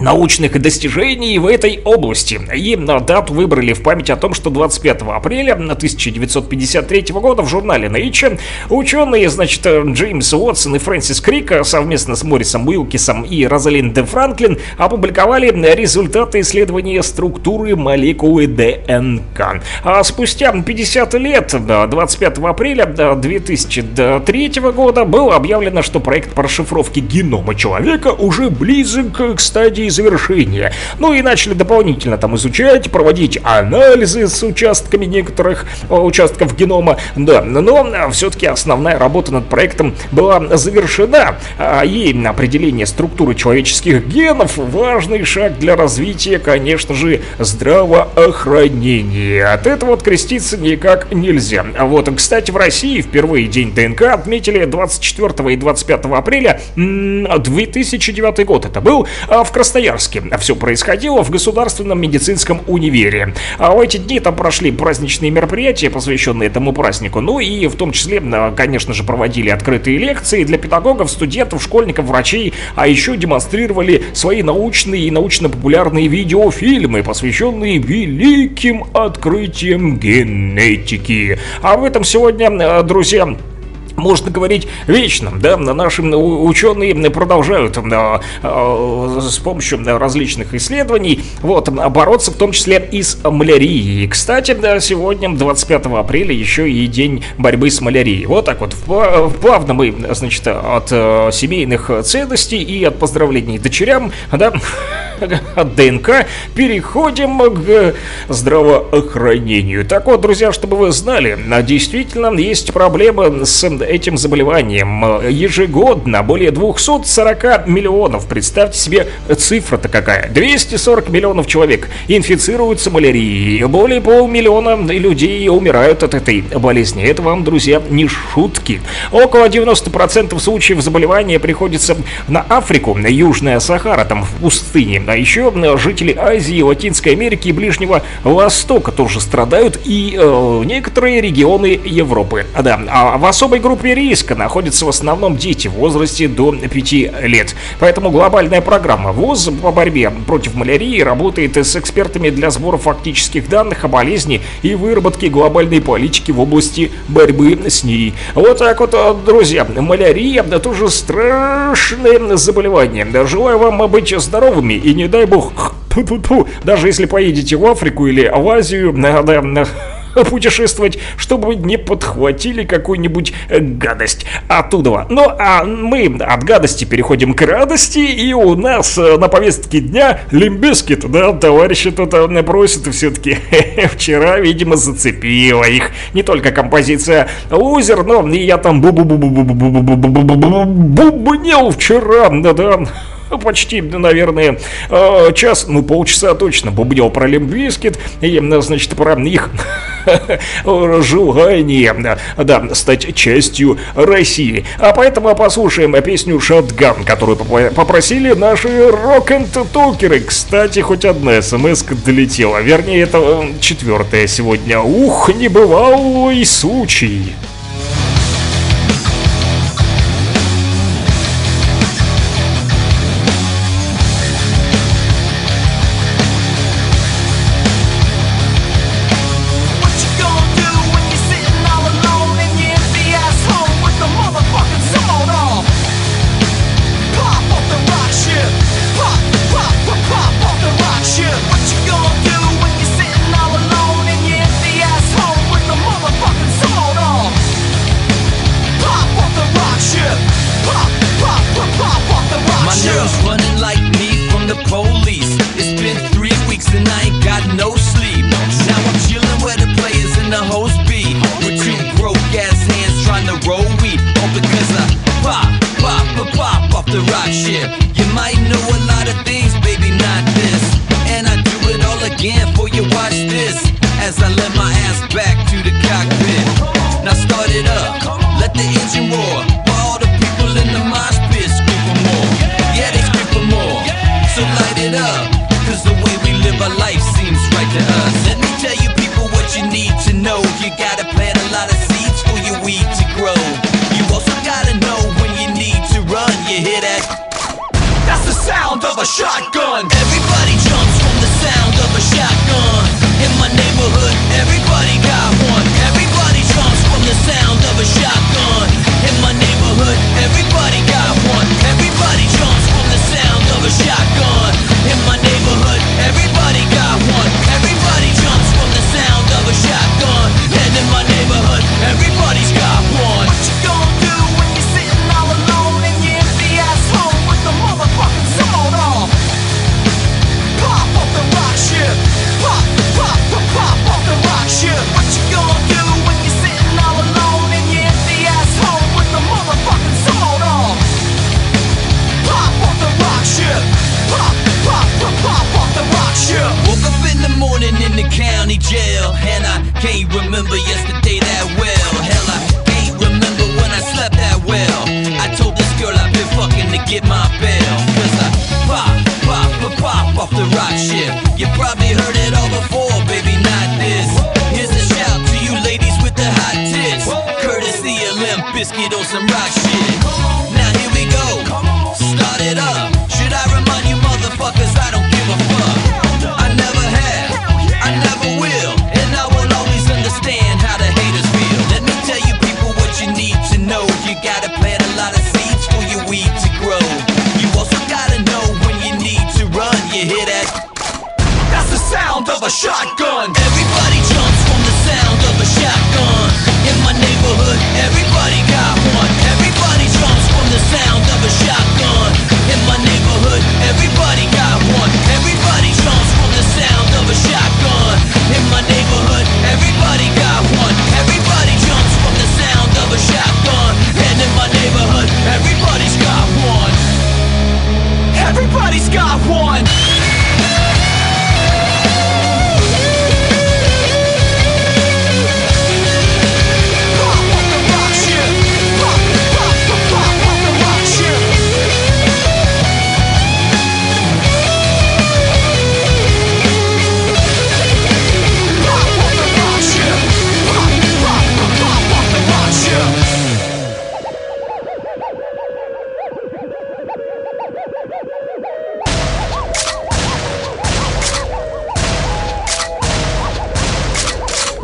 научных достижений в этой области. И на дату выбрали в память о том, что 25 апреля 1953 года в журнале Nature ученые, значит, Джеймс Уотсон и Фрэнсис Крик совместно с Моррисом Уилкисом и Розалинд де Франклин опубликовали результаты исследования структуры молекулы ДНК. А спустя 50 лет, 25 апреля 2003 года, было объявлено, что проект по расшифровке генома человека уже близок к стадии завершения. Ну и начали дополнительно там изучать, проводить анализы с участками некоторых э, участков генома. Да, но все-таки основная работа над проектом была завершена. А, И определение структуры человеческих генов важный шаг для развития, конечно же, здравоохранения. От этого откреститься никак нельзя. Вот, кстати, в России впервые День ДНК отметили 24 и 25 апреля м, 2009 год. Это был а, в Красноярске. Все происходило в Государственном медицинском универе. А в эти дни там прошли праздничные мероприятия, посвященные этому празднику. Ну и в том числе, а, конечно же, проводили открытые лекции для педагогов, студентов, школьников, врачей, а еще демонстрировали свои научные и научно-популярные видеофильмы, посвященные великим открытиям генетики. А в этом сегодня, а, друзья, можно говорить вечно, да, наши ученые продолжают а, а, с помощью да, различных исследований вот, бороться в том числе и с малярией. Кстати, да, сегодня, 25 апреля, еще и день борьбы с малярией. Вот так вот, плавно мы, значит, от э, семейных ценностей и от поздравлений дочерям, да, от ДНК переходим к здравоохранению. Так вот, друзья, чтобы вы знали, действительно есть проблемы с этим заболеванием. Ежегодно более 240 миллионов, представьте себе, цифра-то какая, 240 миллионов человек инфицируются малярией, более полмиллиона людей умирают от этой болезни. Это вам, друзья, не шутки. Около 90% случаев заболевания приходится на Африку, Южная Сахара, там в пустыне, а еще жители Азии, Латинской Америки и Ближнего Востока тоже страдают, и э, некоторые регионы Европы. Да, а в особой группе риска находятся в основном дети в возрасте до 5 лет. Поэтому глобальная программа ВОЗ по борьбе против малярии работает с экспертами для сбора фактических данных о болезни и выработки глобальной политики в области борьбы с ней. Вот так вот, друзья, малярия – тоже страшное заболевание. Желаю вам быть здоровыми и не дай бог, даже если поедете в Африку или в Азию, да, да, путешествовать, чтобы не подхватили какую-нибудь э, гадость оттуда. Ну, а мы от гадости переходим к радости, и у нас э, на повестке дня Limp Bizkit, да, товарищи тут э, просят все-таки. Вчера, видимо, зацепила их не только композиция Loser, но и я там бубнил вчера, да-да, почти, наверное, э, час, ну полчаса точно бубнил про Limp Bizkit и, значит, про их желание, да, стать частью России. А поэтому послушаем песню «Shotgun», которую поп- попросили наши рок-н-токеры. Кстати, хоть одна смс долетела, вернее, это э, четвертая сегодня. Ух, небывалый случай. City.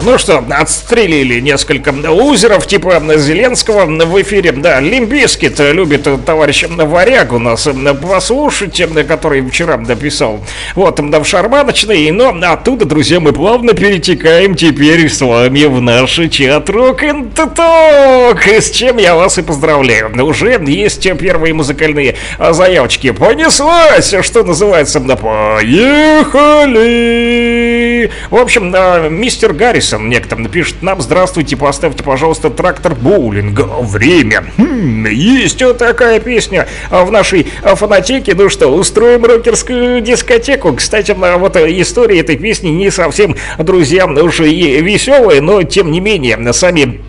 Ну что, отстрелили несколько лузеров типа Зеленского в эфире. Да, Limp Bizkit любит товарищ Варяг у нас послушать, который вчера написал. Вот, в шарманочной, но оттуда, друзья, мы плавно перетекаем теперь с вами в наш чат and Talk, с чем я вас и поздравляю. Уже есть первые музыкальные заявочки. Понеслась, что называется, поехали! В общем, да, мистер Гаррисон некто напишет нам, здравствуйте, поставьте, пожалуйста, трактор боулинга. Время. Хм, есть вот такая песня в нашей фанатеке. Ну что, устроим рокерскую дискотеку. Кстати, вот история этой песни не совсем, друзья, уже и веселая, но тем не менее, сами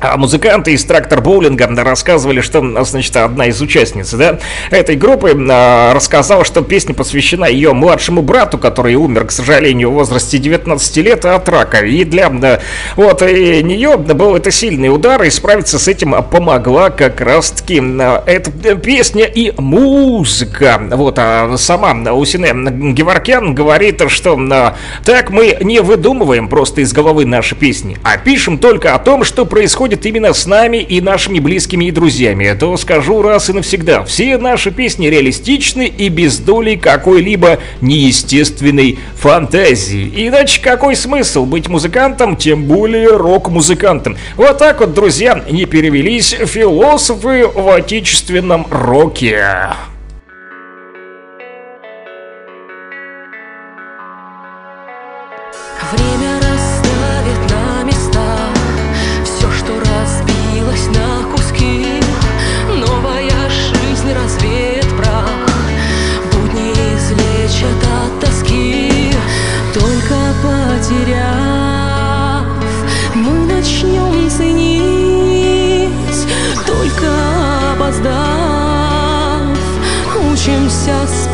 а музыканты из трактор боулинга рассказывали, что, значит, одна из участниц да, этой группы а, рассказала, что песня посвящена ее младшему брату, который умер, к сожалению, в возрасте 19 лет от рака. И для да, вот, и нее был это сильный удар, и справиться с этим помогла как раз-таки а, эта песня и музыка. Вот, а сама Усине Геворкян говорит, что а, так мы не выдумываем просто из головы наши песни, а пишем только о том, что происходит происходит именно с нами и нашими близкими и друзьями, то скажу раз и навсегда, все наши песни реалистичны и без доли какой-либо неестественной фантазии. Иначе какой смысл быть музыкантом, тем более рок-музыкантом? Вот так вот, друзья, не перевелись философы в отечественном роке. Учимся спешить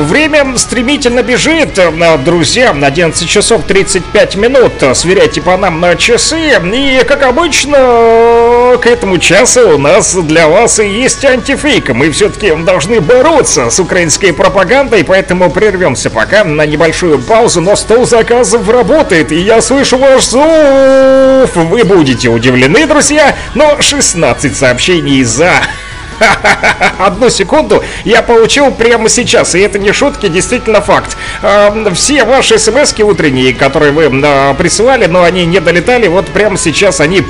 Время стремительно бежит, э, друзья, 11 часов 35 минут, сверяйте по нам на часы, и, как обычно, к этому часу у нас для вас и есть антифейк, мы все-таки должны бороться с украинской пропагандой, поэтому прервемся пока на небольшую паузу, но стол заказов работает, и я слышу ваш зов, вы будете удивлены, друзья, но 16 сообщений за... Одну секунду я получил прямо сейчас, и это не шутки, действительно факт. Э, Все ваши смс утренние, которые вы э, присылали, но они не долетали, вот прямо сейчас они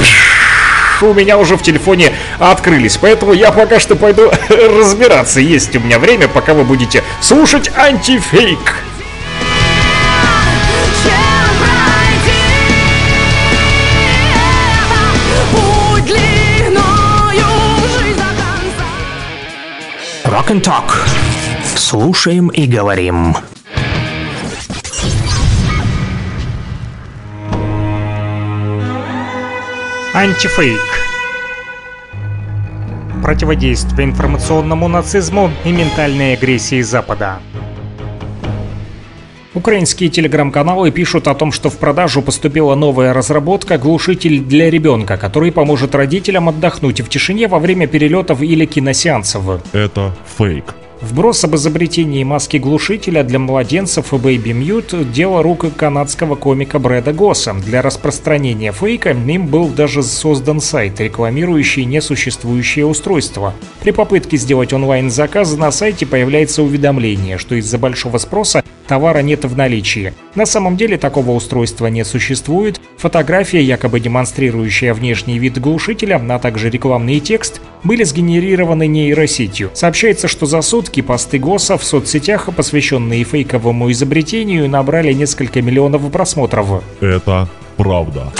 у меня уже в телефоне открылись. Поэтому я пока что пойду разбираться. Есть у меня время, пока вы будете слушать антифейк. Rock and Talk. Слушаем и говорим. Антифейк. Противодействие информационному нацизму и ментальной агрессии Запада. Украинские телеграм-каналы пишут о том, что в продажу поступила новая разработка «Глушитель для ребенка», который поможет родителям отдохнуть в тишине во время перелетов или киносеансов. Это фейк. Вброс об изобретении маски глушителя для младенцев и Baby Mute – дело рук канадского комика Брэда Госса. Для распространения фейка им был даже создан сайт, рекламирующий несуществующее устройство. При попытке сделать онлайн-заказ на сайте появляется уведомление, что из-за большого спроса товара нет в наличии. На самом деле такого устройства не существует. Фотография, якобы демонстрирующая внешний вид глушителя, а также рекламный текст, были сгенерированы нейросетью. Сообщается, что за сутки посты ГОСа в соцсетях, посвященные фейковому изобретению, набрали несколько миллионов просмотров. Это правда.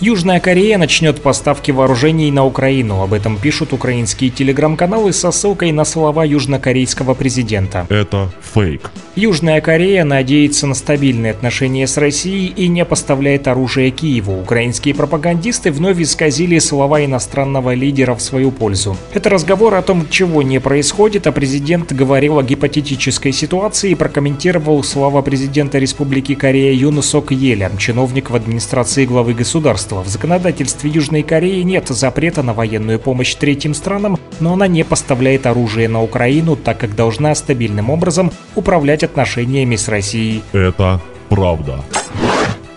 Южная Корея начнет поставки вооружений на Украину. Об этом пишут украинские телеграм-каналы со ссылкой на слова южнокорейского президента. Это фейк. Южная Корея надеется на стабильные отношения с Россией и не поставляет оружие Киеву. Украинские пропагандисты вновь исказили слова иностранного лидера в свою пользу. Это разговор о том, чего не происходит, а президент говорил о гипотетической ситуации и прокомментировал слова президента Республики Корея Юна Сок Еля, чиновник в администрации главы государства. В законодательстве Южной Кореи нет запрета на военную помощь третьим странам, но она не поставляет оружие на Украину, так как должна стабильным образом управлять отношениями с Россией. Это правда.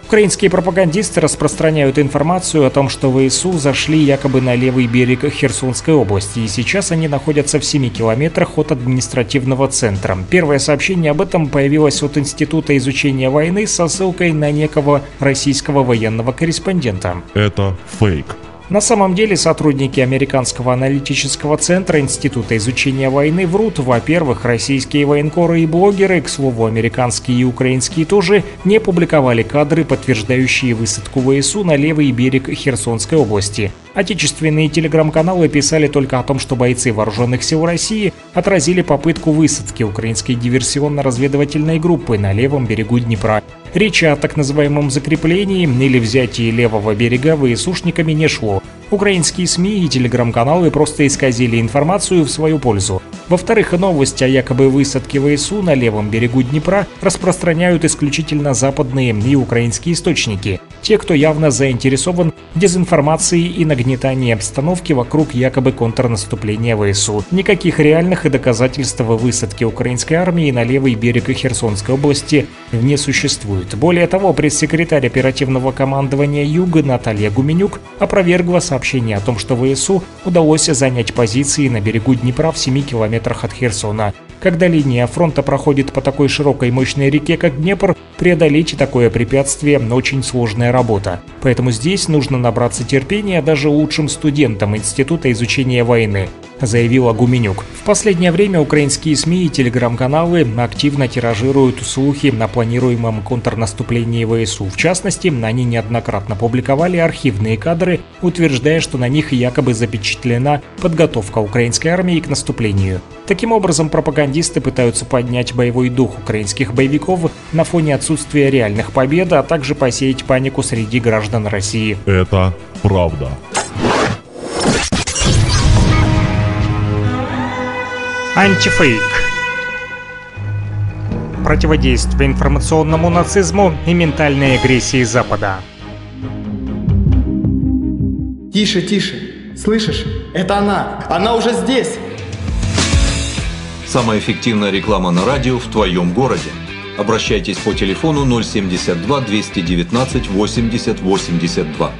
Украинские пропагандисты распространяют информацию о том, что ВСУ зашли якобы на левый берег Херсонской области, и сейчас они находятся в 7 километрах от административного центра. Первое сообщение об этом появилось от Института изучения войны со ссылкой на некого российского военного корреспондента. Это фейк. На самом деле сотрудники Американского аналитического центра Института изучения войны врут. Во-первых, российские военкоры и блогеры, к слову, американские и украинские тоже, не публиковали кадры, подтверждающие высадку ВСУ на левый берег Херсонской области. Отечественные телеграм-каналы писали только о том, что бойцы вооруженных сил России отразили попытку высадки украинской диверсионно-разведывательной группы на левом берегу Днепра. Речи о так называемом закреплении или взятии левого берега ВСУшниками не шло. Украинские СМИ и телеграм-каналы просто исказили информацию в свою пользу. Во-вторых, новости о якобы высадке ВСУ на левом берегу Днепра распространяют исключительно западные и украинские источники. Те, кто явно заинтересован в дезинформации и нагнетании обстановки вокруг якобы контрнаступления ВСУ. Никаких реальных и доказательств высадки украинской армии на левый берег Херсонской области не существует. Более того, пресс-секретарь оперативного командования Юга Наталья Гуменюк опровергла сообщение о том, что ВСУ удалось занять позиции на берегу Днепра в 7 километрах от Херсона. Когда линия фронта проходит по такой широкой мощной реке, как Днепр, преодолеть такое препятствие – очень сложная работа. Поэтому здесь нужно набраться терпения даже лучшим студентам Института изучения войны заявила Гуменюк. В последнее время украинские СМИ и телеграм-каналы активно тиражируют слухи о планируемом контрнаступлении ВСУ. В частности, они неоднократно публиковали архивные кадры, утверждая, что на них якобы запечатлена подготовка украинской армии к наступлению. Таким образом, пропагандисты пытаются поднять боевой дух украинских боевиков на фоне отсутствия реальных побед, а также посеять панику среди граждан России. Это правда. Антифейк. противодействия информационному нацизму и ментальной агрессии Запада. Тише, тише. Слышишь? Это она. Она уже здесь. Самая эффективная реклама на радио в твоем городе. Обращайтесь по телефону 072 219 80 82.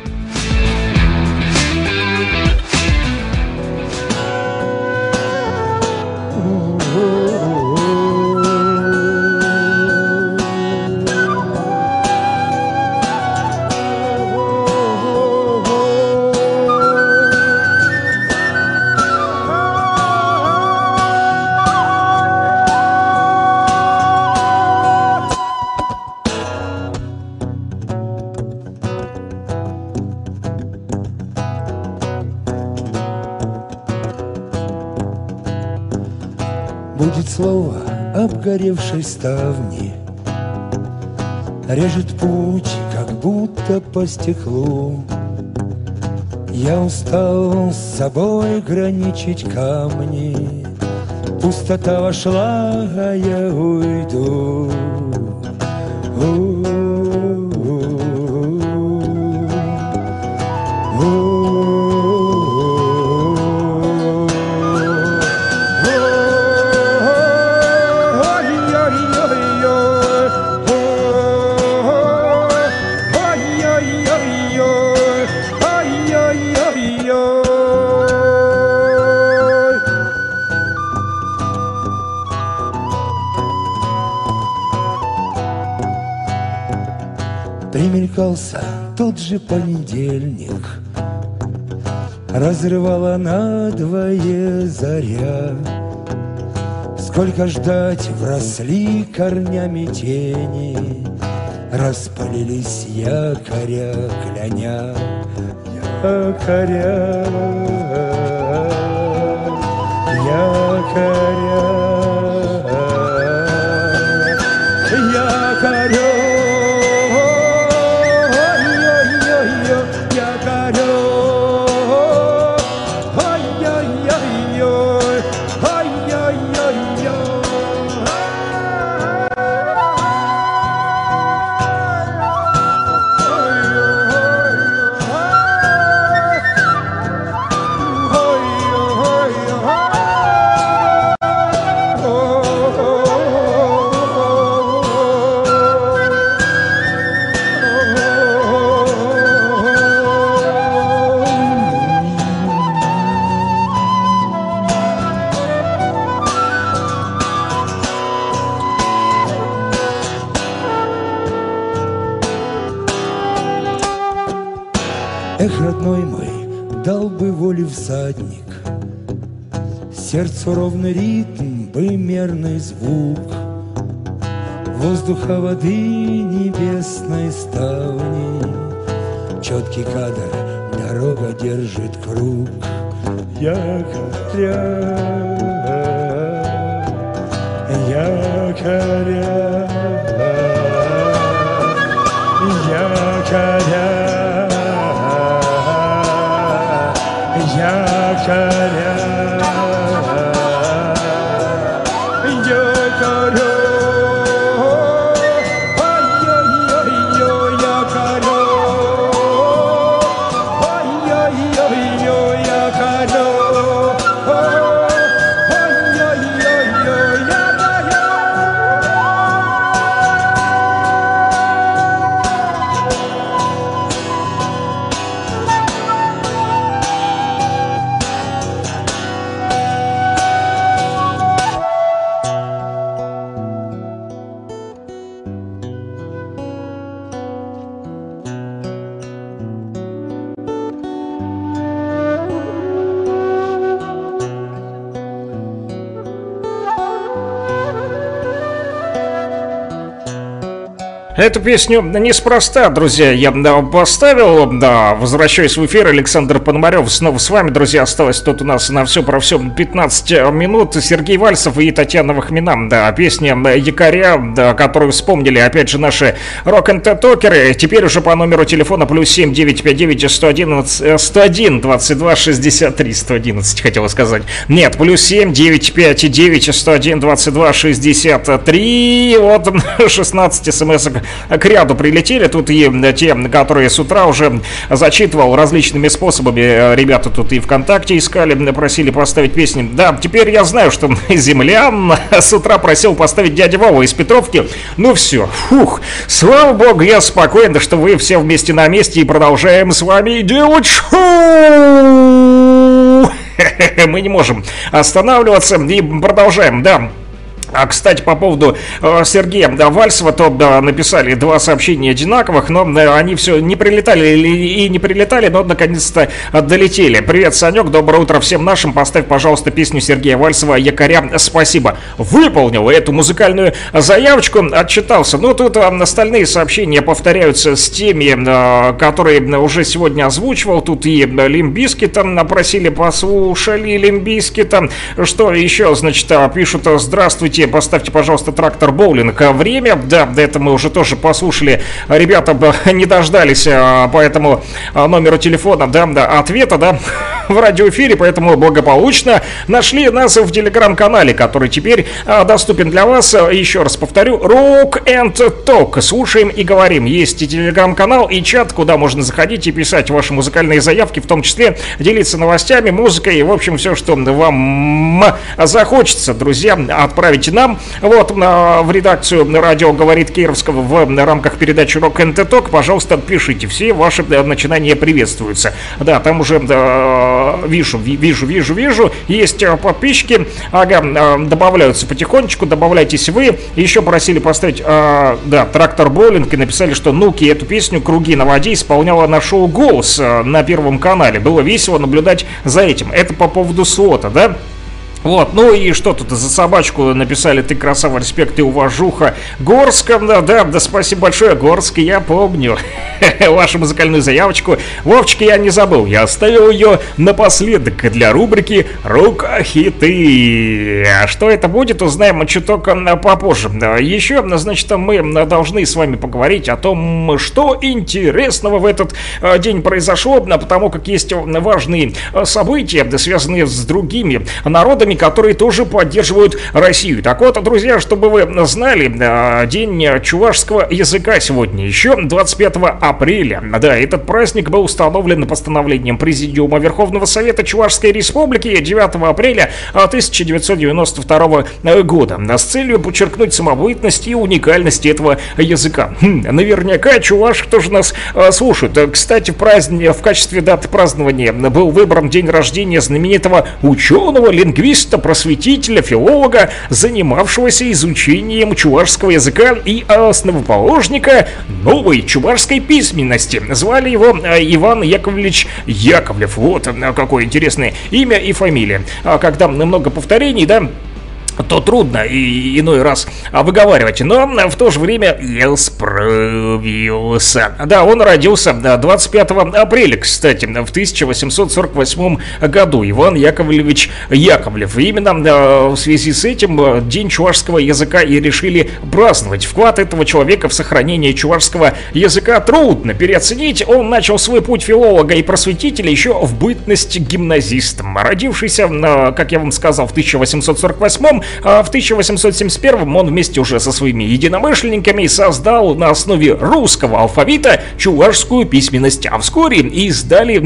Обгоревшей ставни. Режет путь, как будто по стеклу. Я устал с собой граничить камни. Пустота вошла, а я уйду понедельник. Разрывала надвое заря. Сколько ждать вросли корнями тени. Распалились якоря кляня Якоря. Якоря Сердцу ровный ритм, бы мерный звук, Воздуха воды небесной ставни, Четкий кадр, дорога держит круг. Якоря, якоря, Эту песню неспроста, друзья, я поставил, да, возвращаюсь в эфир, Александр Пономарев снова с вами, друзья, осталось тут у нас на все про все 15 минут, Сергей Вальцев и Татьяна Вахмина, да, песня Якоря, да, которую вспомнили, опять же, наши рок н токеры теперь уже по номеру телефона плюс 7 959 111 101 22 63 111, хотела сказать, нет, плюс 7 959 101 22 63, вот 16 смс к ряду прилетели. Тут и те, которые с утра уже зачитывал различными способами. Ребята тут и ВКонтакте искали, просили поставить песни. Да, теперь я знаю, что землян с утра просил поставить дядя Вова из Петровки. Ну все, фух, слава богу, я спокоен, что вы все вместе на месте и продолжаем с вами делать шоу. Мы не можем останавливаться и продолжаем, да. А, кстати, по поводу э, Сергея да, Вальсова, то да, написали два сообщения одинаковых, но да, они все не прилетали и не прилетали, но наконец-то долетели. Привет, Санек, доброе утро всем нашим. Поставь, пожалуйста, песню Сергея Вальсова «Якоря». Спасибо. Выполнил эту музыкальную заявочку, отчитался. Ну, тут остальные сообщения повторяются с теми, которые уже сегодня озвучивал. Тут и Limp Bizkit там напросили, послушали Limp Bizkit там. Что еще, значит, пишут «Здравствуйте, поставьте, пожалуйста, трактор боулинг». Время, да, до этого мы уже тоже послушали. Ребята не дождались по этому номеру телефона, да, да, ответа, да, в радиоэфире, поэтому благополучно нашли нас в телеграм-канале, который теперь а, доступен для вас. Еще раз повторю, Rock and Talk. Слушаем и говорим. Есть и телеграм-канал, и чат, куда можно заходить и писать ваши музыкальные заявки, в том числе делиться новостями, музыкой и, в общем, все, что вам захочется, друзья, отправите нам. Вот в редакцию радио говорит Кировского в рамках передачи and Talk. Пожалуйста, пишите. Все ваши начинания приветствуются. Да, там уже да, вижу, вижу, вижу, вижу. Есть подписчики. Ага, добавляются потихонечку. Добавляйтесь вы. Еще просили поставить, а, да, трактор боулинг и написали, что Нуки эту песню «Круги на воде» исполняла на шоу «Голос» на Первом канале. Было весело наблюдать за этим. Это по поводу слота, да? Вот, ну и что тут за собачку написали, ты красава, респект и уважуха. Горска, да, да, да, спасибо большое, Горск, я помню вашу музыкальную заявочку. Вовчик, я не забыл, я оставил ее напоследок для рубрики «Рука хиты». А что это будет, узнаем чуток попозже. Еще, значит, мы должны с вами поговорить о том, что интересного в этот э, день произошло, потому как есть важные события, связанные с другими народами, которые тоже поддерживают Россию. Так вот, друзья, чтобы вы знали, э, день чувашского языка сегодня, еще 25 апреля. Да, этот праздник был установлен постановлением Президиума Верховного Совета Чувашской Республики 9 апреля 1992 года с целью подчеркнуть самобытность и уникальность этого языка. Хм, наверняка чуваш тоже нас э, слушают. Кстати, праздник, в качестве даты празднования был выбран день рождения знаменитого ученого, лингвиста, просветителя, филолога, занимавшегося изучением чувашского языка и основоположника новой чувашской письменности. Звали его э, Иван Яковлевич Яковлев. Вот какое интересное имя и фамилия. А когда много повторений, да, то трудно и иной раз выговаривать, но в то же время я справился. Да, он родился 25 апреля, кстати, в 1848 году, Иван Яковлевич Яковлев. И именно в связи с этим День чувашского языка и решили праздновать. Вклад этого человека в сохранение чувашского языка трудно переоценить. Он начал свой путь филолога и просветителя еще в бытность гимназистом. Родившийся, как я вам сказал, в 1848 а в 1871 он вместе уже со своими единомышленниками создал на основе русского алфавита чувашскую письменность, а вскоре издали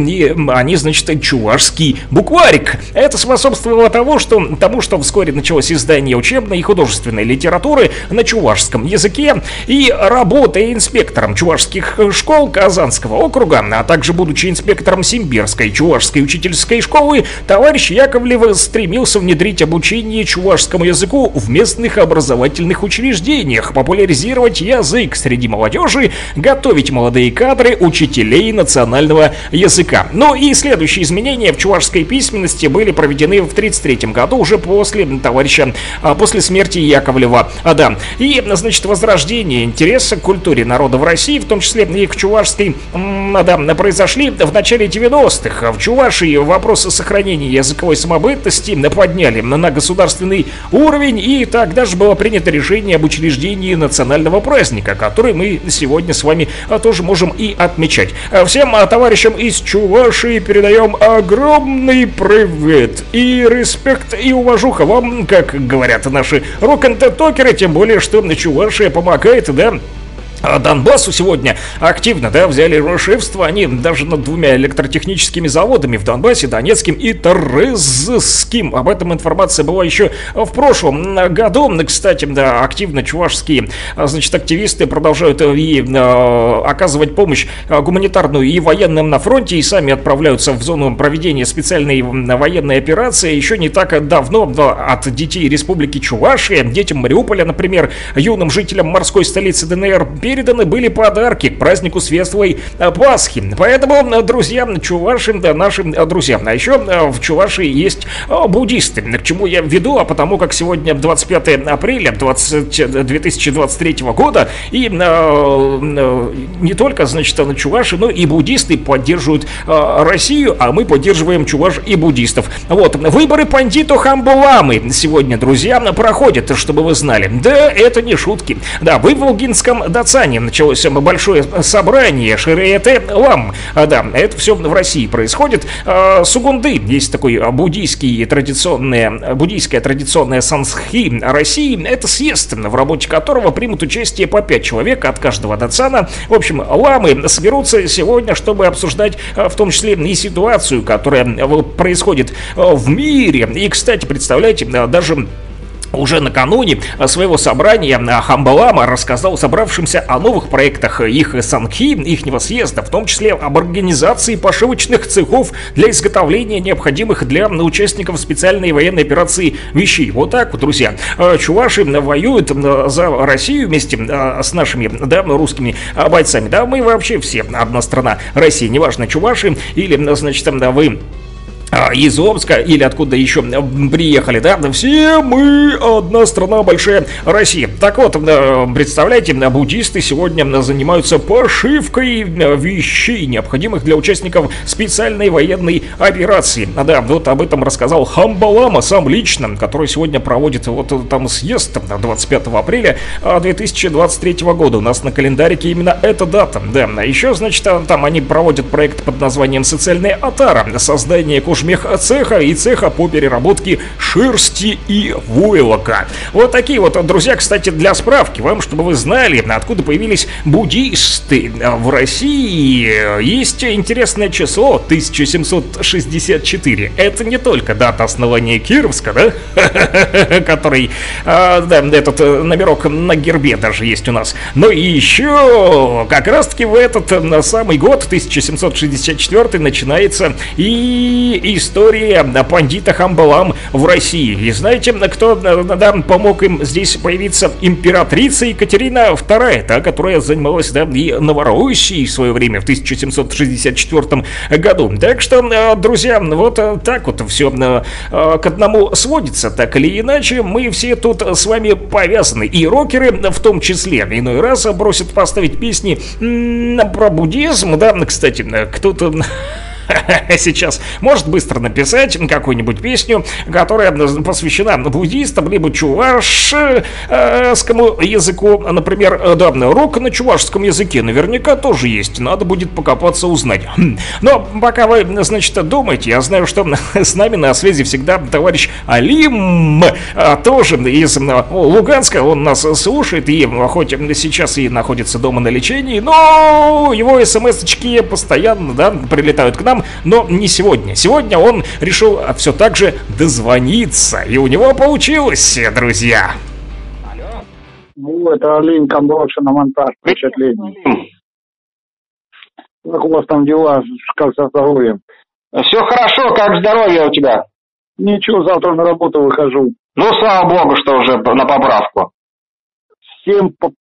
они, значит, чувашский букварик. Это способствовало того, что, тому, что вскоре началось издание учебной и художественной литературы на чувашском языке и работая инспектором чувашских школ Казанского округа, а также будучи инспектором Симбирской чувашской учительской школы, товарищ Яковлев стремился внедрить обучение чувашского чувашскому языку в местных образовательных учреждениях, популяризировать язык среди молодежи, готовить молодые кадры учителей национального языка. Ну и следующие изменения в чувашской письменности были проведены в 1933 году, уже после товарища, а, после смерти Яковлева. А, да. И, значит, возрождение интереса к культуре народа в России, в том числе и к чувашской, м, да, произошли в начале 90-х. В Чувашии вопросы сохранения языковой самобытности подняли на государственный уровень, и тогда же было принято решение об учреждении национального праздника, который мы сегодня с вами а, тоже можем и отмечать. А, Всем а, товарищам из Чувашии передаем огромный привет и респект и уважуха вам, как говорят наши рок-н-токеры, тем более, что Чувашия помогает, да, Донбассу сегодня активно, да, взяли шефство они даже над двумя электротехническими заводами в Донбассе, Донецким и Торезским. Об этом информация была еще в прошлом году. Кстати, да, активно чувашские, а, значит, активисты продолжают и э, оказывать помощь а, гуманитарную и военным на фронте, и сами отправляются в зону проведения специальной военной операции. Еще не так давно да, от детей Республики Чувашия, детям Мариуполя, например, юным жителям морской столицы ДНР, переданы были подарки к празднику Светлой э, Пасхи. Поэтому, э, друзья, чуваши, да, э, друзья. А еще в Чувашии есть буддисты. К чему я веду? А потому как сегодня 25 апреля 20, 2023 года и не только, значит, на чуваши, но и буддисты поддерживают Россию, а мы поддерживаем чуваш и буддистов. Вот, выборы пандиту Хамбуламы сегодня, друзья, проходят, чтобы вы знали. Да, это не шутки. Да, в Волгинском Дацане началось большое собрание Ширеете Лам. А, да, это все в России происходит. А, Сугунды, есть такой буддийский традиционная, буддийская традиционная сансхи России. Это съезд, в работе которого примут участие по 5 человек от каждого дацана. В общем, ламы соберутся сегодня, чтобы обсуждать а, в том числе и ситуацию, которая происходит в мире. И, кстати, представляете, даже уже накануне своего собрания Хамбалама рассказал собравшимся о новых проектах их Санхи, ихнего съезда, в том числе об организации пошивочных цехов для изготовления необходимых для участников специальной военной операции вещей. Вот так вот, друзья. Чуваши воюют за Россию вместе с нашими, да, русскими бойцами. Да, мы вообще все одна страна России, неважно, чуваши или, значит, да, вы из Омска или откуда еще приехали, да, все мы одна страна большая Россия. Так вот, представляете, буддисты сегодня занимаются пошивкой вещей, необходимых для участников специальной военной операции. А Да, вот об этом рассказал Хамбалама сам лично, который сегодня проводит вот там съезд 25 апреля 2023 года. У нас на календарике именно эта дата. Да, еще, значит, там они проводят проект под названием «Социальная отара», создание куш цеха и цеха по переработке шерсти и войлока. Вот такие вот, друзья, кстати, для справки вам, чтобы вы знали, откуда появились буддисты в России. Есть интересное число 1764. Это не только дата основания Кировска, да, который, а, да, этот э, номерок на гербе даже есть у нас, но еще как раз-таки в этот э, самый год, 1764, начинается и история пандита Хамбалам в России. И знаете, кто да, помог им здесь появиться? Императрица Екатерина II, та, которая занималась да, и Новороссией в свое время, в 1764 году. Так что, друзья, вот так вот все к одному сводится, так или иначе, мы все тут с вами повязаны. И рокеры в том числе иной раз бросят поставить песни про буддизм, да, кстати, кто-то сейчас. Может быстро написать какую-нибудь песню, которая посвящена буддистам, либо чувашскому языку, например, да, рок на чувашском языке наверняка тоже есть, надо будет покопаться, узнать. Хм. Но пока вы, значит, думаете, я знаю, что с нами на связи всегда товарищ Алим, а, тоже из Луганска, он нас слушает, и хоть сейчас и находится дома на лечении, но его смс-очки постоянно, да, прилетают к нам, нам, но не сегодня. Сегодня он решил все так же дозвониться, и у него получилось, друзья. Ну, это олень Камбоджа на монтаж впечатление. Как у вас там дела, как со здоровьем? Все хорошо, как здоровье у тебя? Ничего, завтра на работу выхожу. Ну, слава богу, что уже на поправку. Всем по-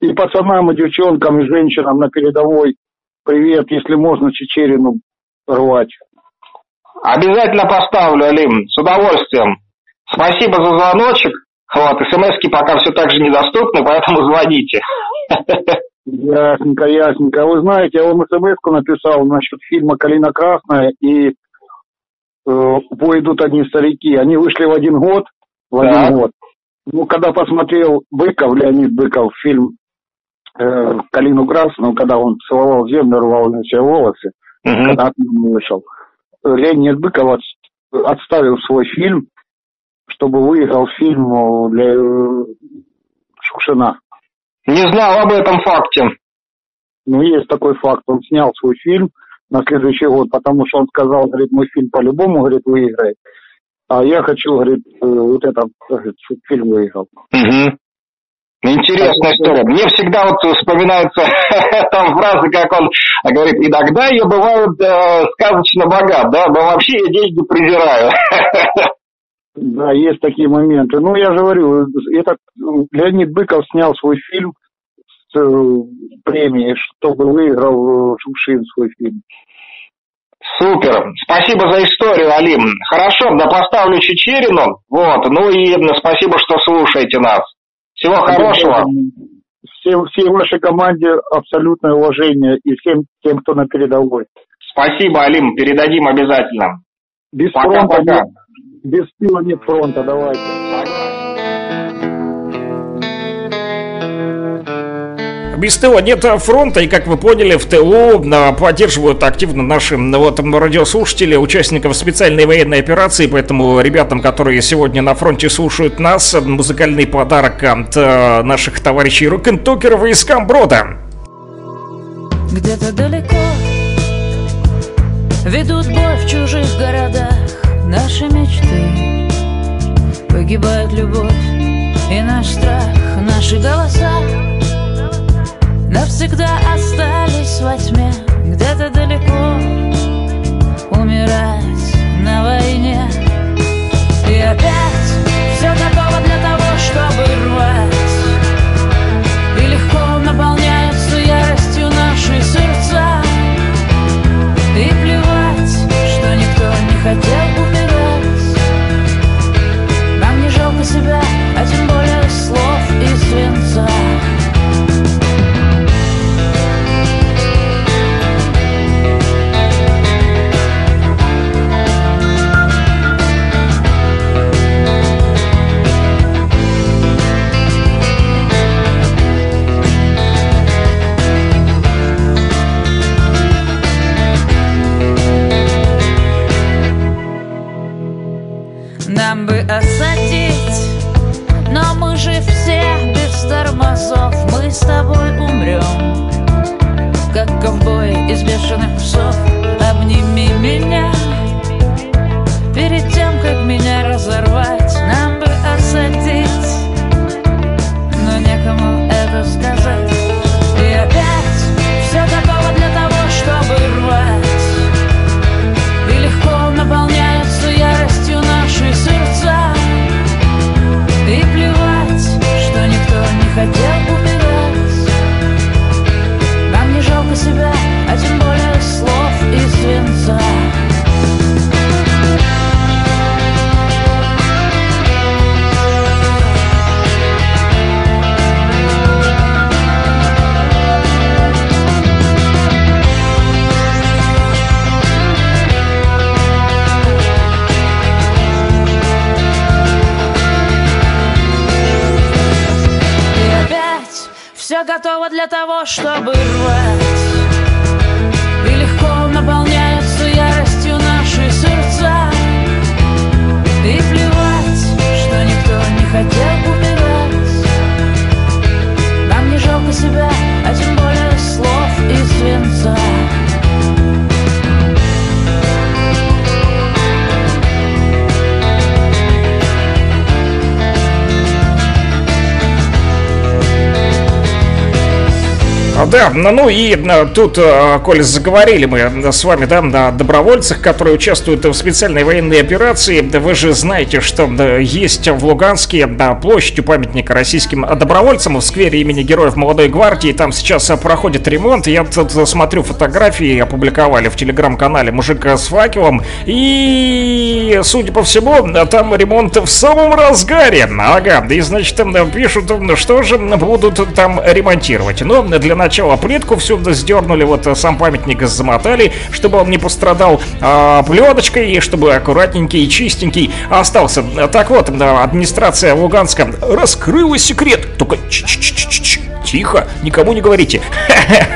и пацанам, и девчонкам, и женщинам на передовой привет, если можно Чечерину рвать. Обязательно поставлю, Алим, с удовольствием. Спасибо за звоночек. Вот, смс пока все так же недоступны, поэтому звоните. Ясненько, ясненько. Вы знаете, я вам смс написал насчет фильма «Калина красная» и э, «Бой идут одни старики». Они вышли в один год, в один Так. год. Ну, когда посмотрел Быков, Леонид Быков, фильм э, «Калину красную», когда он целовал землю, рвал на себе волосы, когда от него вышел, Леонид Быков от- отставил свой фильм, чтобы выиграл фильм э, для э, Шукшина. Не знал об этом факте. Ну, есть такой факт. Он снял свой фильм на следующий год, потому что он сказал, говорит, мой фильм по-любому, говорит, выиграет. А я хочу, говорит, э, вот этот говорит, фильм выиграл. Мгм. Интересная история. Мне всегда вот вспоминается там фраза, как он говорит, иногда я бываю э, сказочно богат, да, но вообще я деньги презираю. Да, есть такие моменты. Ну, я же говорю, это Леонид Быков снял свой фильм с э, премией, чтобы выиграл э, Шукшин свой фильм. Супер. Спасибо за историю, Алим. Хорошо, да поставлю Чечерину. Вот. Ну и спасибо, что слушаете нас. Всего хорошего. Всем, всей вашей команде абсолютное уважение и всем тем, кто на передовой. Спасибо, Алим. Передадим обязательно. Без Пока-пока. фронта нет, без тыла нет фронта, давайте. Без тыла нет фронта, и, как вы поняли, в тылу а, поддерживают активно наши вот, радиослушатели, участников специальной военной операции, поэтому ребятам, которые сегодня на фронте слушают нас, м, музыкальный подарок от э, наших товарищей рок-н-токеров из Камброда. Где-то далеко Ведут бой в чужих городах Наши мечты. Погибает любовь и наш страх Наши голоса Навсегда остались во тьме Где-то далеко Умирать на войне. И опять все готово для того, чтобы рвать. И легко наполняются яростью наши сердца. И плевать, что никто не хотел тормозов Мы с тобой умрем, как ковбой из бешеных псов чтобы Да, ну, ну и а, тут, а, коль заговорили мы с вами, да, о добровольцах, которые участвуют в специальной военной операции, вы же знаете, что есть в Луганске да, площадь у памятника российским добровольцам в сквере имени Героев Молодой Гвардии, там сейчас проходит ремонт, я тут смотрю фотографии, опубликовали в телеграм-канале мужик с факелом, и, судя по всему, там ремонт в самом разгаре, ага, и, значит, там пишут, что же будут там ремонтировать, но для начала плитку всю сдернули, вот сам памятник замотали, чтобы он не пострадал а, пленочкой, и чтобы аккуратненький и чистенький остался. Так вот, администрация Луганска раскрыла секрет. Только ч -ч -ч -ч -ч Тихо, никому не говорите.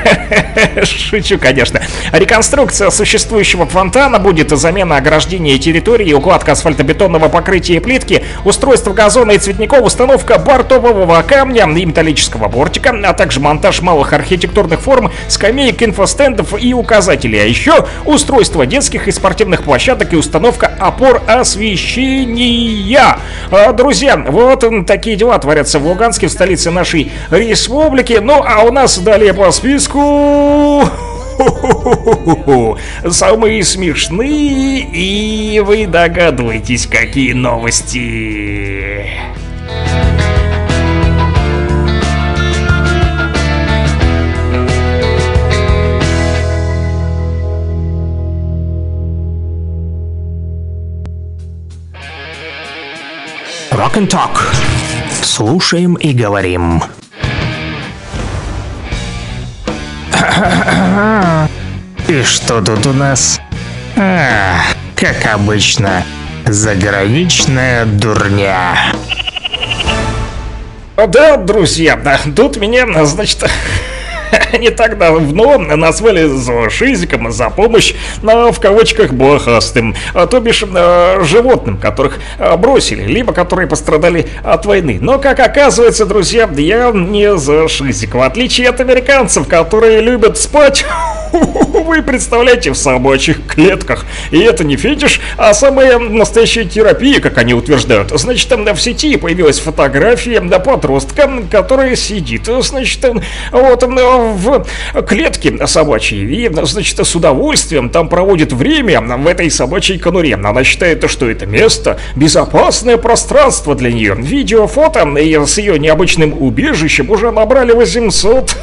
Шучу, конечно. Реконструкция существующего фонтана будет замена ограждения территории, укладка асфальтобетонного покрытия и плитки, устройство газона и цветников, установка бортового камня и металлического бортика, а также монтаж малых архитектурных форм, скамеек, инфостендов и указателей. А еще устройство детских и спортивных площадок и установка опор освещения. А, друзья, вот такие дела творятся в Луганске, в столице нашей республики республики. Ну, а у нас далее по списку... Самые смешные, и вы догадываетесь, какие новости. Rock and Talk. Слушаем и говорим. И что тут у нас? А, как обычно, заграничная дурня. Да, друзья, тут меня, значит, не так давно назвали зоошизиком за помощь, но в кавычках, блохастым, а то бишь э, животным, которых э, бросили, либо которые пострадали от войны. Но, как оказывается, друзья, я не зоошизик, в отличие от американцев, которые любят спать вы представляете, в собачьих клетках. И это не фетиш, а самая настоящая терапия, как они утверждают. Значит, там в сети появилась фотография подростка, который сидит, значит, вот в клетке собачьей. И, значит, с удовольствием там проводит время в этой собачьей конуре. Она считает, что это место безопасное пространство для нее. Видео, фото с ее необычным убежищем уже набрали 800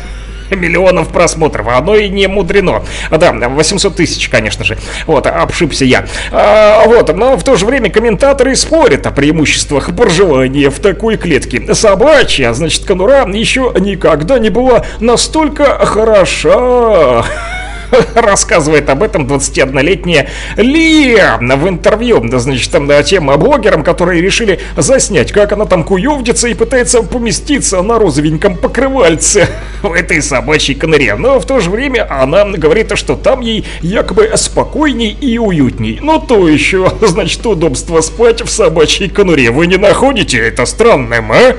миллионов просмотров. Оно и не мудрено. Да, 800 тысяч, конечно же. Вот, обшибся я. А, вот, но в то же время комментаторы спорят о преимуществах проживания в такой клетке. Собачья, значит, конура еще никогда не была настолько хороша. рассказывает об этом 21-летняя Лия в интервью, значит, там, тем блогерам, которые решили заснять, как она там куевдится и пытается поместиться на розовеньком покрывальце в этой собачьей коноре. Но в то же время она говорит, что там ей якобы спокойней и уютней. Ну то еще, значит, удобство спать в собачьей конуре. Вы не находите это странным, а?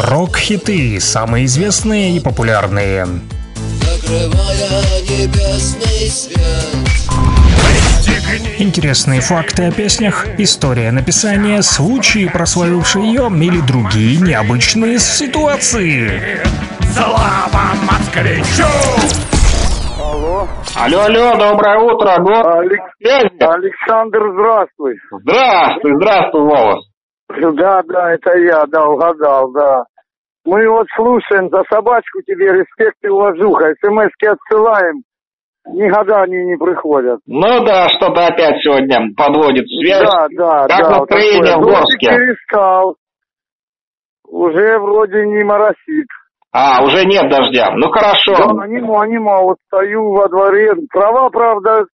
Рок-хиты, самые известные и популярные. Интересные факты о песнях, история написания, случаи, прославившие ее или другие необычные ситуации. Слава москвичу! Алло. Алло, алло, доброе утро, го... Алекс... Александр, здравствуй. Здравствуй, здравствуй, Вова. Да, да, это я, да, угадал, да. Мы вот слушаем за собачку тебе респект и уважуха. СМСки отсылаем. Ни года они не приходят. Ну да, что-то опять сегодня подводит связь. Да, да, как да. настроение вот в. Горске? Дождик перестал. Уже вроде не моросит. А, уже нет дождя. Ну хорошо. Да, нема, нема. Вот стою во дворе. Трава, правда,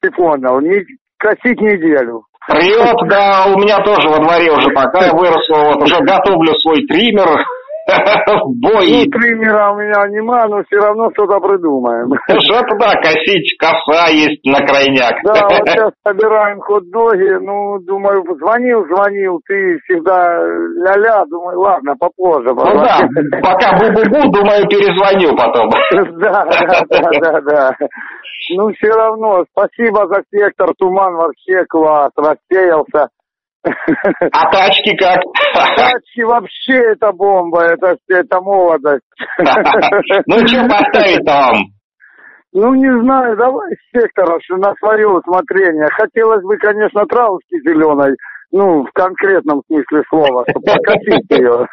ты понял, не косить неделю. Привет, да, у меня тоже во дворе уже такая выросла, вот уже готовлю свой триммер. в бой. Ну, триммера у меня нема, но все равно что-то придумаем. Что-то да, косить, коса есть на крайняк. Да, вот сейчас собираем хот-доги, ну, думаю, звонил, звонил, ты всегда ля-ля, думаю, ладно, попозже. Ну да, пока бу-бу-бу, думаю, перезвоню потом. Да, да, да, да, да. Ну, все равно, спасибо за сектор, туман вообще класс, рассеялся. А тачки как? Тачки вообще это бомба, это, это молодость. Ну, что поставить-то вам? Ну, не знаю, давай сектора на свое усмотрение. Хотелось бы, конечно, травушки зеленой, ну, в конкретном смысле слова, чтобы покосить ее.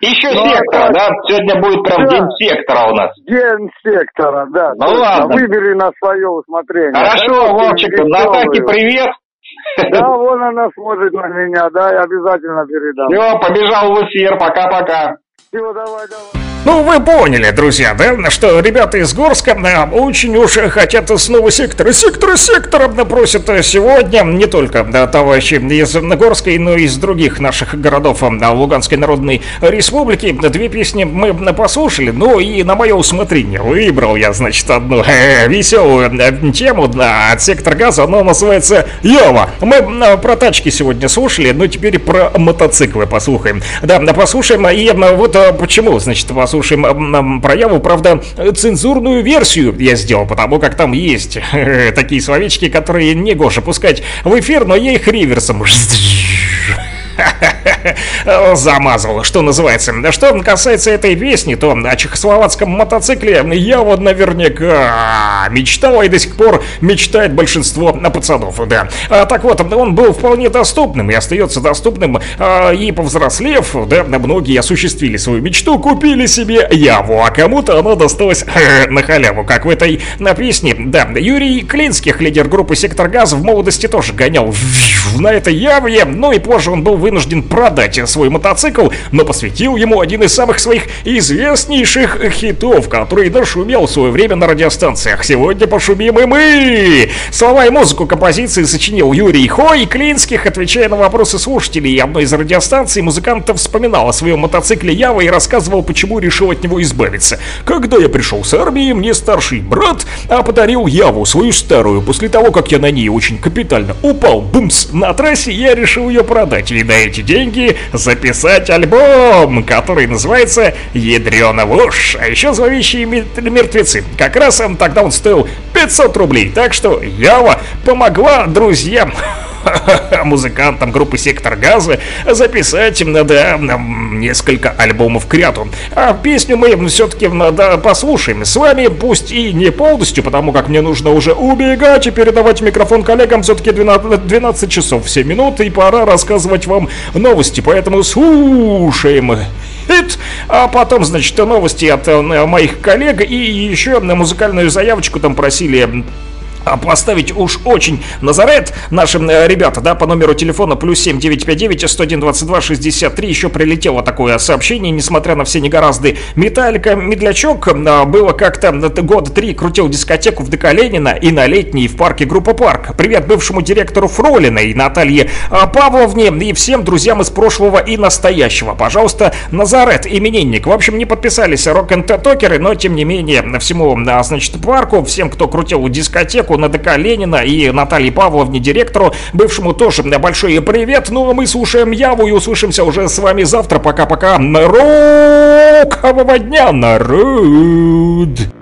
Еще Ну, а сектор, так- да? Сегодня будет прям Да. день сектора у нас. День сектора, да. Ну точно. ладно. Выбери на свое усмотрение. Хорошо, Вовчик. Натальке привет. Да, вон она смотрит на меня, да, я обязательно передам. Все, побежал в эфир, пока-пока. Все, давай, давай. Ну, вы поняли, друзья, да, что ребята из Горска да, очень уж хотят снова сектора. Сектора, сектора да, просят сегодня не только да, товарищи из Горской, но и из других наших городов да, Луганской Народной Республики. Две песни мы послушали, ну и на мое усмотрение выбрал я, значит, одну э, веселую э, тему да, от сектора газа. Она называется Ява. Мы э, про тачки сегодня слушали, но теперь про мотоциклы послушаем. Да, послушаем, и э, вот э, почему, значит, послушаем м, м, про Яву, правда, цензурную версию я сделал, потому как там есть э, такие словечки, которые не гоже пускать в эфир, но я их реверсом замазал, что называется. Да Что касается этой песни, то о чехословацком мотоцикле я вот наверняка мечтал и до сих пор мечтает большинство пацанов, да. А, так вот, он был вполне доступным и остается доступным, а, и повзрослев, да, многие осуществили свою мечту, купили себе Яву, а кому-то она досталась на халяву, как в этой на песне. Да, Юрий Клинских, лидер группы «Сектор Газа», в молодости тоже гонял на этой Яве, ну и позже он был вынужден продать свой мотоцикл, но посвятил ему один из самых своих известнейших хитов, который дошумел в свое время на радиостанциях. Сегодня пошумим и мы! Слова и музыку композиции сочинил Юрий Хой Клинских, отвечая на вопросы слушателей одной из радиостанций, музыкант вспоминал о своем мотоцикле Ява и рассказывал, почему решил от него избавиться. Когда я пришел с армии, мне старший брат а, подарил Яву, свою старую. После того, как я на ней очень капитально упал, бумс, на трассе, я решил ее продать и на эти деньги записать альбом, который называется «Ядрёна ложь», а еще «Зловещие ме- мертвецы». Как раз м, тогда он стоил 500 рублей, так что Ява помогла друзьям музыкантам группы «Сектор газа» записать, м, да, м, несколько альбомов к ряду. А песню мы все-таки да, послушаем с вами, пусть и не полностью, потому как мне нужно уже убегать и передавать микрофон коллегам. Все-таки 12, 12 часов 7 минут, и пора рассказывать вам новости, поэтому слушаем. Хит, а потом, значит, новости от э, моих коллег и еще на музыкальную заявочку там просили поставить уж очень Назарет нашим э, ребята, да, по номеру телефона плюс 7959 101 22 63 еще прилетело такое сообщение, несмотря на все негоразды. Металлика Медлячок а, было как-то э, года три крутил дискотеку в ДК Ленина и на летней в парке Группа Парк. Привет бывшему директору Фролиной Наталье а, Павловне и всем друзьям из прошлого и настоящего. Пожалуйста, Назарет, именинник. В общем, не подписались рок-н-токеры но тем не менее всему, а, значит, парку, всем, кто крутил дискотеку на ДК Ленина и Наталье Павловне, директору, бывшему тоже большой привет. Ну, а мы слушаем Яву и услышимся уже с вами завтра. Пока-пока. Рокового дня, народ!